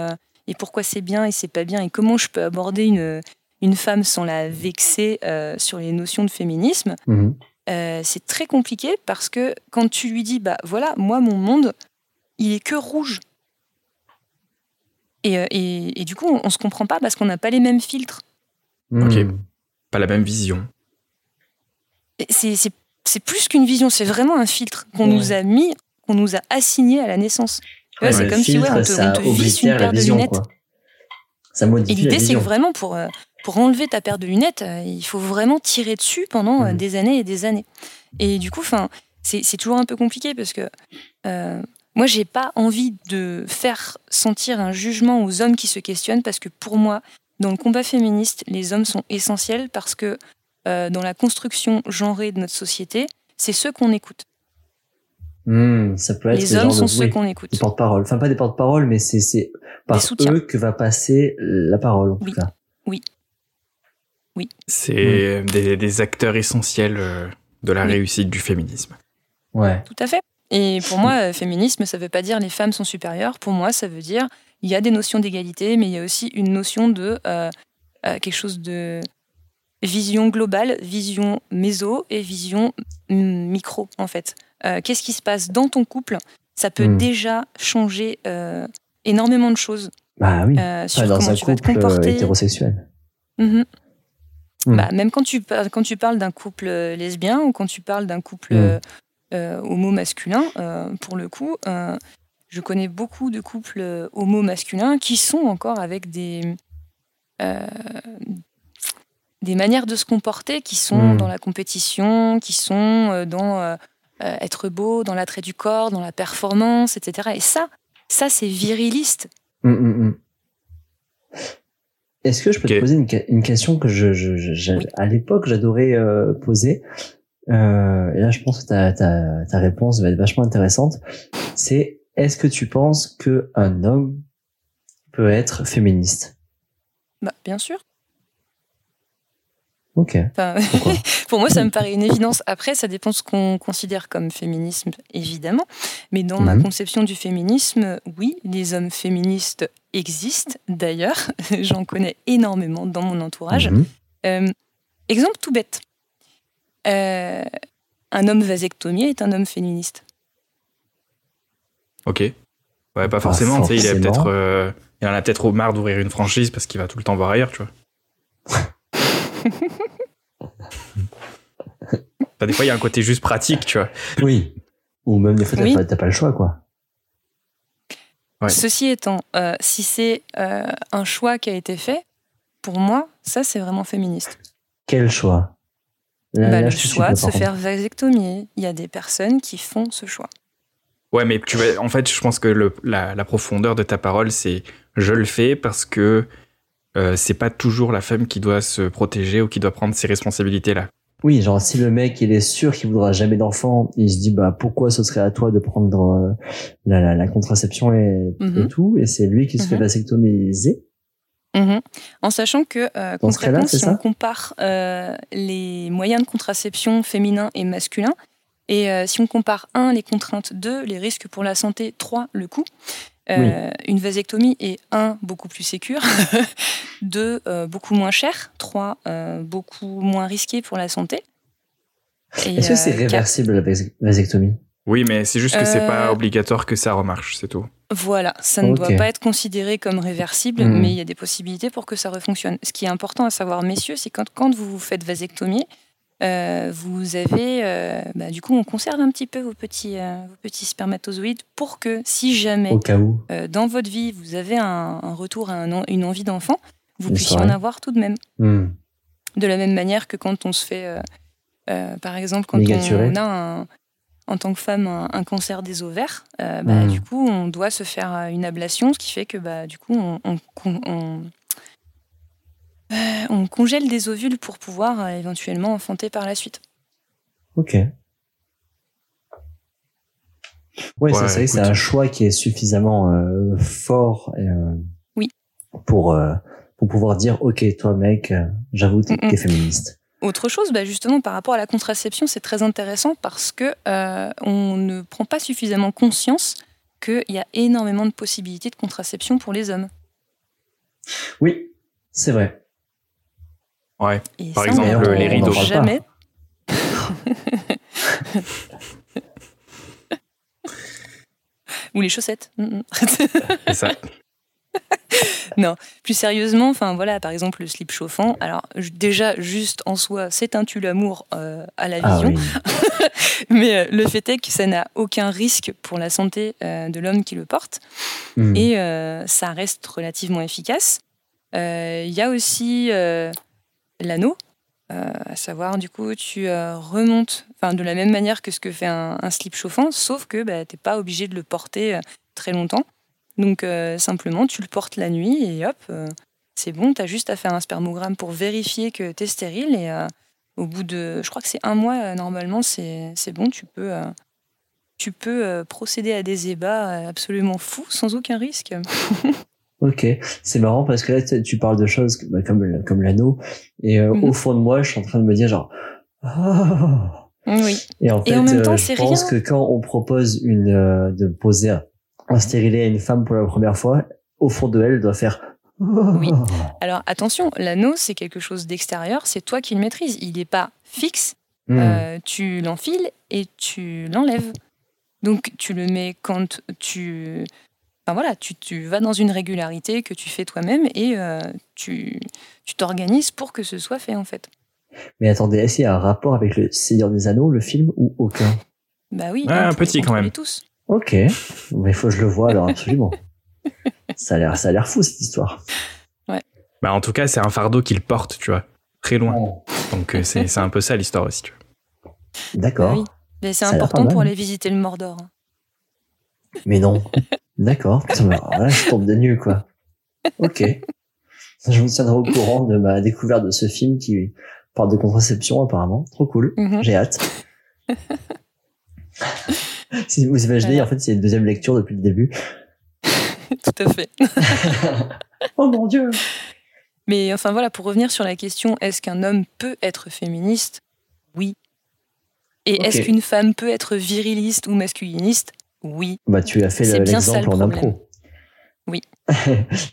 et pourquoi c'est bien et c'est pas bien et comment je peux aborder une, une femme sans la vexer euh, sur les notions de féminisme, Mhm. euh, c'est très compliqué parce que quand tu lui dis, bah voilà, moi, mon monde, il est que rouge. Et, euh, et, et du coup, on, on se comprend pas parce qu'on n'a pas les mêmes filtres. Ok. Mhm. Pas la même vision. Et C'est c'est- c'est plus qu'une vision, c'est vraiment un filtre qu'on Ouais. nous a mis, qu'on nous a assigné à la naissance. Ouais, c'est comme si ouais, on te, ça on te visse une paire de vision, lunettes. quoi. Ça Et modifie la l'idée, c'est vraiment, pour, euh, pour enlever ta paire de lunettes, euh, il faut vraiment tirer dessus pendant euh, Mhm. des années et des années. Et du coup, enfin, c'est toujours un peu compliqué parce que euh, moi, j'ai pas envie de faire sentir un jugement aux hommes qui se questionnent parce que pour moi, dans le combat féministe, les hommes sont essentiels parce que euh, dans la construction genrée de notre société, c'est ceux qu'on écoute. Hmm, ça peut être Les hommes sont de, ceux oui, qu'on écoute. des porte-parole. Enfin, pas des porte-parole, mais c'est, par eux que va passer la parole, en Oui. tout cas. C'est des, des acteurs essentiels euh, de la Oui. réussite du féminisme. Ouais. Tout à fait. Et pour moi, euh, féminisme, ça veut pas dire les femmes sont supérieures. Pour moi, ça veut dire il y a des notions d'égalité, mais il y a aussi une notion de euh, euh, quelque chose de vision globale, vision méso et vision mm, micro, en fait. Euh, Qu'est-ce qui se passe dans ton couple? Ça peut Hmm. déjà changer euh, énormément de choses Bah oui. euh, sur Enfin, dans comment un tu vas te couple comporter. hétérosexuel. Mhm. Hmm. Bah, même quand tu, quand tu parles d'un couple euh, lesbien ou quand tu parles d'un couple Hmm. euh, euh, homo-masculin, euh, pour le coup, euh, je connais beaucoup de couples euh, homo-masculins qui sont encore avec des, des manières de se comporter qui sont Hmm. dans la compétition, qui sont dans être beau, dans l'attrait du corps, dans la performance, etc. Et ça, ça c'est viriliste. Est-ce que je peux te poser une, que- une question que je, à l'époque j'adorais euh, poser euh, et là je pense que ta, ta, ta réponse va être vachement intéressante. C'est est-ce que tu penses que un homme peut être féministe? Bah, bien sûr. Ok. Enfin, pour moi, ça me paraît une évidence. Après, ça dépend de ce qu'on considère comme féminisme, évidemment. Mais dans ma Mhm. conception du féminisme, oui, les hommes féministes existent. D'ailleurs, j'en connais énormément dans mon entourage. Mhm. Euh, exemple tout bête. Euh, un homme vasectomié est un homme féministe. Ok. Ouais, pas forcément. Il, peut-être, euh, il en a peut-être marre d'ouvrir une franchise parce qu'il va tout le temps voir ailleurs, tu vois. Enfin, des fois, il y a un côté juste pratique, tu vois. Oui. Ou même des fois, t'as Oui. pas, t'as pas le choix, quoi. Ouais. Ceci étant, euh, si c'est euh, un choix qui a été fait, pour moi, ça c'est vraiment féministe. Quel choix? Là- Bah, là, le choix de se contre. faire vasectomier. Il y a des personnes qui font ce choix. Ouais, mais tu vas, en fait, je pense que le- la, la profondeur de ta parole, c'est je le fais parce que euh, c'est pas toujours la femme qui doit se protéger ou qui doit prendre ces responsabilités-là. Oui, genre si le mec il est sûr qu'il voudra jamais d'enfant, il se dit bah pourquoi ce serait à toi de prendre euh, la, la, la contraception et, Mhm. et tout, et c'est lui qui se fait Mhm. vasectomiser. Mhm. En sachant que euh, concrètement, si on compare euh, les moyens de contraception féminins et masculins, et euh, si on compare 1, les contraintes, 2, les risques pour la santé, 3, le coût, euh, une vasectomie est 1, beaucoup plus sécure, 2, euh, beaucoup moins cher, 3, euh, beaucoup moins risqué pour la santé. Est-ce que c'est quatre- réversible la vas- vasectomie? Oui, mais c'est juste que c'est pas obligatoire que ça remarche, c'est tout. Voilà, ça ne doit pas être considéré comme réversible, Mhm. mais il y a des possibilités pour que ça refonctionne. Ce qui est important à savoir, messieurs, c'est quand, quand vous vous faites vasectomier, euh, vous avez, euh, bah, du coup, on conserve un petit peu vos petits, euh, vos petits spermatozoïdes pour que si jamais Au cas où. dans votre vie vous avez un, un retour à un une envie d'enfant, vous puissiez en avoir tout de même. Hmm. De la même manière que quand on se fait, par exemple, quand on a un- en tant que femme un, un cancer des ovaires, bah, Mm. du coup, on doit se faire une ablation, ce qui fait que bah, du coup, on, on- on- on- euh, on congèle des ovules pour pouvoir euh, éventuellement enfanter par la suite. Ok. Ouais, Ouais, c'est c'est vrai que c'est écoute. un choix qui est suffisamment euh, fort euh, Oui. pour euh, pour pouvoir dire ok toi mec j'avoue t'es Mm-mm. t'es féministe. Autre chose, bah, justement, par rapport à la contraception, c'est très intéressant parce que euh, on ne prend pas suffisamment conscience qu'il y a énormément de possibilités de contraception pour les hommes. Oui, c'est vrai. Ouais. Et Par ça, exemple, on les rideaux. Jamais. Ou les chaussettes. Mm, mm. C'est ça. Plus sérieusement, enfin voilà, par exemple le slip chauffant. Alors déjà juste en soi, c'est un tue l'amour euh, à la Ah vision, oui. mais euh, le fait est que ça n'a aucun risque pour la santé euh, de l'homme qui le porte Hmm. et euh, ça reste relativement efficace. Euh, Il y a aussi euh, l'anneau, euh, à savoir du coup tu euh, remontes, de la même manière que ce que fait un, slip chauffant, sauf que bah, t'es pas obligé de le porter euh, très longtemps. Donc simplement tu le portes la nuit et hop, c'est bon, t'as juste à faire un spermogramme pour vérifier que t'es stérile et au bout de, je crois que c'est un mois normalement, c'est bon, tu peux, tu peux procéder à des ébats absolument fous sans aucun risque. Ok, c'est marrant parce que là tu- parles de choses bah, comme comme l'anneau et euh, Mhm. au fond de moi je suis en train de me dire genre ah. Oui. et en fait Et en même temps, euh, je pense rien. que quand on propose une euh, de poser un- un stérilet à une femme pour la première fois au fond de elle elle doit faire Oui. Alors attention, l'anneau c'est quelque chose d'extérieur, c'est toi qui le maîtrises. Il n'est pas fixe, Hmm. euh, tu l'enfiles et tu l'enlèves. Donc tu le mets quand tu... Enfin voilà, tu, tu vas dans une régularité que tu fais toi-même et euh, tu tu t'organises pour que ce soit fait en fait. Mais attendez, est-ce qu'il y a un rapport avec le Seigneur des Anneaux, le film, ou aucun? Bah oui, Ouais, un petit, les quand même. tous. Ok, mais il faut que je le vois alors absolument. ça a l'air, ça a l'air fou cette histoire. Bah, en tout cas, c'est un fardeau qu'il porte, tu vois. Très loin. Donc, euh, c'est c'est un peu ça l'histoire aussi, tu vois. D'accord, Ah oui. Mais c'est important pour aller visiter le Mordor. hein. mais non. D'accord. Là, je tombe de nu quoi. Ok. Je vous tiendrai au courant de ma découverte de ce film qui parle de contraception apparemment. Trop cool. Mhm. J'ai hâte. si vous imaginez, Voilà. en fait, c'est une deuxième lecture depuis le début. Tout à fait. oh mon dieu. Mais enfin voilà, pour revenir sur la question, est-ce qu'un homme peut être féministe? Oui. Et est-ce qu'une femme peut être viriliste ou masculiniste? Oui. Bah, tu as fait l'exemple le en impro. Oui.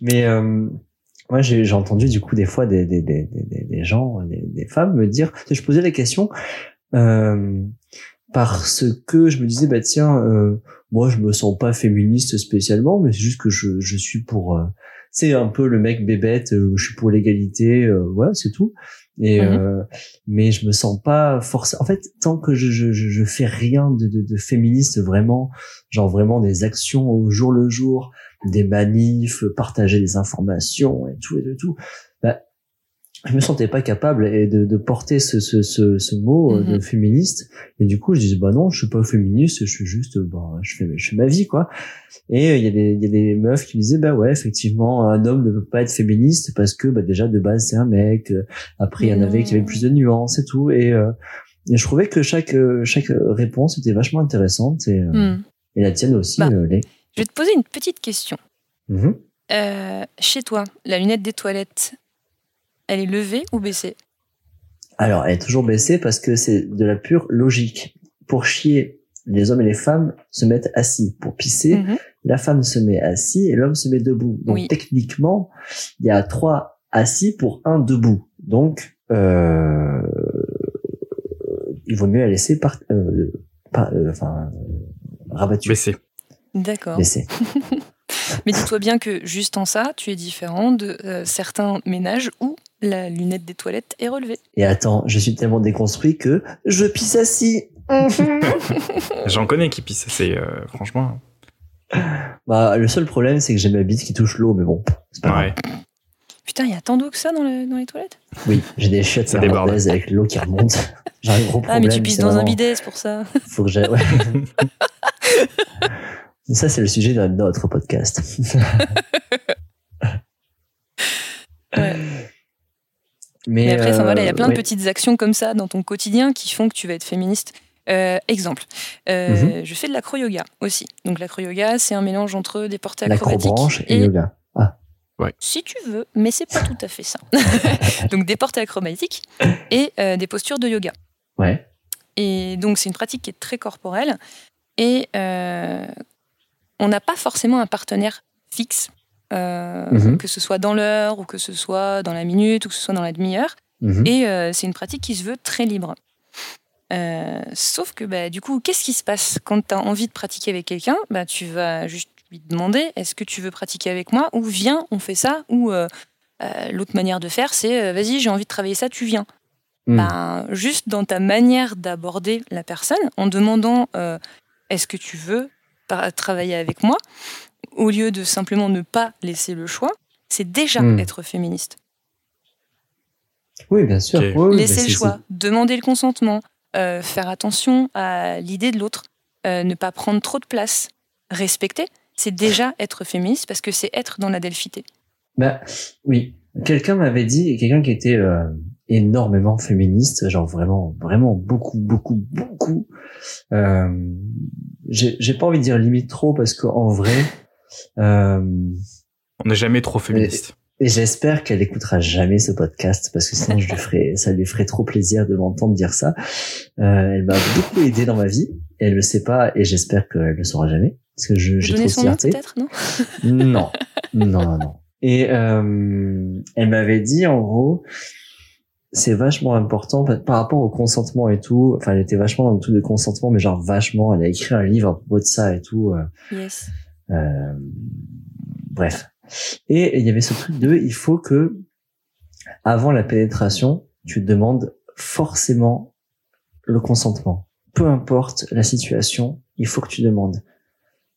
Mais euh, moi, j'ai entendu du coup des fois des, des, des, des, des gens, des, des femmes me dire, je posais la question euh, parce que je me disais, bah tiens, euh, moi, je me sens pas féministe spécialement, mais c'est juste que je, je suis pour, euh, c'est un peu le mec bébête, euh, je suis pour l'égalité, euh, voilà, c'est tout. Et Mhm. euh, mais je me sens pas forcément. En fait, tant que je je je, je fais rien de, de, de féministe vraiment, genre vraiment des actions au jour le jour, des manifs, partager des informations et tout et de tout. Je me sentais pas capable et de, de porter ce, ce, ce, ce mot euh, de Mhm. féministe. Et du coup, je disais, bah non, je suis pas féministe, je suis juste, bah, je fais, je fais ma vie, quoi. Et euh, il y a des, il y a des meufs qui me disaient, bah ouais, effectivement, un homme ne peut pas être féministe parce que, bah, déjà, de base, c'est un mec. Euh, Après, il y en avait qui avaient non. plus de nuances et tout. Et, euh, et je trouvais que chaque, euh, chaque réponse était vachement intéressante et, euh, et la tienne aussi, Bah. euh, les. Je vais te poser une petite question. Mhm. Euh, chez toi, la lunette des toilettes, elle est levée ou baissée? Alors, elle est toujours baissée parce que c'est de la pure logique. Pour chier, les hommes et les femmes se mettent assis. Pour pisser, Mhm. la femme se met assis et l'homme se met debout. Donc, Oui. techniquement, il y a trois assis pour un debout. Donc, euh, il vaut mieux la laisser par, euh, par- euh, enfin, rabattue, Baissé. D'accord. baissée. Mais dis-toi bien que juste en ça, tu es différent de euh, certains ménages où la lunette des toilettes est relevée. Et attends, je suis tellement déconstruit que je pisse assis. J'en connais qui pissent. C'est euh, franchement. Bah, le seul problème, c'est que j'ai ma bite qui touche l'eau, mais bon, c'est pas grave. Ouais. Putain, il y a tant d'eau que ça dans, le- dans les toilettes? Oui, j'ai des chiottes Ça déborde. irlandaises avec l'eau qui remonte. J'ai un gros problème. Ah, mais tu pisses dans un bidet, c'est pour ça. Faut que j'aille. Ouais. Ça, c'est le sujet d'un autre podcast. Ouais. Mais, Mais après, euh, voilà, il y a plein ouais. de petites actions comme ça dans ton quotidien qui font que tu vas être féministe. Euh, exemple, euh, Mhm. je fais de l'acro-yoga aussi. Donc l'acro-yoga, c'est un mélange entre des portées acrobatiques et, et yoga. si tu veux, mais c'est pas tout à fait ça. donc des portées acrobatiques et euh, des postures de yoga. Ouais. Et donc c'est une pratique qui est très corporelle et euh, on n'a pas forcément un partenaire fixe, euh, Mhm. que ce soit dans l'heure ou que ce soit dans la minute ou que ce soit dans la demi-heure. Mhm. Et euh, c'est une pratique qui se veut très libre. Euh, sauf que bah, du coup, qu'est-ce qui se passe quand tu as envie de pratiquer avec quelqu'un? Bah, Tu vas juste lui demander est-ce que tu veux pratiquer avec moi? Ou viens, on fait ça. Ou l'autre manière de faire, c'est vas-y, j'ai envie de travailler ça, tu viens. Mm. Ben, juste dans ta manière d'aborder la personne, en demandant est-ce que tu veux travailler avec moi? Au lieu de simplement ne pas laisser le choix, c'est déjà Mm. être féministe. Oui, bien sûr. Oui, laisser le choix, demander le consentement, euh, faire attention à l'idée de l'autre, euh, ne pas prendre trop de place, respecter, c'est déjà être féministe parce que c'est être dans la delphité. Bah, oui. Quelqu'un m'avait dit, quelqu'un qui était euh, énormément féministe, genre vraiment, vraiment beaucoup, beaucoup, beaucoup. Euh, j'ai j'ai pas envie de dire limite trop parce qu'en vrai, euh, On n'est jamais trop féministe. et j'espère qu'elle écoutera jamais ce podcast parce que sinon je lui ferai, ça lui ferait trop plaisir de m'entendre dire ça. Euh, elle m'a beaucoup aidé dans ma vie. Et elle le sait pas et j'espère qu'elle le saura jamais parce que je- j'ai trop son nom peut-être, non Non, non, non, non. Et euh, elle m'avait dit en gros, c'est vachement important par rapport au consentement et tout. Enfin, elle était vachement dans le tout de consentement, mais genre vachement. Elle a écrit un livre à propos de ça et tout. Yes. Euh, bref. Et il y avait ce truc de, il faut que avant la pénétration, tu demandes forcément le consentement. Peu importe la situation, il faut que tu demandes.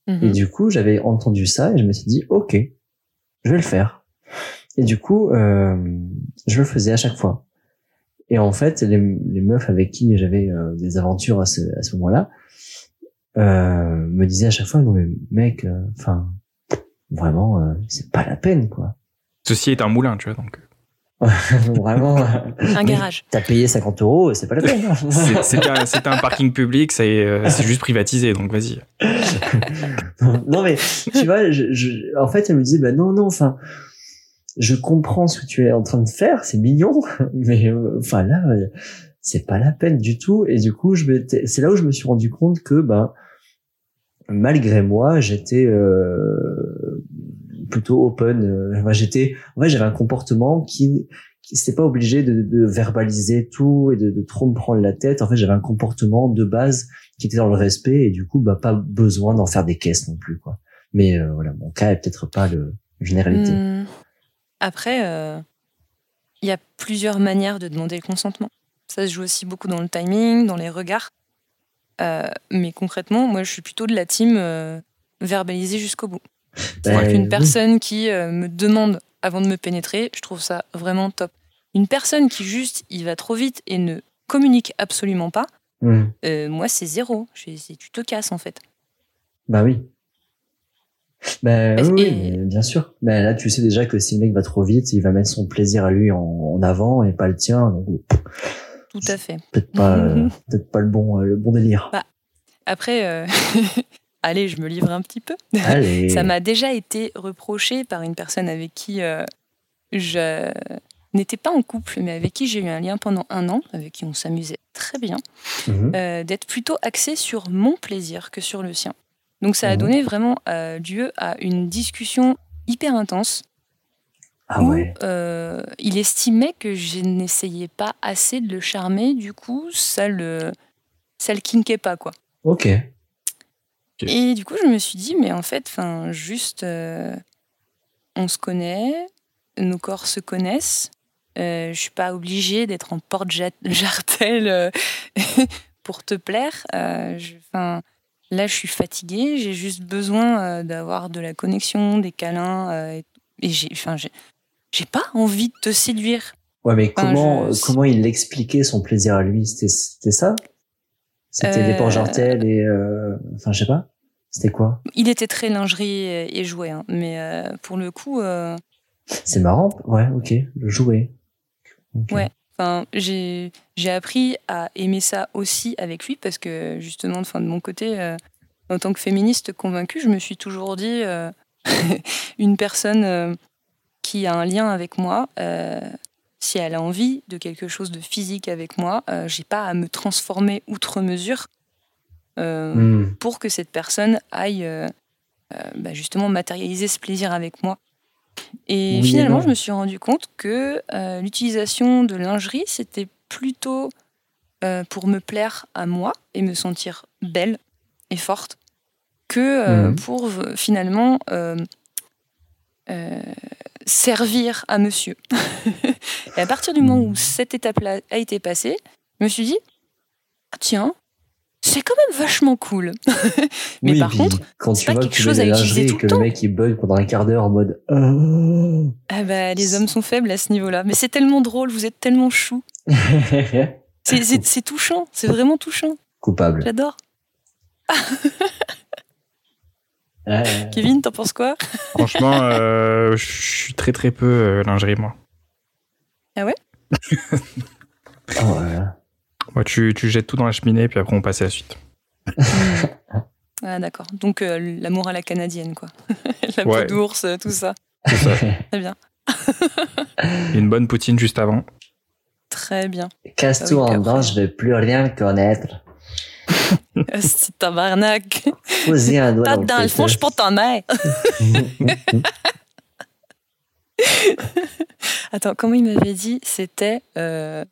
Mhm. Et du coup, j'avais entendu ça et je me suis dit, ok, je vais le faire. Et du coup, euh, je le faisais à chaque fois. Et en fait, les, les meufs avec qui j'avais euh, des aventures à ce, à ce moment-là euh, me disaient à chaque fois, non mais mec, euh, enfin, vraiment, euh, c'est pas la peine, quoi. Ceci est un moulin, tu vois. Donc, vraiment, Un garage. t'as payé 50 euros, c'est pas la peine. c'est- un, un parking public, c'est euh, c'est juste privatisé, donc vas-y. non mais tu vois, je, je- en fait, elle me disait bah non non, enfin je comprends ce que tu es en train de faire, c'est mignon, mais euh, enfin là, euh, c'est pas la peine du tout. Et du coup, je c'est là où je me suis rendu compte que, ben, malgré moi, j'étais euh, plutôt open. euh, enfin, j'étais, en fait, j'avais un comportement qui, qui c'était pas obligé de, verbaliser tout et de, trop me prendre la tête. En fait, j'avais un comportement de base qui était dans le respect et du coup, bah, pas besoin d'en faire des caisses non plus. Mais euh, voilà, mon cas est peut-être pas le généralité. Hmm. Après, il y a plusieurs manières de demander le consentement. Ça se joue aussi beaucoup dans le timing, dans les regards. Euh, mais concrètement, moi, je suis plutôt de la team euh, verbaliser jusqu'au bout. Ben, qu'une oui. personne qui euh, me demande avant de me pénétrer, je trouve ça vraiment top. Une personne qui juste, il va trop vite et ne communique absolument pas, Hmm. euh, moi, c'est zéro. Je- tu te casses, en fait. Bah oui. Ben Et- oui, bien sûr. Mais là, tu sais déjà que si le mec va trop vite, il va mettre son plaisir à lui en, en avant et pas le tien. Donc, Tout à fait. peut-être pas, euh, peut-être pas le bon, euh, le bon délire. Après, euh, allez, je me livre un petit peu. Allez. Ça m'a déjà été reproché par une personne avec qui je n'étais pas en couple, mais avec qui j'ai eu un lien pendant un an, avec qui on s'amusait très bien, Mhm. euh, d'être plutôt axé sur mon plaisir que sur le sien. Donc ça a Mhm. donné vraiment euh, lieu à une discussion hyper intense Ah où ouais. euh, il estimait que je n'essayais pas assez de le charmer, du coup ça le ça le kinkait pas quoi. Ok. Et du coup, je me suis dit, mais en fait, enfin, juste, euh, on se connaît, nos corps se connaissent. Euh, je suis pas obligée d'être en porte-jartel euh, pour te plaire. Euh, je- 'fin, là, je suis fatiguée. J'ai juste besoin d'avoir de la connexion, des câlins. et et j'ai, enfin, j'ai, pas envie de te séduire. Ouais, mais Enfin, comment, je- comment il expliquait son plaisir à lui? C'était, c'était ça? C'était des Euh, portes-jartelles et, euh, enfin, je sais pas. C'était quoi? Il était très lingerie et, et jouet, hein, mais euh, pour le coup. euh, C'est marrant. Ouais, ok. Le jouet. Ouais. Enfin, j'ai j'ai appris à aimer ça aussi avec lui parce que justement, enfin, de mon côté, euh, en tant que féministe convaincue, je me suis toujours dit euh, une personne euh, qui a un lien avec moi, euh, si elle a envie de quelque chose de physique avec moi, euh, j'ai pas à me transformer outre mesure euh, Hmm. pour que cette personne aille euh, bah, justement matérialiser ce plaisir avec moi. Et Oui finalement, je me suis rendu compte que l'utilisation de lingerie, c'était plutôt pour me plaire à moi et me sentir belle et forte que Mhm. pour finalement euh, servir à monsieur. et à partir du moment où cette étape-là a été passée, je me suis dit, ah, tiens, c'est quand même vachement cool. Mais oui, par contre, quand tu pas vois que quelque tu chose à utiliser tout et que le mec il bug pendant un quart d'heure en mode euh... Ah bah, les hommes sont faibles à ce niveau-là. Mais c'est tellement drôle, vous êtes tellement chou. C'est touchant, c'est vraiment touchant. coupable. J'adore. Ouais. Kevin, t'en penses quoi? Franchement, euh, je suis très très peu euh, lingerie, moi. Oh, ouais? Moi, tu, tu jettes tout dans la cheminée, puis après on passe à la suite. Ah d'accord. Donc euh, l'amour à la canadienne, quoi. la peau Ouais. d'ours, euh, tout ça. C'est ça. Très bien. Une bonne poutine juste avant. Très bien. Casse tout Ah en dedans, je vais plus rien connaître. Ah, C'est tabarnak. Pas dans, le fond, je pas ta mère. Attends, comment il m'avait dit? C'était. euh,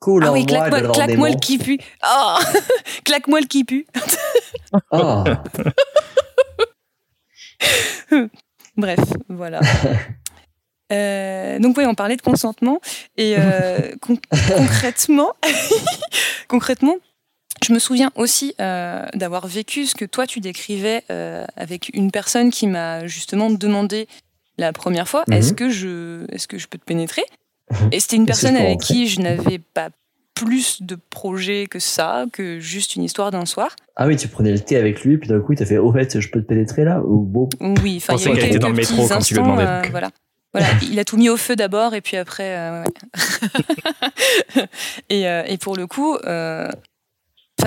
Cool Ah oui, moi claque-moi le qui pue. Oh Claque-moi le qui pue. Oh, Bref, voilà. Euh, donc oui, on parlait de consentement et euh, con- concrètement, concrètement, je me souviens aussi euh, d'avoir vécu ce que toi tu décrivais euh, avec une personne qui m'a justement demandé la première fois Mhm. est-ce que je est-ce que je peux te pénétrer? Et c'était une personne avec qui je n'avais pas plus de projets que ça, que juste une histoire d'un soir. Ah oui, tu prenais le thé avec lui, puis d'un coup, il t'a fait, au fait, je peux te pénétrer là? Ou bon? Oui, enfin, il y a quelques dans le métro petits quand tu lui instants, demandais, euh, voilà. Voilà, il a tout mis au feu d'abord et puis après. euh, ouais. et, euh, et pour le coup, euh,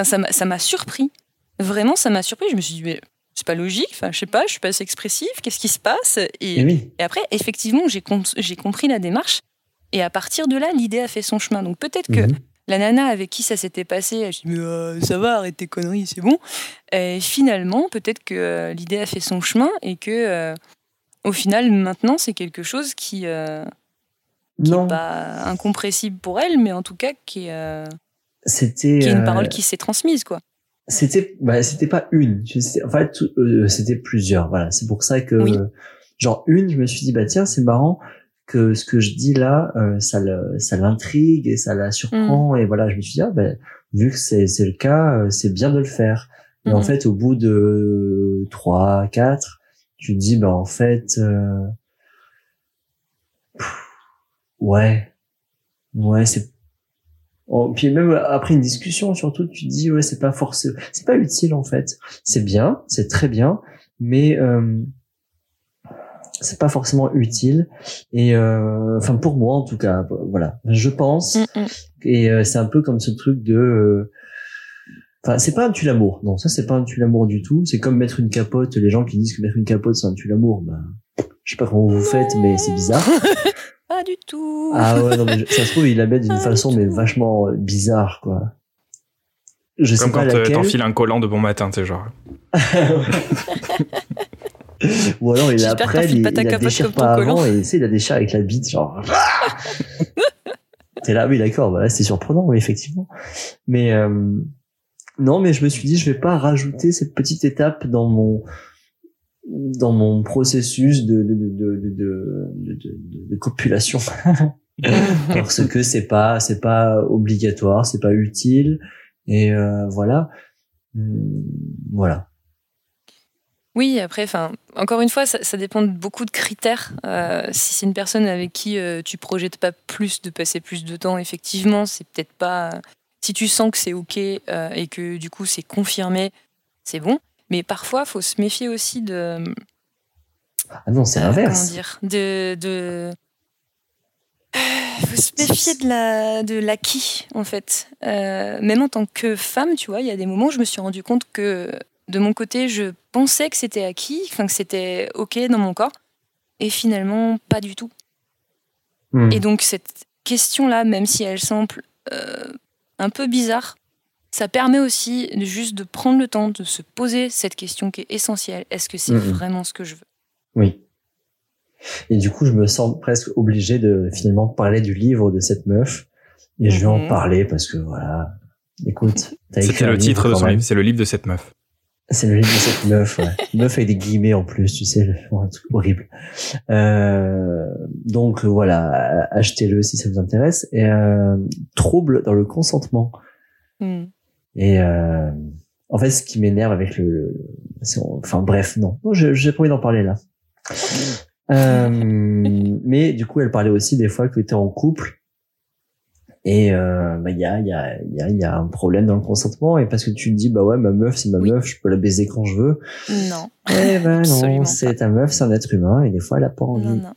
ça m'a- surpris. Vraiment, ça m'a surpris. Je me suis dit, mais c'est pas logique. Enfin, je sais pas, je suis pas assez expressive. Qu'est-ce qui se passe? Et, Et oui. et après, effectivement, j'ai com- j'ai compris la démarche. Et à partir de là, l'idée a fait son chemin. Donc peut-être que Mhm. la nana avec qui ça s'était passé, elle dit mais euh, ça va, arrête tes conneries, c'est bon. Et finalement, peut-être que euh, l'idée a fait son chemin et que euh, au final, maintenant, c'est quelque chose qui euh, Non, pas incompressible pour elle, mais en tout cas qui est, euh, c'était. qui est une euh, parole qui s'est transmise, quoi. C'était, bah, c'était pas une. En fait, euh, c'était plusieurs. Voilà. C'est pour ça que, Oui. genre une, je me suis dit bah tiens, c'est marrant que ce que je dis là, euh, ça le, ça l'intrigue et ça la Mm. surprend. Et voilà, je me suis dit ah ben vu que c'est c'est le cas, euh, c'est bien de le faire. Et en Mhm. fait, au bout de trois, quatre, tu te dis bah en fait, euh, pff, ouais, ouais, c'est Oh, puis même après une discussion, surtout, tu te dis ouais, c'est pas forcément, c'est pas utile en fait. C'est bien, c'est très bien, mais euh, c'est pas forcément utile. Et euh, enfin pour moi en tout cas, voilà, je pense. Mm, mm. Et euh, c'est un peu comme ce truc de, euh, enfin c'est pas un tue l'amour. Non, ça c'est pas un tue l'amour du tout. C'est comme mettre une capote. Les gens qui disent que mettre une capote c'est un tue l'amour, ben je sais pas comment vous faites, mais c'est bizarre. Pas du tout. Ah ouais, non, mais je- ça se trouve, il la met d'une façon, mais vachement euh, bizarre, quoi. Je sais Comme pas quand euh, laquelle. t'enfiles un collant de bon matin, sais, genre. Ou alors, il après, il, il la déchire pas collant. avant, et tu sais, il la déchire avec la bite, genre. T'es là, oui, d'accord, bah là, c'est surprenant, oui, effectivement. Mais, euh, non, mais je me suis dit, je vais pas rajouter cette petite étape dans mon, dans mon processus de, de, de, de, de, de, copulation. parce que c'est pas c'est pas obligatoire c'est pas utile et euh, voilà Hum, voilà Oui, après, enfin, encore une fois, ça, ça dépend de beaucoup de critères. Euh, si c'est une personne avec qui euh, tu projettes pas plus de passer plus de temps, effectivement, c'est peut-être pas. Si tu sens que c'est ok euh, et que du coup c'est confirmé, c'est bon. Mais parfois, faut se méfier aussi de. ah non c'est euh, Comment l'inverse dire De. de... Euh, faut se méfier de la de l'acquis en fait. Euh, même en tant que femme, tu vois, il y a des moments où je me suis rendu compte que de mon côté, je pensais que c'était acquis, enfin que c'était ok dans mon corps, et finalement pas du tout. Hum. Et donc cette question-là, même si elle semble euh, un peu bizarre, ça permet aussi de juste de prendre le temps de se poser cette question qui est essentielle. Est-ce que c'est Mhm. vraiment ce que je veux? Oui et du coup je me sens presque obligé de finalement parler du livre de cette meuf et je vais en Mhm. parler parce que voilà écoute t'as écrit C'était le titre de son livre, c'est le livre de cette meuf. C'est le livre de cette meuf, ouais. meuf avec des guillemets en plus, tu sais, un truc horrible. Euh, donc voilà, achetez-le si ça vous intéresse. Et euh, trouble dans le consentement. Hmm. Et euh, en fait, ce qui m'énerve avec le, enfin bref, non, non, j'ai pas envie d'en parler là. Euh, mais du coup, elle parlait aussi des fois que tu es en couple et euh, bah il y a il y a il y a il y a un problème dans le consentement. Et parce que tu te dis bah ouais ma meuf c'est ma Oui. meuf je peux la baiser quand je veux. Non, eh ben non c'est ta meuf c'est un être humain et des fois elle a pas envie. Non, non.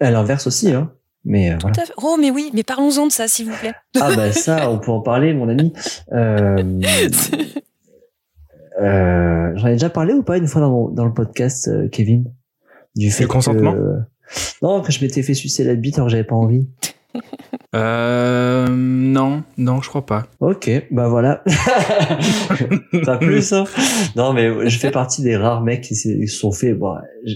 à l'inverse aussi hein. Mais euh, voilà. Tout à fait. Oh, mais oui, mais parlons-en de ça, s'il vous plaît. ah bah ça on peut en parler mon ami. Euh, euh, j'en ai déjà parlé ou pas une fois dans, mon- dans le podcast euh, Kevin? Du fait consentement? Que, non que je m'étais fait sucer la bite alors que j'avais pas envie Euh, non, non, je crois pas. Ok, bah voilà. pas plus, hein. Non, mais je fais partie des rares mecs qui se sont fait. Bon, je-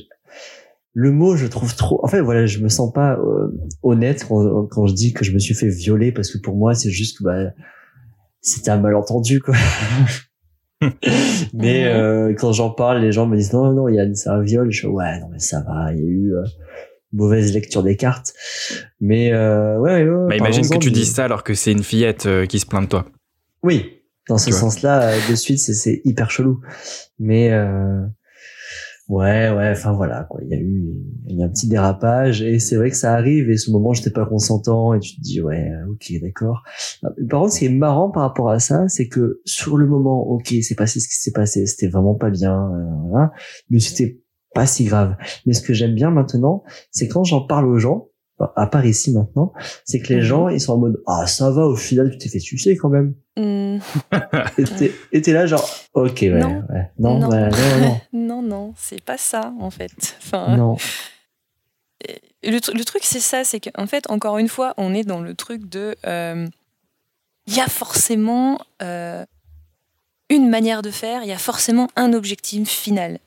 le mot, je trouve trop. En fait, voilà, je me sens pas euh, honnête quand, quand je dis que je me suis fait violer parce que pour moi, c'est juste que bah, c'était un malentendu, quoi. mais euh, quand j'en parle, les gens me disent non, non, Yann, c'est un viol. Je fais ouais, non, mais ça va. Il y a eu euh, mauvaise lecture des cartes. Mais euh, ouais, ouais, ouais, Bah, imagine que tu dis ça alors que c'est une fillette euh, qui se plaint de toi. Oui, dans ce sens-là, euh, de suite, c'est- hyper chelou. Mais euh, ouais, ouais, enfin voilà, quoi. Il y a eu, il y a un petit dérapage et c'est vrai que ça arrive. Et ce moment, j'étais pas consentant et tu te dis ouais, ok, d'accord. Par contre, ce qui est marrant par rapport à ça, c'est que sur le moment, ok, c'est passé ce qui s'est passé, c'était vraiment pas bien, voilà, mais c'était pas si grave. Mais ce que j'aime bien maintenant, c'est quand j'en parle aux gens. à part ici maintenant, c'est que les Mhm. gens ils sont en mode ah ça va au final tu t'es fait sucer quand même. Hmm, Et t'es- là genre ok ouais Non. ouais non Non. bah, non non non, non, c'est pas ça en fait. Enfin, non le truc, c'est ça, c'est qu'en fait, encore une fois, on est dans le truc de. euh, Il y a forcément euh, une manière de faire, il y a forcément un objectif final.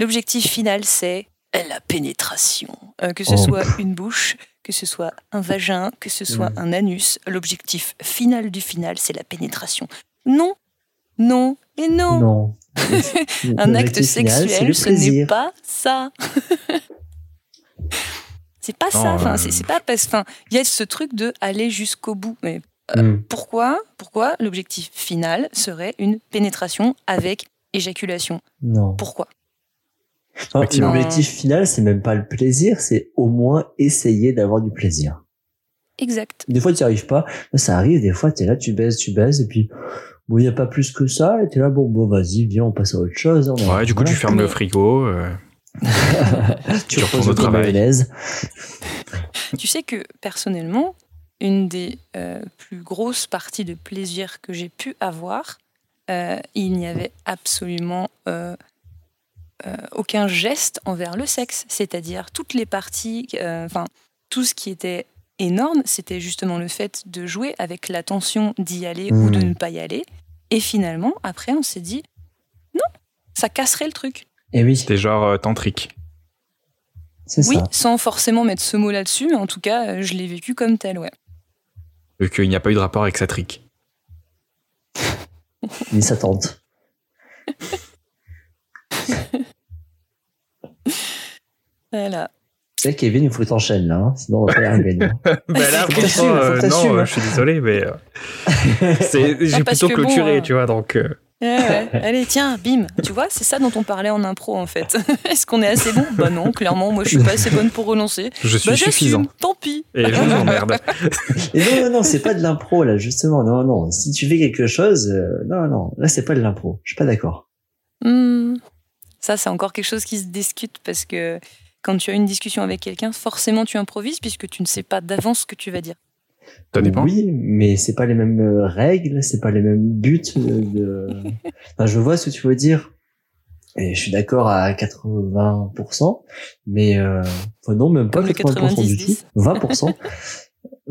L'objectif final, c'est la pénétration. Euh, que ce Oh. soit une bouche, que ce soit un vagin, que ce soit Mm. un anus, l'objectif final du final, c'est la pénétration. Non, non et non. non. Un acte final, sexuel, ce n'est pas ça. c'est pas ça. Non, Enfin, euh, c'est pas parce. Enfin, il y a ce truc de aller jusqu'au bout. Mais Hmm. pourquoi Pourquoi l'objectif final serait une pénétration avec éjaculation? Non. Pourquoi? Enfin, Effectivement. L'objectif final, c'est même pas le plaisir, c'est au moins essayer d'avoir du plaisir. Exact. Des fois, tu n'y arrives pas. Ça arrive, des fois, t'es là, tu baises, tu baises, et puis, bon, il n'y a pas plus que ça, et t'es là, bon, bon, vas-y, viens, on passe à autre chose. hein, Ouais, du coup, tu fermes le frigo. euh, tu tu reposes retournes au travail. Tu sais que personnellement, une des euh, plus grosses parties de plaisir que j'ai pu avoir, euh, il n'y avait absolument euh, aucun geste envers le sexe. C'est-à-dire toutes les parties, euh, enfin tout ce qui était énorme, c'était justement le fait de jouer avec la tension d'y aller ou de Mm. ne pas y aller. Et finalement, après, on s'est dit, non, ça casserait le truc. Et oui, C'était genre euh, tantrique. c'est Oui, ça. sans forcément mettre ce mot là-dessus, mais en tout cas, euh, je l'ai vécu comme tel, ouais. Vu qu'il n'y a pas eu de rapport avec sa trique. Ni sa tante. Voilà. Sais, Kevin, il faut que t'enchaînes, là, hein, sinon on va pas y arriver. nous. bah là, Faut que franchement, euh, non, euh, je suis désolé, mais euh, c'est- j'ai Ah, parce plutôt que clôturé, tu vois, donc. euh, Ouais, ouais. Allez, tiens, bim. Tu vois, c'est ça dont on parlait en impro, en fait. Est-ce qu'on est assez bon? Bah non, clairement, moi, je suis pas assez bonne pour relancer. je suis Bah, suffisant. Tant pis. Et je vous emmerde. Et non, non, non, c'est pas de l'impro, là, justement. Non, non. Si tu fais quelque chose, euh, non, non, là, c'est pas de l'impro. Je suis pas d'accord. Hmm. Ça, c'est encore quelque chose qui se discute parce que quand tu as une discussion avec quelqu'un, forcément, tu improvises puisque tu ne sais pas d'avance ce que tu vas dire. Ça dépend. Oui, mais c'est pas les mêmes euh, règles, c'est pas les mêmes buts de. de- Enfin, je vois ce que tu veux dire. Et je suis d'accord à 80%, mais euh, enfin, non, même pas Comme le 80% du tout. 90-10. 20%.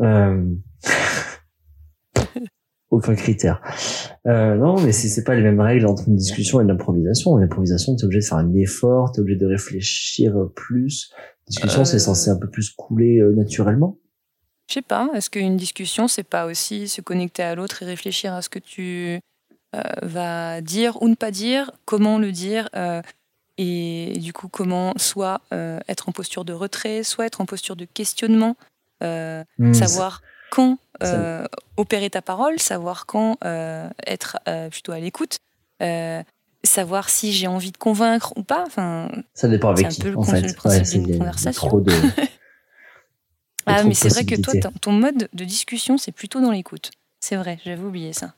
euh... Aucun critère. Euh, non, mais c'est pas les mêmes règles entre une discussion et l'improvisation. L'improvisation, t'es obligé de faire un effort, t'es obligé de réfléchir plus. Discussion, Euh. c'est censé un peu plus couler euh, naturellement. Je sais pas, est-ce qu'une discussion, c'est pas aussi se connecter à l'autre et réfléchir à ce que tu euh, vas dire ou ne pas dire, comment le dire, euh, et du coup, comment soit euh, être en posture de retrait, soit être en posture de questionnement, euh, Hmm, savoir quand euh, opérer ta parole, savoir quand euh, être euh, plutôt à l'écoute, euh, savoir si j'ai envie de convaincre ou pas. Enfin, Ça dépend avec C'est un qui, peu le en fait. y a conversation. Trop de... ah, trop mais c'est vrai que toi, ton- mode de discussion, c'est plutôt dans l'écoute. C'est vrai, j'avais oublié ça.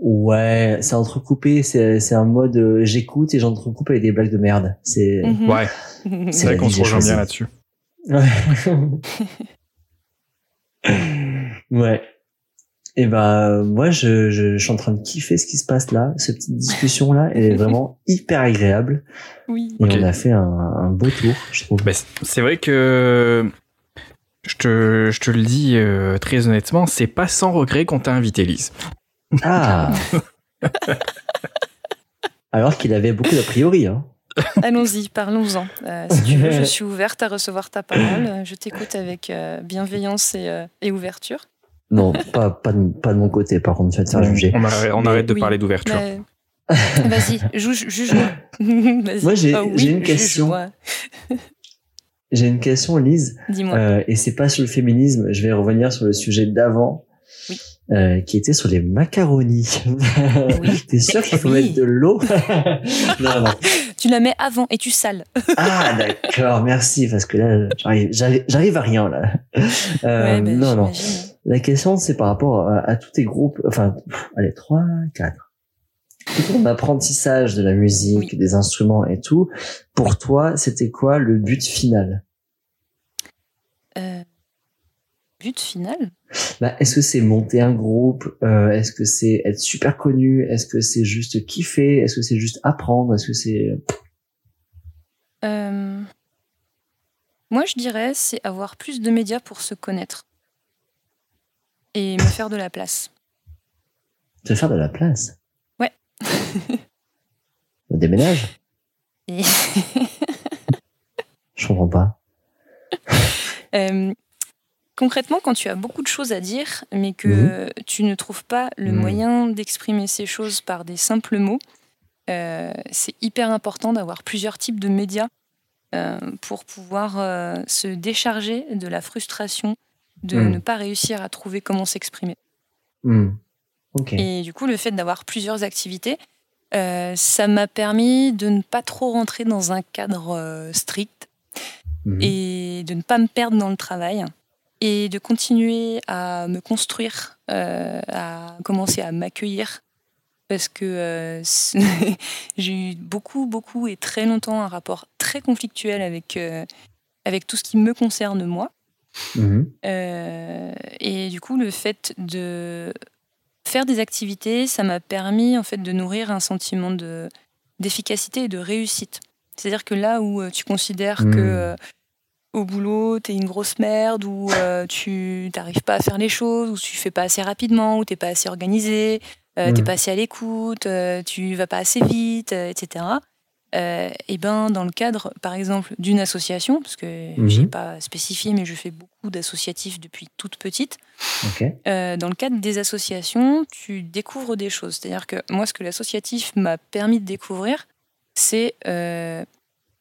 Ouais, c'est entrecoupé, c'est un mode euh, j'écoute et j'entrecoupe avec des blagues de merde. C'est Mhm. Ouais, C'est vrai qu'on se rejoint bien là-dessus. ouais. Et ben moi je, je, je suis en train de kiffer ce qui se passe là, cette petite discussion là, elle est vraiment hyper agréable Oui. et on a fait un, un beau tour, je trouve. Bah, c'est- vrai que je te, je te le dis euh, très honnêtement, c'est pas sans regret qu'on t'a invité, Lise. Ah. Alors qu'il avait beaucoup d'a priori hein. Allons-y, parlons-en. Euh, si tu veux, je suis ouverte à recevoir ta parole. Euh, Je t'écoute avec euh, bienveillance et, euh, et ouverture. Non, pas pas de, pas de mon côté par contre, tu vas te faire juger. On, arrête- on arrête de Oui, parler d'ouverture. Mais- Vas-y, juge- juge-moi. Vas-y. Moi, j'ai- Ah oui, une question. J'ai une question Lise. Dis-moi. Euh, et c'est pas sur le féminisme, je vais revenir sur le sujet d'avant, Oui. euh, qui était sur les macaronis. Oui. T'es sûr qu'il faut Oui. mettre de l'eau? Non, non. Tu la mets avant et tu sales. Ah, d'accord, merci, parce que là, j'arrive, j'arrive, j'arrive à rien, là. Euh, Ouais, ben, non, non. La question, c'est par rapport à, à tous tes groupes, enfin, pff, allez, trois, quatre. Tout ton apprentissage de la musique, Oui. des instruments et tout, pour toi, c'était quoi le but final? Euh, but final? Bah, Est-ce que c'est monter un groupe? Euh, Est-ce que c'est être super connu? Est-ce que c'est juste kiffer? Est-ce que c'est juste apprendre? Est-ce que c'est... Euh, moi, je dirais, c'est avoir plus de médias pour se connaître et me faire de la place. Te faire de la place? Ouais. On déménage? Et- Je comprends pas. Euh, concrètement, quand tu as beaucoup de choses à dire, mais que tu ne trouves pas le Mhm. moyen d'exprimer ces choses par des simples mots, euh, c'est hyper important d'avoir plusieurs types de médias euh, pour pouvoir se décharger de la frustration de Mhm. ne pas réussir à trouver comment s'exprimer. Hmm. Et du coup, le fait d'avoir plusieurs activités, euh, ça m'a permis de ne pas trop rentrer dans un cadre euh, strict Mhm. et de ne pas me perdre dans le travail et de continuer à me construire, euh, à commencer à m'accueillir parce que j'ai eu beaucoup, beaucoup et très longtemps un rapport très conflictuel avec, avec tout ce qui me concerne moi. Mhm. Euh, et du coup, le fait de faire des activités, ça m'a permis en fait de nourrir un sentiment de d'efficacité et de réussite. C'est-à-dire que là où euh, tu considères que euh, au boulot, t'es une grosse merde, ou euh, tu n'arrives pas à faire les choses, ou tu fais pas assez rapidement, ou t'es pas assez organisé, euh, t'es Mm. pas assez à l'écoute, tu vas pas assez vite, etc. Euh, et ben dans le cadre, par exemple, d'une association, parce que Mhm. j'ai pas spécifié, mais je fais beaucoup d'associatifs depuis toute petite. Euh, dans le cadre des associations, tu découvres des choses. C'est-à-dire que moi, ce que l'associatif m'a permis de découvrir, c'est euh,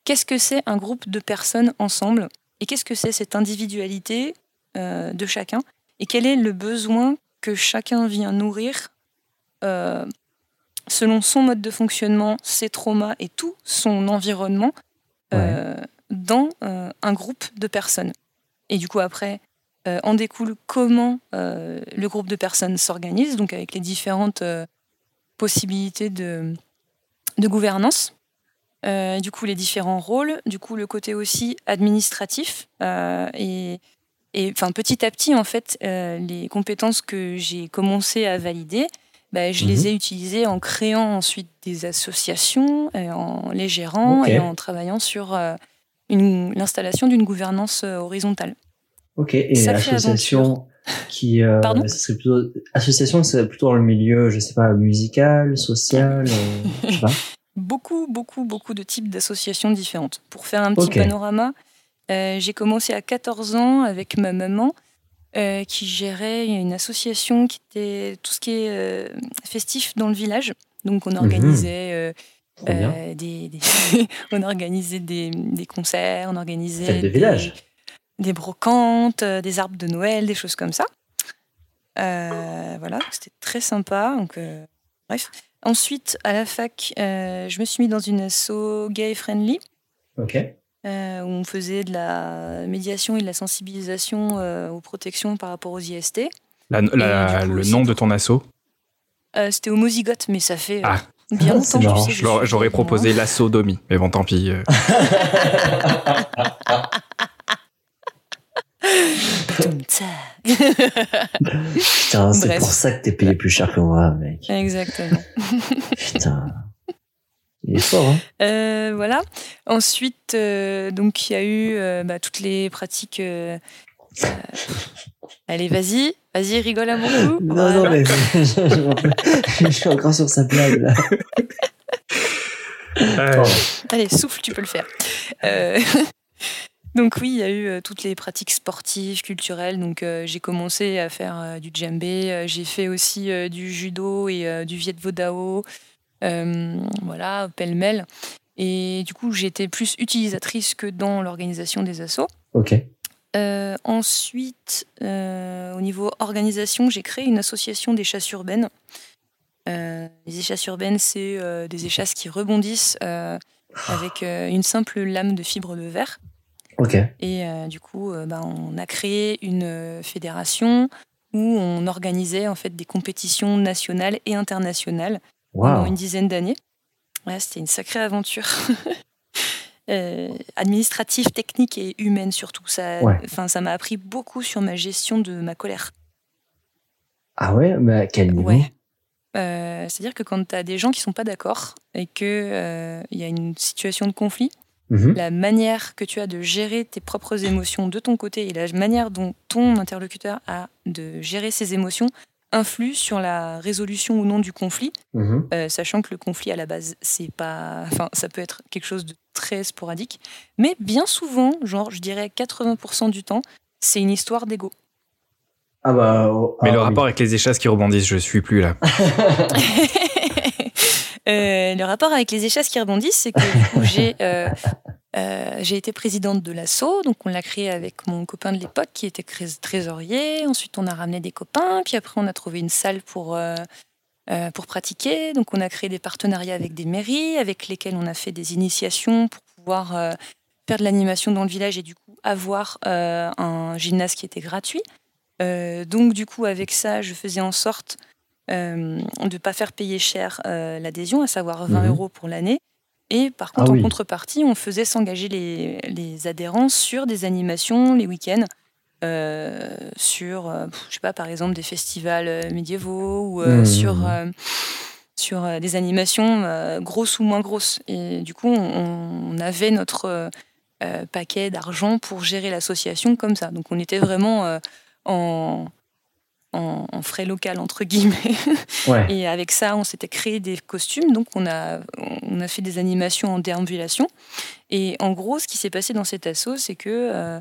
qu'est-ce que c'est un groupe de personnes ensemble et qu'est-ce que c'est cette individualité de chacun et quel est le besoin que chacun vient nourrir selon son mode de fonctionnement, ses traumas et tout son environnement euh, dans euh, un groupe de personnes. Et du coup, après, euh, en découle comment le groupe de personnes s'organise, donc avec les différentes possibilités de, de gouvernance. Euh, du coup, les différents rôles, du coup, le côté aussi administratif. euh, et, et enfin, petit à petit, en fait, euh, les compétences que j'ai commencé à valider, bah, je Mhm. les ai utilisées en créant ensuite des associations, et en les gérant et en travaillant sur euh, l'installation d'une gouvernance euh, horizontale. Ok. Et qui. Euh, Pardon ça serait plutôt association, c'est plutôt dans le milieu, je sais pas, musical, social, euh, je sais pas. beaucoup, beaucoup, beaucoup de types d'associations différentes. Pour faire un petit panorama, euh, j'ai commencé à 14 ans avec ma maman euh, qui gérait une association qui était tout ce qui est euh, festif dans le village. Donc on organisait, Mhm. Euh, des, des- on organisait des, des concerts, on organisait Fête de des, village. des brocantes, des arbres de Noël, des choses comme ça. Voilà, c'était très sympa. Donc, bref. Ensuite, à la fac, je me suis mis dans une asso gay friendly Ok. Euh, où on faisait de la médiation et de la sensibilisation euh, aux protections par rapport aux IST. La- la- du coup le nom de ton assaut Euh, C'était homozygote, mais ça fait euh, Ah. bien Ah, longtemps tu sais, je Je l'aurais- suis J'aurais proposé l'assodomie, mais bon, tant pis. euh. Putain, c'est pour ça que t'es payé plus cher que moi, mec. Exactement. Putain. Il est fort, hein. Euh, voilà. Ensuite, euh, donc il y a eu euh, bah, toutes les pratiques. Allez, vas-y, vas-y, rigole à mon coup. Non, Voilà. non, mais je, je suis encore sur sa blague, là. Pardon. Allez, souffle, tu peux le faire. Euh, donc oui, il y a eu euh, toutes les pratiques sportives, culturelles. Donc euh, j'ai commencé à faire euh, du djembé. euh, j'ai fait aussi euh, du judo et euh, du viet vo dao. Euh, voilà, pêle-mêle. Et du coup, j'étais plus utilisatrice que dans l'organisation des assos. Ok. Euh, ensuite, euh, au niveau organisation, j'ai créé une association des chasses urbaines. Euh, les échasses urbaines, c'est des échasses qui rebondissent avec une simple lame de fibre de verre. Et du coup, bah, on a créé une fédération où on organisait en fait des compétitions nationales et internationales pendant une dizaine d'années. Ouais, c'était une sacrée aventure. euh, administrative, technique et humaine surtout. Ça, Ouais. ça m'a appris beaucoup sur ma gestion de ma colère. Ah ouais, mais à quel niveau? Ouais. Euh, C'est-à-dire que quand tu as des gens qui sont pas d'accord et qu'il il y a une situation de conflit, Mhm. la manière que tu as de gérer tes propres émotions de ton côté et la manière dont ton interlocuteur a de gérer ses émotions influe sur la résolution ou non du conflit, Mhm. euh, sachant que le conflit à la base, c'est pas, enfin, ça peut être quelque chose de très sporadique, mais bien souvent, genre, je dirais 80% du temps, c'est une histoire d'ego. Ah bah. oh, Mais ah le oui. rapport avec les échasses qui rebondissent, je suis plus là. Euh, le rapport avec les échasses qui rebondissent, c'est que j'ai euh, euh, j'ai été présidente de l'assaut, donc on l'a créé avec mon copain de l'époque qui était trés- trésorier. Ensuite, on a ramené des copains, puis après, on a trouvé une salle pour, euh, euh, pour pratiquer. Donc, on a créé des partenariats avec des mairies, avec lesquelles on a fait des initiations pour pouvoir euh, faire de l'animation dans le village et du coup avoir un gymnase qui était gratuit. Donc, du coup, avec ça, je faisais en sorte de ne pas faire payer cher l'adhésion, à savoir 20 Mhm. euros pour l'année. Et par contre, Ah en contrepartie, on faisait s'engager les, les adhérents sur des animations les week-ends, euh, sur, euh, je sais pas, par exemple, des festivals euh, médiévaux ou euh, Mhm. sur, sur des animations grosses ou moins grosses. Et du coup, on, on avait notre paquet d'argent pour gérer l'association comme ça. Donc, on était vraiment en, en, en frais local, entre guillemets. Ouais. Et avec ça, on s'était créé des costumes. Donc, on a, on a fait des animations en déambulation. Et en gros, ce qui s'est passé dans cet assaut, c'est que euh,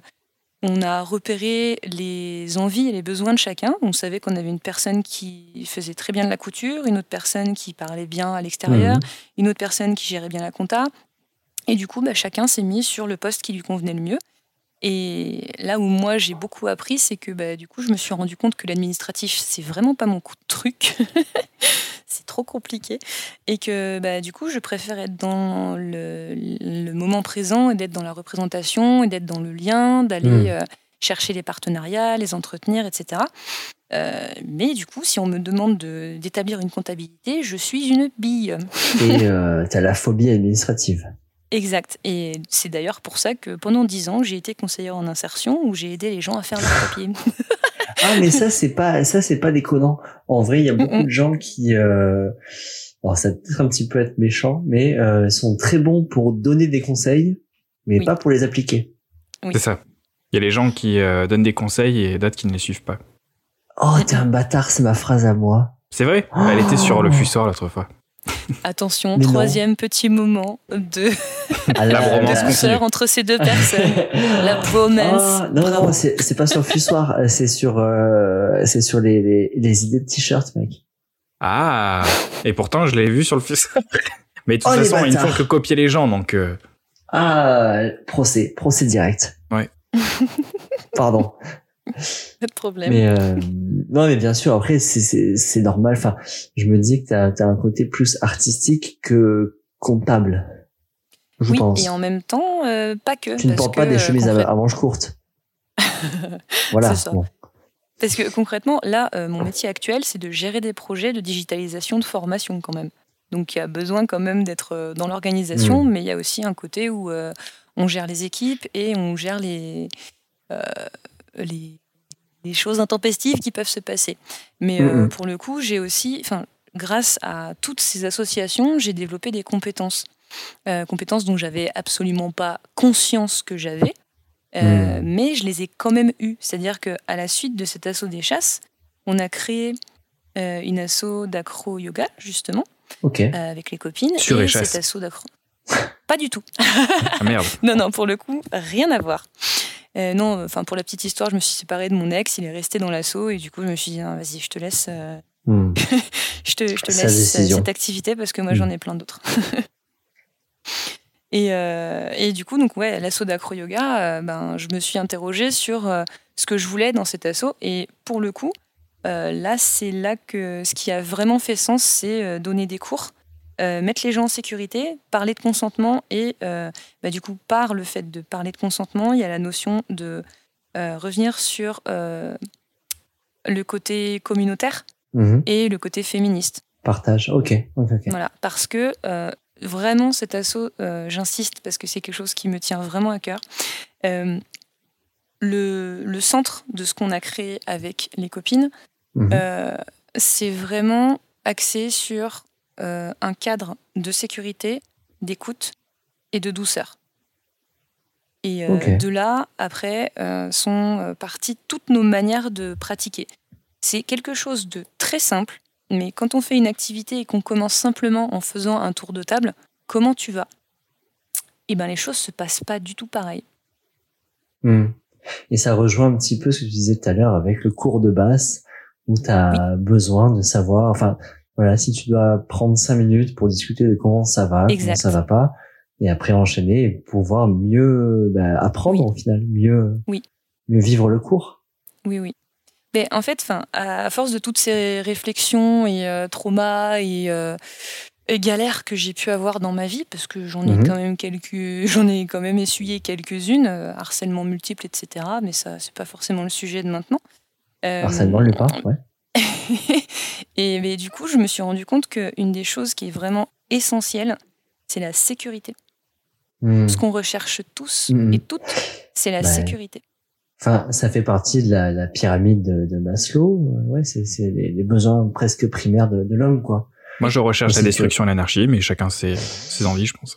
on a repéré les envies et les besoins de chacun. On savait qu'on avait une personne qui faisait très bien de la couture, une autre personne qui parlait bien à l'extérieur, Mhm. une autre personne qui gérait bien la compta. Et du coup, bah, chacun s'est mis sur le poste qui lui convenait le mieux. Et là où moi j'ai beaucoup appris, c'est que bah, du coup, je me suis rendu compte que l'administratif, c'est vraiment pas mon coup de truc. c'est trop compliqué. Et que bah, du coup, je préfère être dans le, le moment présent et d'être dans la représentation et d'être dans le lien, d'aller Mm. euh, chercher les partenariats, les entretenir, etc. Euh, mais du coup, si on me demande de- d'établir une comptabilité, je suis une bille. Et euh, t'as la phobie administrative. Exact. Et c'est d'ailleurs pour ça que pendant dix ans, j'ai été conseillère en insertion où j'ai aidé les gens à faire leurs papiers. Ah mais ça c'est pas ça c'est pas déconnant. En vrai, il y a beaucoup Mm-mm. de gens qui euh, alors ça peut être un petit peu être méchant, mais euh, sont très bons pour donner des conseils, mais Oui. pas pour les appliquer. Oui. C'est ça. Il y a les gens qui euh, donnent des conseils et d'autres qui ne les suivent pas. Oh t'es un bâtard, c'est ma phrase à moi. C'est vrai Elle était sur le fussoir l'autre fois. Attention, Mais non. troisième petit moment de, Ah La douceur entre ces deux personnes. La bromance. Ah, non non, c'est pas sur le fussoir, euh, c'est sur euh, c'est sur les, les les idées de t-shirt, mec. Ah Et pourtant, je l'ai vu sur le fussoir. Mais de toute Oh, façon, ils ne font que copier les gens, donc... euh, Ah procès procès direct. Ouais. Pardon. Pas de problème. Mais euh, non, mais bien sûr. Après, c'est normal. Enfin, je me dis que t'as as un côté plus artistique que comptable. Je oui, pense. et en même temps, euh, pas que. tu ne portes pas des euh, chemises à, manches courtes. voilà. C'est ça. Bon. Parce que concrètement, là, euh, mon métier actuel, c'est de gérer des projets de digitalisation de formation quand même. Donc il y a besoin quand même d'être dans l'organisation, Mm. mais il y a aussi un côté où on gère les équipes et on gère les, euh, les, les choses intempestives qui peuvent se passer. Mais euh, pour le coup, j'ai aussi, enfin, grâce à toutes ces associations, j'ai développé des compétences. Euh, compétences dont j'avais absolument pas conscience que j'avais. Euh, Mm. mais je les ai quand même eues. C'est-à-dire qu'à la suite de cet assaut des chasses, on a créé euh, une asso d'acro yoga, justement, euh, avec les copines. Sur et les chasses. cet assaut d'acro. Pas du tout. Ah merde. Non, non, pour le coup, rien à voir. Euh, non, enfin pour la petite histoire, je me suis séparée de mon ex, il est resté dans l'assaut et du coup je me suis dit Ah, vas-y, je te laisse, euh, Hmm. je te, je te Sa laisse euh, cette activité parce que moi j'en ai plein d'autres. et, euh, et du coup, donc ouais, l'assaut d'acro yoga, ben je me suis interrogée sur ce que je voulais dans cet assaut et pour le coup, là c'est là que ce qui a vraiment fait sens, c'est donner des cours. Euh, mettre les gens en sécurité, parler de consentement et euh, bah, du coup, par le fait de parler de consentement, il y a la notion de euh, revenir sur le côté communautaire Mhm. et le côté féministe. Partage. Ok. Voilà, parce que vraiment cet assaut, j'insiste parce que c'est quelque chose qui me tient vraiment à cœur. Le, le centre de ce qu'on a créé avec les copines, Mhm. c'est vraiment axé sur euh, un cadre de sécurité, d'écoute et de douceur. Et euh, de là, après, euh, sont parties toutes nos manières de pratiquer. C'est quelque chose de très simple, mais quand on fait une activité et qu'on commence simplement en faisant un tour de table, comment tu vas? Eh ben, les choses se passent pas du tout pareil. Hmm. Et ça rejoint un petit peu ce que tu disais tout à l'heure avec le cours de basse où tu as besoin de savoir, enfin, voilà, si tu dois prendre cinq minutes pour discuter de comment ça va, Exact. comment ça va pas, et après enchaîner et pouvoir mieux bah, apprendre au final, mieux, Oui. mieux vivre le cours. Oui, oui. Mais en fait, enfin, à force de toutes ces réflexions et euh, traumas et, euh, et galères que j'ai pu avoir dans ma vie, parce que j'en ai Mhm. quand même quelques, j'en ai quand même essuyé quelques-unes, euh, harcèlement multiple, etc. Mais ça, c'est pas forcément le sujet de maintenant. Harcèlement, le pas, ouais. et mais du coup, je me suis rendu compte qu'une des choses qui est vraiment essentielle, c'est la sécurité. Hmm. Ce qu'on recherche tous Mhm. et toutes, c'est la Ouais. sécurité. Enfin, ça fait partie de la, la pyramide de, de Maslow. Euh, Ouais, c'est les, les besoins presque primaires de, de l'homme, quoi. Moi, je recherche la destruction et l'anarchie, mais chacun ses, ses envies, je pense.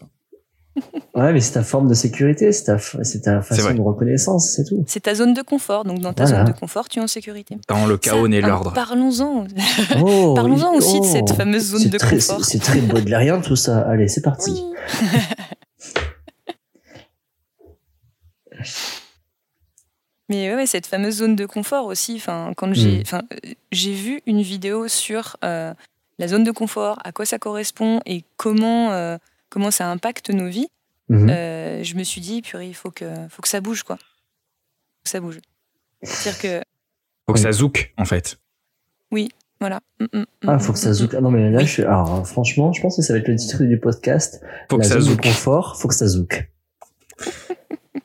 Ouais, mais c'est ta forme de sécurité, c'est ta, ta façon de reconnaissance, c'est tout. C'est ta zone de confort. Donc, dans ta Voilà. zone de confort, tu es en sécurité. Dans le chaos hein, l'ordre. Parlons-en. Oh, Parlons-en oui, aussi de oh. cette fameuse zone C'est de très- confort. C'est très baudelairien tout ça. Allez, c'est parti. Oui. Mais ouais, cette fameuse zone de confort aussi. Enfin, quand j'ai, Mm. enfin, euh, j'ai vu une vidéo sur euh, la zone de confort, à quoi ça correspond et comment euh, comment ça impacte nos vies. Mhm. euh, je me suis dit, purée, il faut que faut que ça bouge quoi. Faut que ça bouge. C'est-à-dire que Faut que ça zouk, en fait. voilà. Mm, mm, Ah, mm, faut que mm, ça mm. zouk. Ah non, mais là, Oui. je suis, alors, franchement, je pense que ça va être le titre du podcast. Faut la que ça zone de zouk. confort, faut que ça zouk.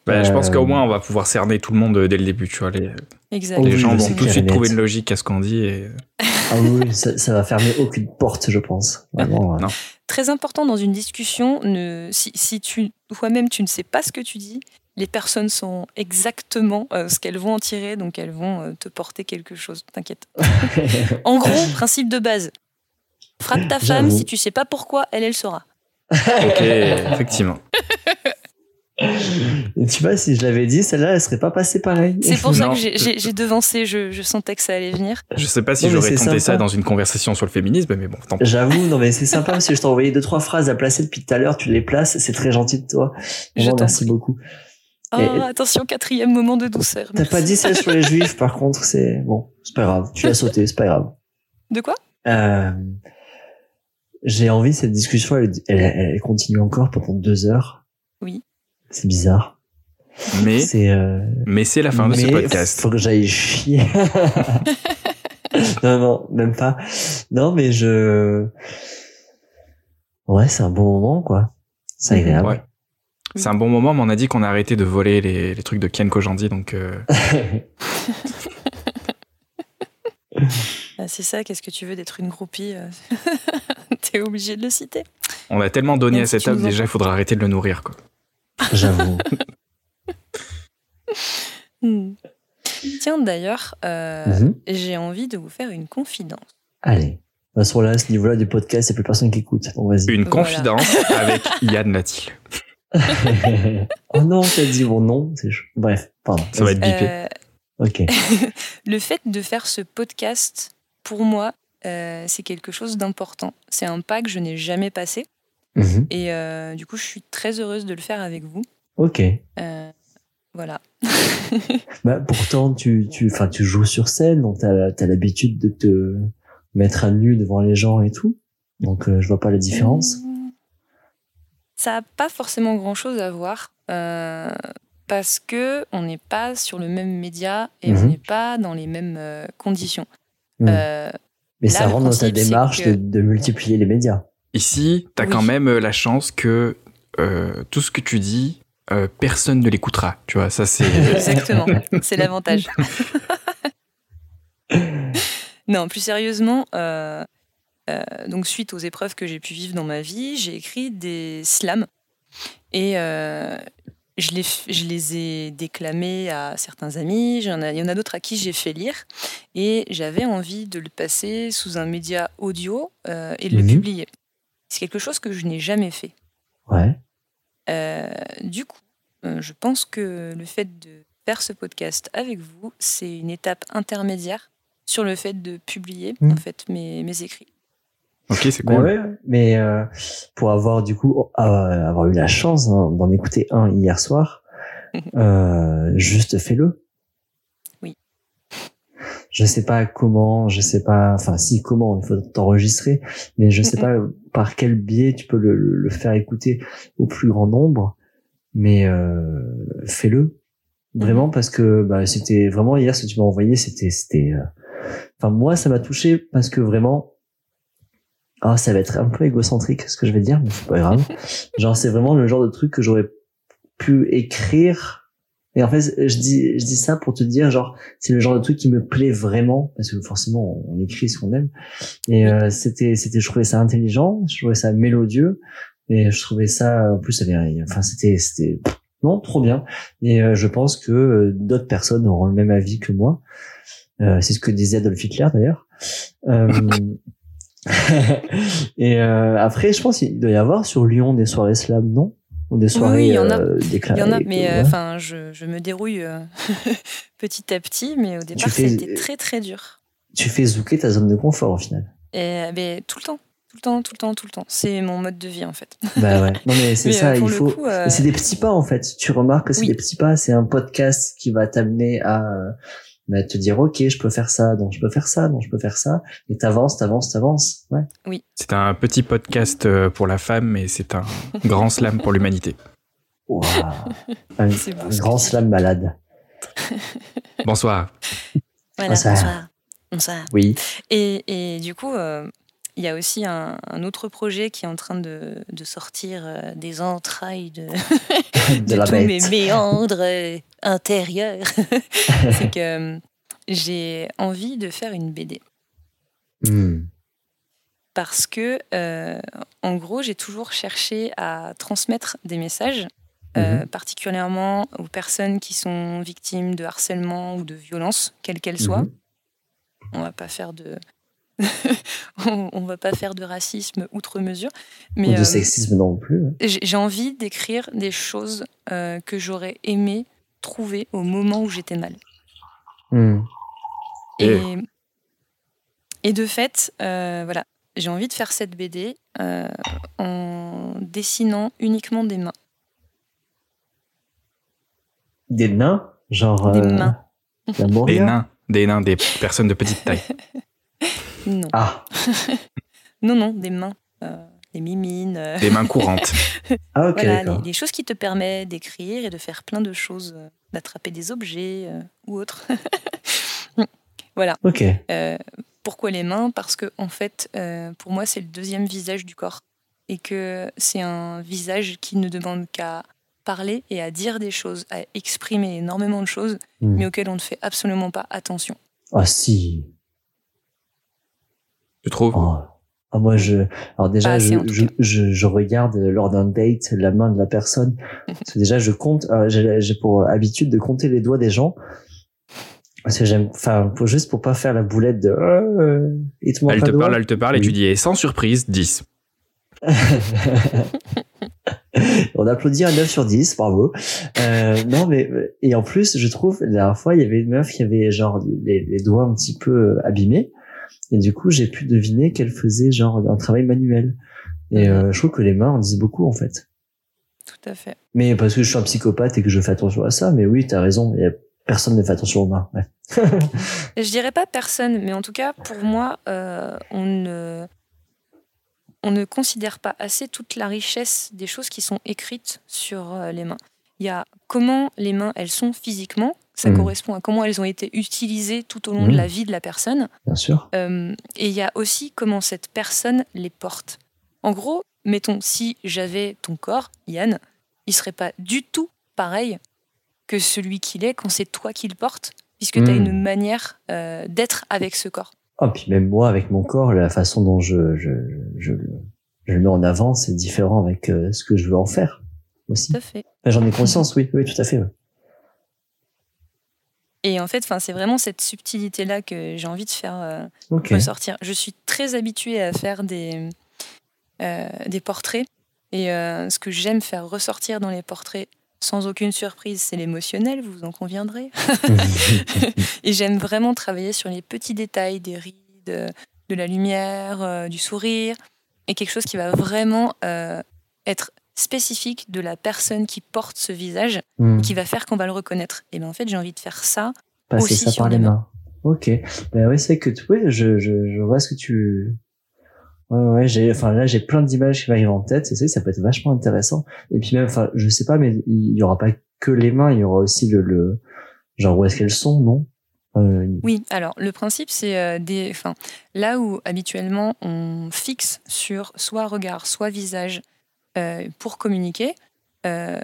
Bah, Je pense Euh, qu'au moins, on va pouvoir cerner tout le monde dès le début, tu vois. Les, Exact. Oh les oui, gens vont tout de suite trouver une logique à ce qu'on dit. Et... Ah oui, ça, ça va fermer aucune porte, je pense. Vraiment. Non. Très important dans une discussion, ne, si, si tu toi-même tu ne sais pas ce que tu dis, les personnes sont exactement euh, ce qu'elles vont en tirer, donc elles vont euh, te porter quelque chose. T'inquiète. En gros, principe de base. Frappe ta femme, si tu sais pas pourquoi, elle, elle saura. Ok, effectivement. Et tu vois, si je l'avais dit, celle-là, elle serait pas passée pareil. C'est pour ça Non. que j'ai- devancé, je, je sentais que ça allait venir. Je sais pas si j'aurais tenté sympa. ça dans une conversation sur le féminisme, mais bon, tant pis. J'avoue, non mais c'est sympa parce que je t'ai envoyé deux trois phrases à placer depuis tout à l'heure, tu les places, c'est très gentil de toi. Je merci beaucoup. Oh, Et- attention, quatrième moment de douceur. T'as pas dit celle sur les juifs, par contre, c'est bon, c'est pas grave. Tu l'as sauté, c'est pas grave. De quoi? Euh, J'ai envie cette discussion, elle, elle, elle continue encore pendant deux heures. C'est bizarre. Mais, C'est. Euh... mais c'est la fin de ce podcast. Faut que j'aille chier. non, non, même pas. Non, mais je. Ouais, c'est un bon moment, quoi. C'est agréable. Ouais. C'est un bon moment, mais on a dit qu'on a arrêté de voler les, les trucs de Ken Kojandi, donc euh, Ah, C'est ça, qu'est-ce que tu veux d'être une groupie euh, T'es obligé de le citer. on a tellement donné Même à si cet tu homme, nous en- déjà, il faudra arrêter de le nourrir. Quoi. J'avoue. Hmm. Tiens, d'ailleurs, euh, Mhm. j'ai envie de vous faire une confidence. Allez. De toute façon, là, à ce niveau-là du podcast, il n'y a plus personne qui écoute. Bon, vas-y. Une Voilà. confidence avec Yann Latil. oh non, t'as dit mon nom. c'est chaud. Bref, pardon. Ça va être bipé. Euh, Ok. le fait de faire ce podcast, pour moi, euh, c'est quelque chose d'important. C'est un pas que je n'ai jamais passé. Mhm. Et euh, du coup, je suis très heureuse de le faire avec vous. Ok. Euh, voilà. Bah, pourtant, tu, tu, tu joues sur scène, donc t'as, as l'habitude de te mettre à nu devant les gens et tout. Donc, euh, je vois pas la différence. Ça n'a pas forcément grand-chose à voir. euh, parce que on n'est pas sur le même média et on Mhm. n'est pas dans les mêmes euh, conditions. Mhm. Euh, Mais là, ça rentre dans ta démarche que- de, de multiplier les médias. Ici, t'as Oui. quand même euh, la chance que euh, tout ce que tu dis, euh, personne ne l'écoutera. Tu vois, ça c'est. Exactement, c'est l'avantage. non, plus sérieusement, euh, donc, suite aux épreuves que j'ai pu vivre dans ma vie, j'ai écrit des slams. Et je, les, je les ai déclamés à certains amis. Il y en a, d'autres à qui j'ai fait lire. Et j'avais envie de le passer sous un média audio euh, et de le Mhm. publier. C'est quelque chose que je n'ai jamais fait. Ouais. Euh, du coup, euh, je pense que le fait de faire ce podcast avec vous, c'est une étape intermédiaire sur le fait de publier Mm. en fait mes, mes écrits. Ok, c'est cool. ouais, mais euh, pour avoir du coup euh, avoir eu la chance hein, d'en écouter un hier soir, euh, juste fais-le. Je sais pas comment, je sais pas, enfin si comment, il faut t'enregistrer, mais je sais pas par quel biais tu peux le, le- le faire écouter au plus grand nombre, mais euh, fais-le vraiment parce que bah, c'était vraiment hier ce que tu m'as envoyé, c'était c'était, euh, enfin moi ça m'a touché parce que vraiment ah, ça va être un peu égocentrique ce que je vais dire, mais c'est pas grave. Genre, c'est vraiment le genre de truc que j'aurais pu écrire. Et en fait, je dis, je dis ça pour te dire, genre, c'est le genre de truc qui me plaît vraiment, parce que forcément, on écrit ce qu'on aime. Et euh, c'était, c'était, je trouvais ça intelligent, je trouvais ça mélodieux, et je trouvais ça, en plus, ça avait, enfin, c'était, c'était, non, trop bien. Et euh, je pense que euh, d'autres personnes auront le même avis que moi. Euh, c'est ce que disait Adolf Hitler d'ailleurs. Euh, et euh, après, je pense qu'il doit y avoir sur Lyon des soirées slam, non? Des soirées oui, il y en a. euh, Il y en a, mais euh, enfin, je, je me dérouille euh, petit à petit, mais au départ, fais- c'était très très dur. tu fais zouker ta zone de confort au final. Et ben, tout le temps, tout le temps, tout le temps, tout le temps. C'est mon mode de vie en fait. bah ouais. Non mais c'est Mais, ça, il faut. coup, C'est des petits pas en fait. Tu remarques que c'est Oui. des petits pas. C'est un podcast qui va t'amener à euh, bah, te dire ok, je peux faire ça, donc je peux faire ça, donc je peux faire ça, et t'avances, t'avances, t'avances. Ouais. C'est un petit podcast euh, pour la femme, mais c'est un grand slam pour l'humanité. Waouh. Un, grand slam malade. Bonsoir. Voilà, Bonsoir. bonsoir. Bonsoir. Oui. Et, et du coup, euh, il y a aussi un, un autre projet qui est en train de, de sortir euh, des entrailles de, de de la tous bête. mes méandres euh, intérieurs. C'est que euh, j'ai envie de faire une BD. Hmm. Parce que, euh, en gros, j'ai toujours cherché à transmettre des messages, euh, particulièrement aux personnes qui sont victimes de harcèlement ou de violence, quelle qu'elle soit. Mhm. On va pas faire de. on, on va pas faire de racisme outre mesure. Mais Ou de euh, sexisme non plus. hein. j'ai envie d'écrire des choses euh, que j'aurais aimé trouver au moment où j'étais mal. Hmm. Et, et de fait, euh, voilà, j'ai envie de faire cette BD euh, en dessinant uniquement des mains. Des nains, genre. Des euh, mains. Des nains, des nains, des personnes de petite taille. Non, Ah. non, non, des mains. euh, des mimines. euh, Des mains courantes. Ah ok voilà, les, choses qui te permettent d'écrire et de faire plein de choses, euh, d'attraper des objets euh, ou autres. voilà. Ok. Euh, pourquoi les mains? Parce que en fait, euh, pour moi, c'est le deuxième visage du corps et que c'est un visage qui ne demande qu'à parler et à dire des choses, à exprimer énormément de choses, Hmm. mais auxquelles on ne fait absolument pas attention. Ah si. Je trouve. Oh. Ah, moi je. Alors déjà je, je, je, je regarde lors d'un date la main de la personne. Parce que déjà je compte. euh, j'ai j'ai pour habitude de compter les doigts des gens. Parce que j'aime. Enfin pour juste pour pas faire la boulette de. Euh, il te manque Elle te doigt. parle, elle te parle, et tu dis, et sans surprise, 10. On applaudit un 9 sur 10, bravo. Euh, non, mais, et en plus, je trouve, la dernière fois, il y avait une meuf qui avait genre les, les doigts un petit peu euh, abîmés. Et du coup, j'ai pu deviner qu'elle faisait genre un travail manuel. Et euh, je trouve que les mains en disent beaucoup, en fait. Tout à fait. Mais parce que je suis un psychopathe et que je fais attention à ça, mais oui, t'as raison, personne ne fait attention aux mains. Ouais. Je dirais pas personne, mais en tout cas, pour moi, euh, on, ne, on ne considère pas assez toute la richesse des choses qui sont écrites sur euh, les mains. Il y a comment les mains, elles sont physiquement, ça Mhm. correspond à comment elles ont été utilisées tout au long de Mhm. la vie de la personne. Bien sûr. Euh, et il y a aussi comment cette personne les porte. En gros, mettons, si j'avais ton corps, Yann, il serait pas du tout pareil que celui qu'il est quand c'est toi qui le portes, puisque tu as Mm. une manière euh, d'être avec ce corps. Oh, puis même moi, avec mon corps, la façon dont je, je, je, je le mets en avant, c'est différent avec euh, ce que je veux en faire aussi. Tout à fait. J'en ai conscience, oui, oui, tout à fait. ouais. Et en fait, c'est vraiment cette subtilité-là que j'ai envie de faire euh, ressortir. Je suis très habituée à faire des, euh, des portraits. Et euh, ce que j'aime faire ressortir dans les portraits, sans aucune surprise, c'est l'émotionnel, vous en conviendrez. Et j'aime vraiment travailler sur les petits détails des rides, de la lumière, du sourire, et quelque chose qui va vraiment être spécifique de la personne qui porte ce visage, Hmm. qui va faire qu'on va le reconnaître. Et bien en fait, j'ai envie de faire ça. Passer aussi ça sur par les les mains. Ok. Ben oui, c'est que tu- oui, je, je, je vois ce que tu. Ouais, ouais, j'ai, enfin là, j'ai plein d'images qui m'arrivent en tête. C'est ça, ça peut être vachement intéressant. Et puis même, enfin, je sais pas, mais il y aura pas que les mains, il y aura aussi le, le genre où est-ce qu'elles sont, non? Euh, Oui, alors le principe, c'est euh, des. Enfin, là où habituellement on fixe sur soit regard, soit visage euh, pour communiquer, euh,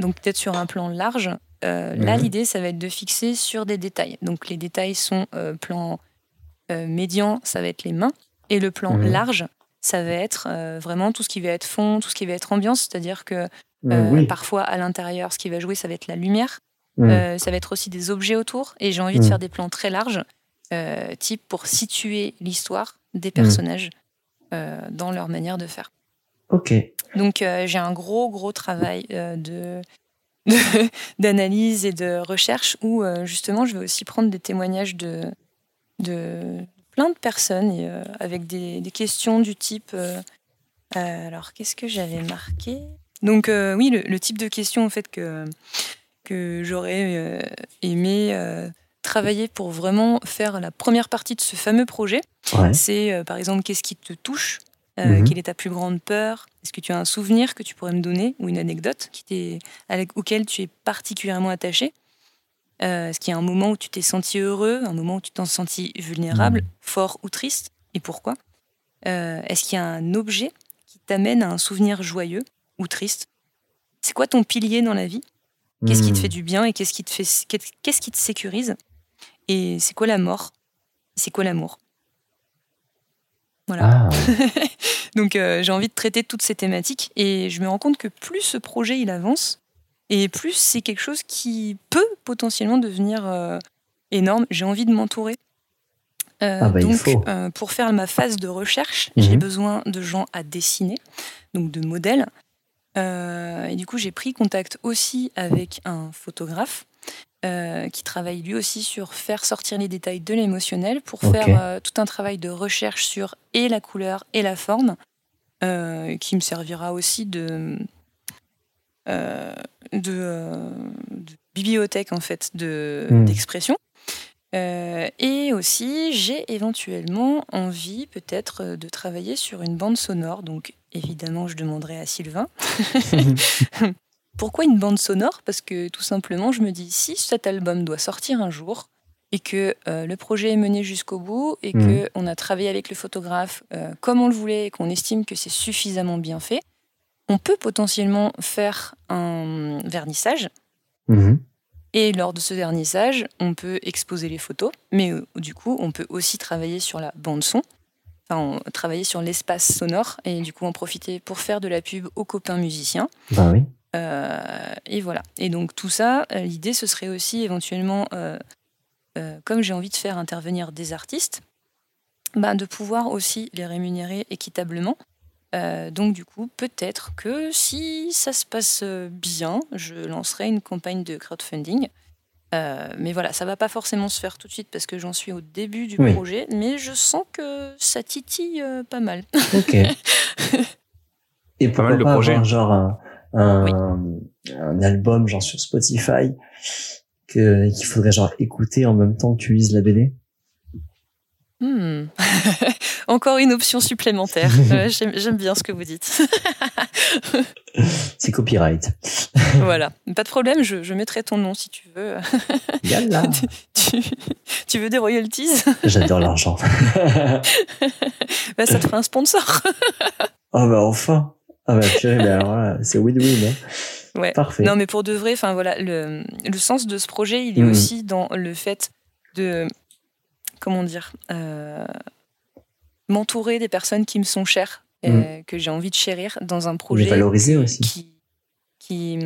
donc peut-être sur un plan large, euh, là Mhm. l'idée, ça va être de fixer sur des détails. Donc les détails sont plan médian, ça va être les mains, et le plan Mhm. large, ça va être vraiment tout ce qui va être fond, tout ce qui va être ambiance, c'est-à-dire que oui. parfois à l'intérieur, ce qui va jouer, ça va être la lumière. Euh, ça va être aussi des objets autour. Et j'ai envie de faire des plans très larges, type pour situer l'histoire des personnages dans leur manière de faire. Ok. Donc euh, j'ai un gros, gros travail euh, de d'analyse et de recherche où euh, justement je vais aussi prendre des témoignages de, de plein de personnes et, avec des, des questions du type alors qu'est-ce que j'avais marqué? Donc oui le, le type de questions en fait que que j'aurais aimé travailler pour vraiment faire la première partie de ce fameux projet Ouais. c'est par exemple qu'est-ce qui te touche? Euh, Mhm. Quelle est ta plus grande peur? Est-ce que tu as un souvenir que tu pourrais me donner ou une anecdote qui avec, auquel tu es particulièrement attaché Euh, Est-ce qu'il y a un moment où tu t'es senti heureux, un moment où tu t'es senti vulnérable, fort ou triste? Et pourquoi? Euh, Est-ce qu'il y a un objet qui t'amène à un souvenir joyeux ou triste? C'est quoi ton pilier dans la vie? Qu'est-ce qui te Hmm. fait du bien et qu'est-ce qui te fait qu'est-ce qui te sécurise? Et c'est quoi la mort? C'est quoi l'amour? Voilà. Ah, Donc euh, j'ai envie de traiter toutes ces thématiques et je me rends compte que plus ce projet il avance et plus c'est quelque chose qui peut potentiellement devenir euh, énorme. J'ai envie de m'entourer. Euh, Ah bah, donc euh, pour faire ma phase de recherche, Mhm. j'ai besoin de gens à dessiner, donc de modèles. Euh, et du coup j'ai pris contact aussi avec un photographe. Euh, qui travaille lui aussi sur faire sortir les détails de l'émotionnel pour faire euh, tout un travail de recherche sur et la couleur et la forme, euh, qui me servira aussi de, de, de bibliothèque en fait de- Hmm. d'expression. Et aussi, j'ai éventuellement envie peut-être de travailler sur une bande sonore. Donc évidemment, je demanderai à Sylvain. Pourquoi une bande sonore? Parce que tout simplement, je me dis, si cet album doit sortir un jour, et que euh, le projet est mené jusqu'au bout, et Mhm. qu'on a travaillé avec le photographe euh, comme on le voulait, et qu'on estime que c'est suffisamment bien fait, on peut potentiellement faire un vernissage. Mhm. Et lors de ce vernissage, on peut exposer les photos, mais euh, du coup, on peut aussi travailler sur la bande son, enfin, on- travailler sur l'espace sonore, et du coup en profiter pour faire de la pub aux copains musiciens. Bah oui. Euh, et voilà. Et donc tout ça, euh, l'idée, ce serait aussi éventuellement, euh, euh, comme j'ai envie de faire intervenir des artistes, bah, de pouvoir aussi les rémunérer équitablement. Euh, donc du coup, peut-être que si ça se passe bien, je lancerai une campagne de crowdfunding. Euh, mais voilà, ça va pas forcément se faire tout de suite parce que j'en suis au début du Oui. projet, mais je sens que ça titille euh, pas mal. Ok. Et pourquoi mal de pas projets. avoir genre un, album genre sur Spotify que qu'il faudrait genre écouter en même temps que tu lises la BD? Hmm. Encore une option supplémentaire. Euh, J'aime bien ce que vous dites. C'est copyright. voilà, pas de problème, je, je mettrai ton nom si tu veux. Yalla. tu, tu veux des royalties? J'adore l'argent. Bah, Ça te fera un sponsor. oh bah enfin. Ah bah purée, mais alors là, c'est win-win. Hein. Ouais. Parfait. Non, mais pour de vrai, enfin voilà, le, le sens de ce projet, il est Mhm. aussi dans le fait de comment dire, euh, m'entourer des personnes qui me sont chères, et que j'ai envie de chérir dans un Les projet valoriser aussi. qui, qui,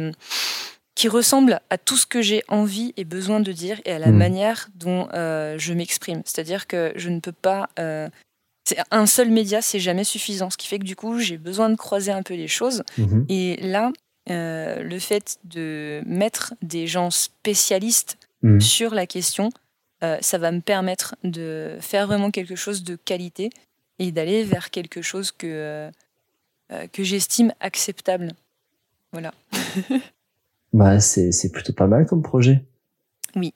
qui ressemble à tout ce que j'ai envie et besoin de dire et à la Mm. manière dont euh, je m'exprime. C'est-à-dire que je ne peux pas. C'est- un seul média, c'est jamais suffisant. Ce qui fait que du coup, j'ai besoin de croiser un peu les choses. Mhm. Et là, euh, le fait de mettre des gens spécialistes Mhm. sur la question, euh, ça va me permettre de faire vraiment quelque chose de qualité et d'aller vers quelque chose que, euh, que j'estime acceptable. Voilà. Bah, c'est c'est plutôt pas mal comme projet. Oui,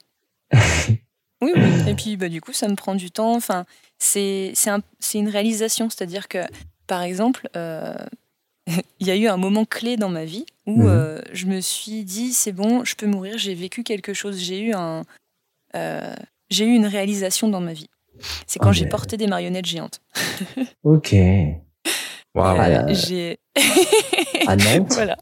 oui. Et puis, bah, du coup, ça me prend du temps. Enfin, c'est c'est un- c'est une réalisation. C'est-à-dire que, par exemple, euh, il y a eu un moment clé dans ma vie où Mhm. euh, je me suis dit, c'est bon, je peux mourir, j'ai vécu quelque chose, j'ai eu, un, euh, j'ai eu une réalisation dans ma vie. C'est quand Ah, j'ai porté des marionnettes géantes. Ok. Ah, Euh, là. j'ai À Nantes voilà.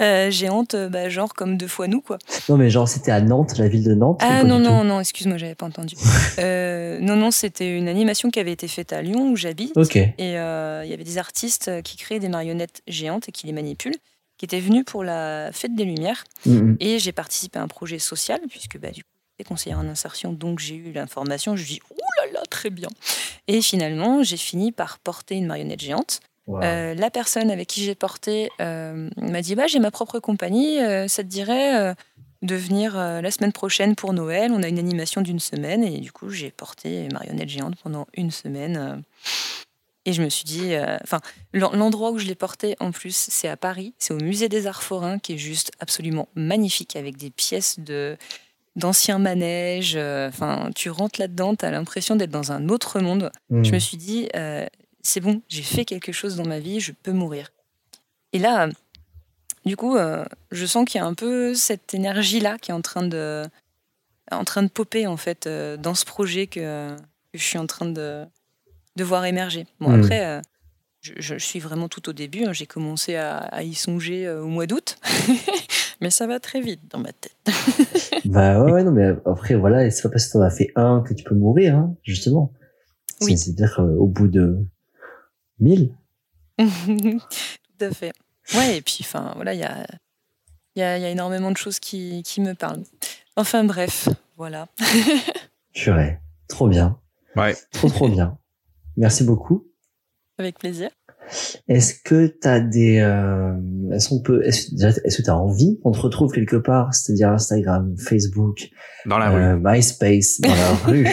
Euh, géante, euh, bah, genre comme deux fois nous, quoi. Non, mais genre, c'était à Nantes, la ville de Nantes Ah non, non, non, excuse-moi, j'avais pas entendu. Euh, non, non, c'était une animation qui avait été faite à Lyon, où j'habite. Ok. Et euh, il y avait des artistes qui créaient des marionnettes géantes et qui les manipulent, qui étaient venus pour la Fête des Lumières. Et j'ai participé à un projet social, puisque bah, du coup, j'étais conseillère en insertion, donc j'ai eu l'information. Je me dis, oh là là, très bien. Et finalement, j'ai fini par porter une marionnette géante. Wow. Euh, la personne avec qui j'ai porté euh, m'a dit bah, J'ai ma propre compagnie, euh, ça te dirait de venir la semaine prochaine pour Noël? On a une animation d'une semaine. Et du coup, j'ai porté marionnette géante pendant une semaine. et je me suis dit, enfin, l'en- l'endroit où je l'ai porté en plus, c'est à Paris, c'est au musée des Arts Forains, qui est juste absolument magnifique, avec des pièces de d'anciens manèges. Enfin, tu rentres là-dedans, tu as l'impression d'être dans un autre monde. Mhm. Je me suis dit, euh, c'est bon, j'ai fait quelque chose dans ma vie, je peux mourir. Et là, du coup, euh, je sens qu'il y a un peu cette énergie-là qui est en train de, en train de popper en fait euh, dans ce projet que, que je suis en train de, de voir émerger. Bon, Mm. après, euh, je, je suis vraiment tout au début. hein, j'ai commencé à, à y songer au mois d'août, mais ça va très vite dans ma tête. Bah ouais, ouais, non, mais après, voilà, c'est pas parce que t'en as fait un que tu peux mourir, hein, justement. Oui. C'est-à-dire au bout de mille. Tout à fait. Ouais, et puis, enfin, voilà, il y a, il y, a, il y a énormément de choses qui, qui me parlent. Enfin, bref, voilà. Purée. Trop bien. Ouais. Trop, trop bien. Merci beaucoup. Avec plaisir. Est-ce que t'as des, euh, est-ce qu'on peut, est-ce, déjà, est-ce que t'as envie qu'on te retrouve quelque part, c'est-à-dire Instagram, Facebook, Dans la rue. euh, MySpace, dans la rue?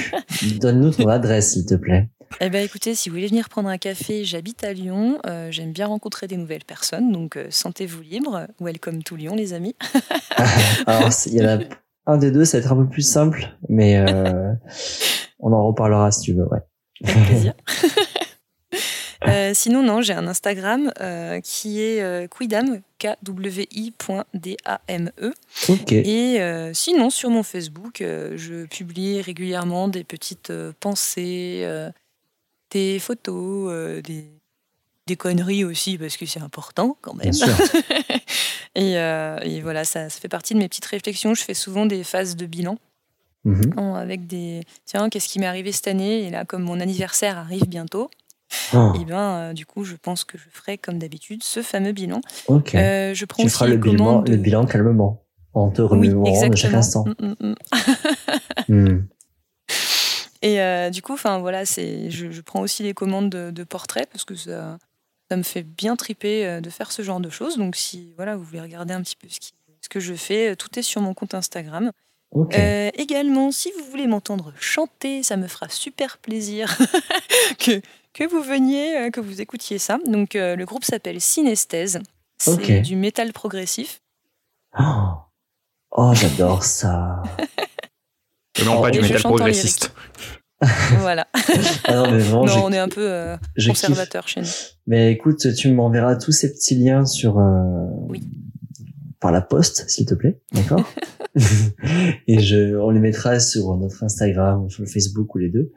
Donne-nous ton adresse, s'il te plaît. Eh ben, écoutez, si vous voulez venir prendre un café, j'habite à Lyon. euh, J'aime bien rencontrer des nouvelles personnes, donc euh, sentez-vous libre. Welcome to Lyon, les amis. Alors, il y en a un des deux, ça va être un peu plus simple, mais euh, on en reparlera si tu veux, ouais. Avec plaisir. Euh, sinon, non, j'ai un Instagram euh, qui est euh, quidam, K-W-I.D-A-M-E. Ok. Et sinon, sur mon Facebook, je publie régulièrement des petites pensées, des photos, euh, des, des conneries aussi, parce que c'est important quand même. Bien sûr. et, euh, et voilà, ça, ça fait partie de mes petites réflexions. Je fais souvent des phases de bilan Mhm. en- avec des. Tiens, qu'est-ce qui m'est arrivé cette année? Et là, comme mon anniversaire arrive bientôt, Oh, et ben, euh, du coup, je pense que je ferai comme d'habitude ce fameux bilan. ok. Euh, je prends tu feras le bilan, le bilan calmement, en te Oui, remémorant de chaque instant. Mm, mm, mm. Et euh, du coup, enfin voilà, c'est, je, je prends aussi les commandes de, de portraits parce que ça, ça me fait bien triper euh, de faire ce genre de choses. Donc si voilà, vous voulez regarder un petit peu ce, qui- ce que je fais, euh, tout est sur mon compte Instagram. Euh, également, si vous voulez m'entendre chanter, ça me fera super plaisir que, que vous veniez, que vous écoutiez ça. Donc euh, le groupe s'appelle Synesthèse. C'est du métal progressif. Oh, Oh, j'adore ça. Et non pas du métal progressiste. voilà. Ah non, mais vraiment, non, je, on est un peu euh, conservateur chez nous. Mais écoute, tu m'enverras tous ces petits liens sur euh, Oui. par la poste, s'il te plaît, d'accord Et je, on les mettra sur notre Instagram sur le Facebook ou les deux.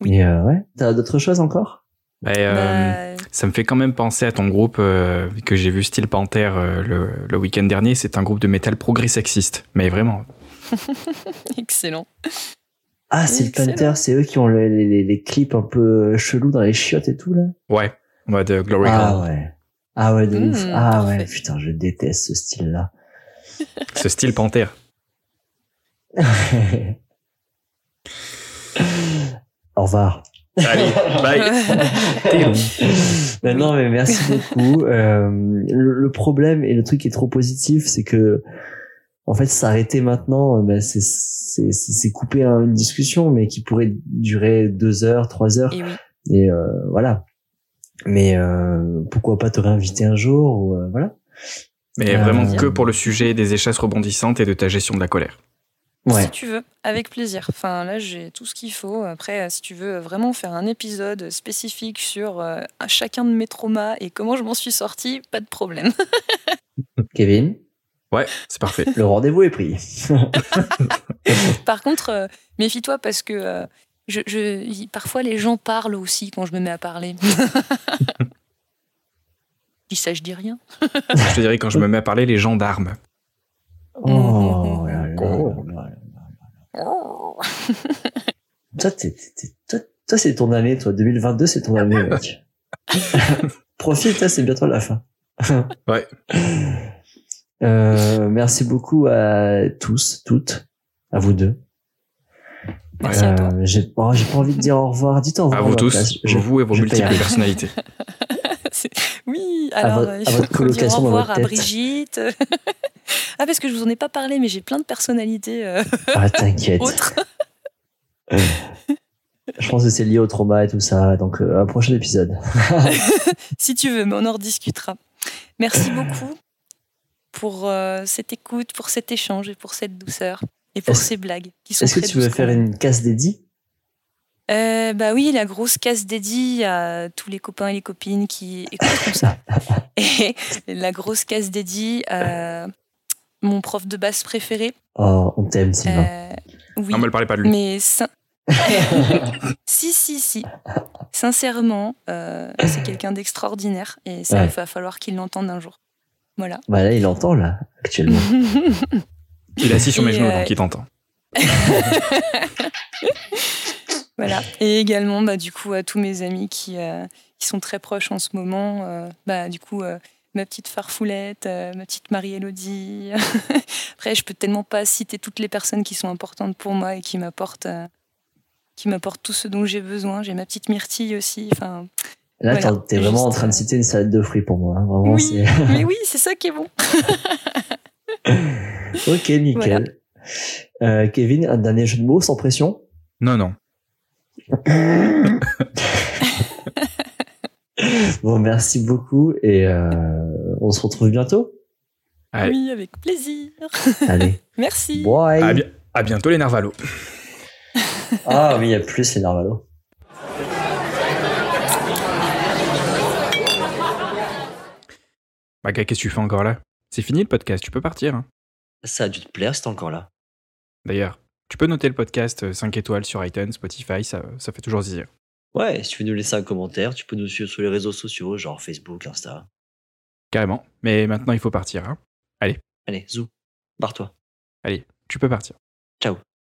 Oui. Et euh, ouais, t'as d'autres choses encore? Et, euh, Bah, Ça me fait quand même penser à ton groupe euh, que j'ai vu Steel Panther euh, le, le week-end dernier. C'est un groupe de métal progrès sexiste. Mais vraiment. excellent. Ah, c'est le. Panther, c'est eux qui ont le- les, les, les clips un peu chelous dans les chiottes et tout, là Ouais, en mode euh, Glory Ah ouais. Ah ouais, de Mmh, ouf. Ah ouais, putain, je déteste ce style-là. Ce style panthère. Au revoir. Allez, bye. T'es long. Ben non, mais merci beaucoup. Euh, le, le problème et le truc qui est trop positif, c'est que en fait, s'arrêter maintenant, ben, c'est c'est c'est c'est couper un- une discussion, mais qui pourrait durer deux heures, trois heures. Et oui. Et euh, voilà. Mais euh, pourquoi pas te réinviter un jour ou euh, voilà. Mais Euh, vraiment que pour le sujet des échasses rebondissantes et de ta gestion de la colère. Ouais. Si tu veux, avec plaisir. Enfin, là, j'ai tout ce qu'il faut. Après, euh, si tu veux vraiment faire un épisode spécifique sur euh, chacun de mes traumas et comment je m'en suis sortie, pas de problème. Kevin, Ouais, c'est parfait. le rendez-vous est pris. Par contre, euh, méfie-toi parce que euh, je, parfois les gens parlent aussi quand je me mets à parler. dis ça, je dis rien. Je te dirais quand je me mets à parler, les gendarmes. Oh Oh. Toi, t'es- t'es- t'es- toi, toi, c'est ton année, toi. 2022, c'est ton année, mec. Profite, c'est bientôt la fin. Ouais. Euh, merci beaucoup à tous, toutes, à vous deux. Merci à toi. Euh, j'ai oh, j'ai pas envie de dire au revoir. Dites au revoir. À vous tous, place. Je- vous et vos multiples personnalités. Oui, À alors votre- euh, il à faut votre dire au dans revoir à. Brigitte. ah, parce que je vous en ai pas parlé, mais j'ai plein de personnalités euh, Ah, t'inquiète. autres. Je pense que c'est lié au trauma et tout ça. Donc, euh, un prochain épisode. si tu veux, mais on en rediscutera. Merci beaucoup pour euh, cette écoute, pour cet échange et pour cette douceur et pour ces blagues qui sont Est-ce que tu veux faire une casse dédiée Euh, Bah oui, la grosse casse dédiée à tous les copains et les copines qui écouteront ça. Et la grosse casse dédiée à mon prof de basse préféré. Oh, on t'aime, Sylvain. Euh, oui, Non, me parlez pas de lui. mais si, si, si. Sincèrement, euh, c'est quelqu'un d'extraordinaire et ça, Ouais. il va falloir qu'il l'entende un jour. Voilà. Bah là, il entend, là, actuellement. Il est assis sur mes Et, genoux, euh, donc il t'entend. Voilà. Et également, bah, du coup, à tous mes amis qui, euh, qui sont très proches en ce moment. euh, bah, du coup, euh, ma petite farfoulette, euh, ma petite Marie-Élodie. Après, je peux tellement pas citer toutes les personnes qui sont importantes pour moi et qui m'apportent, euh, qui m'apportent tout ce dont j'ai besoin. J'ai ma petite Myrtille aussi. Enfin, Là, Voilà. t'es vraiment en train de citer une salade de fruits pour moi. hein. Vraiment, Oui. c'est. mais oui, c'est ça qui est bon. ok, nickel. Euh, Kevin, un dernier jeu de mots sans pression? Non, non. Bon, merci beaucoup et euh, on se retrouve bientôt. Allez. Oui, avec plaisir. Allez, Merci. bye. À, bi- à bientôt les Narvalos. Ah oui, il y a plus les Narvalo. Bah, qu'est-ce que tu fais encore là? C'est fini le podcast, tu peux partir. hein. Ça a dû te plaire, c'est encore là. D'ailleurs, tu peux noter le podcast euh, 5 étoiles sur iTunes, Spotify, ça, ça fait toujours zizir. Ouais, si tu veux nous laisser un commentaire, tu peux nous suivre sur les réseaux sociaux, genre Facebook, Insta. Carrément. Mais maintenant, il faut partir. hein. Allez, zou, barre-toi. Tu peux partir. Ciao.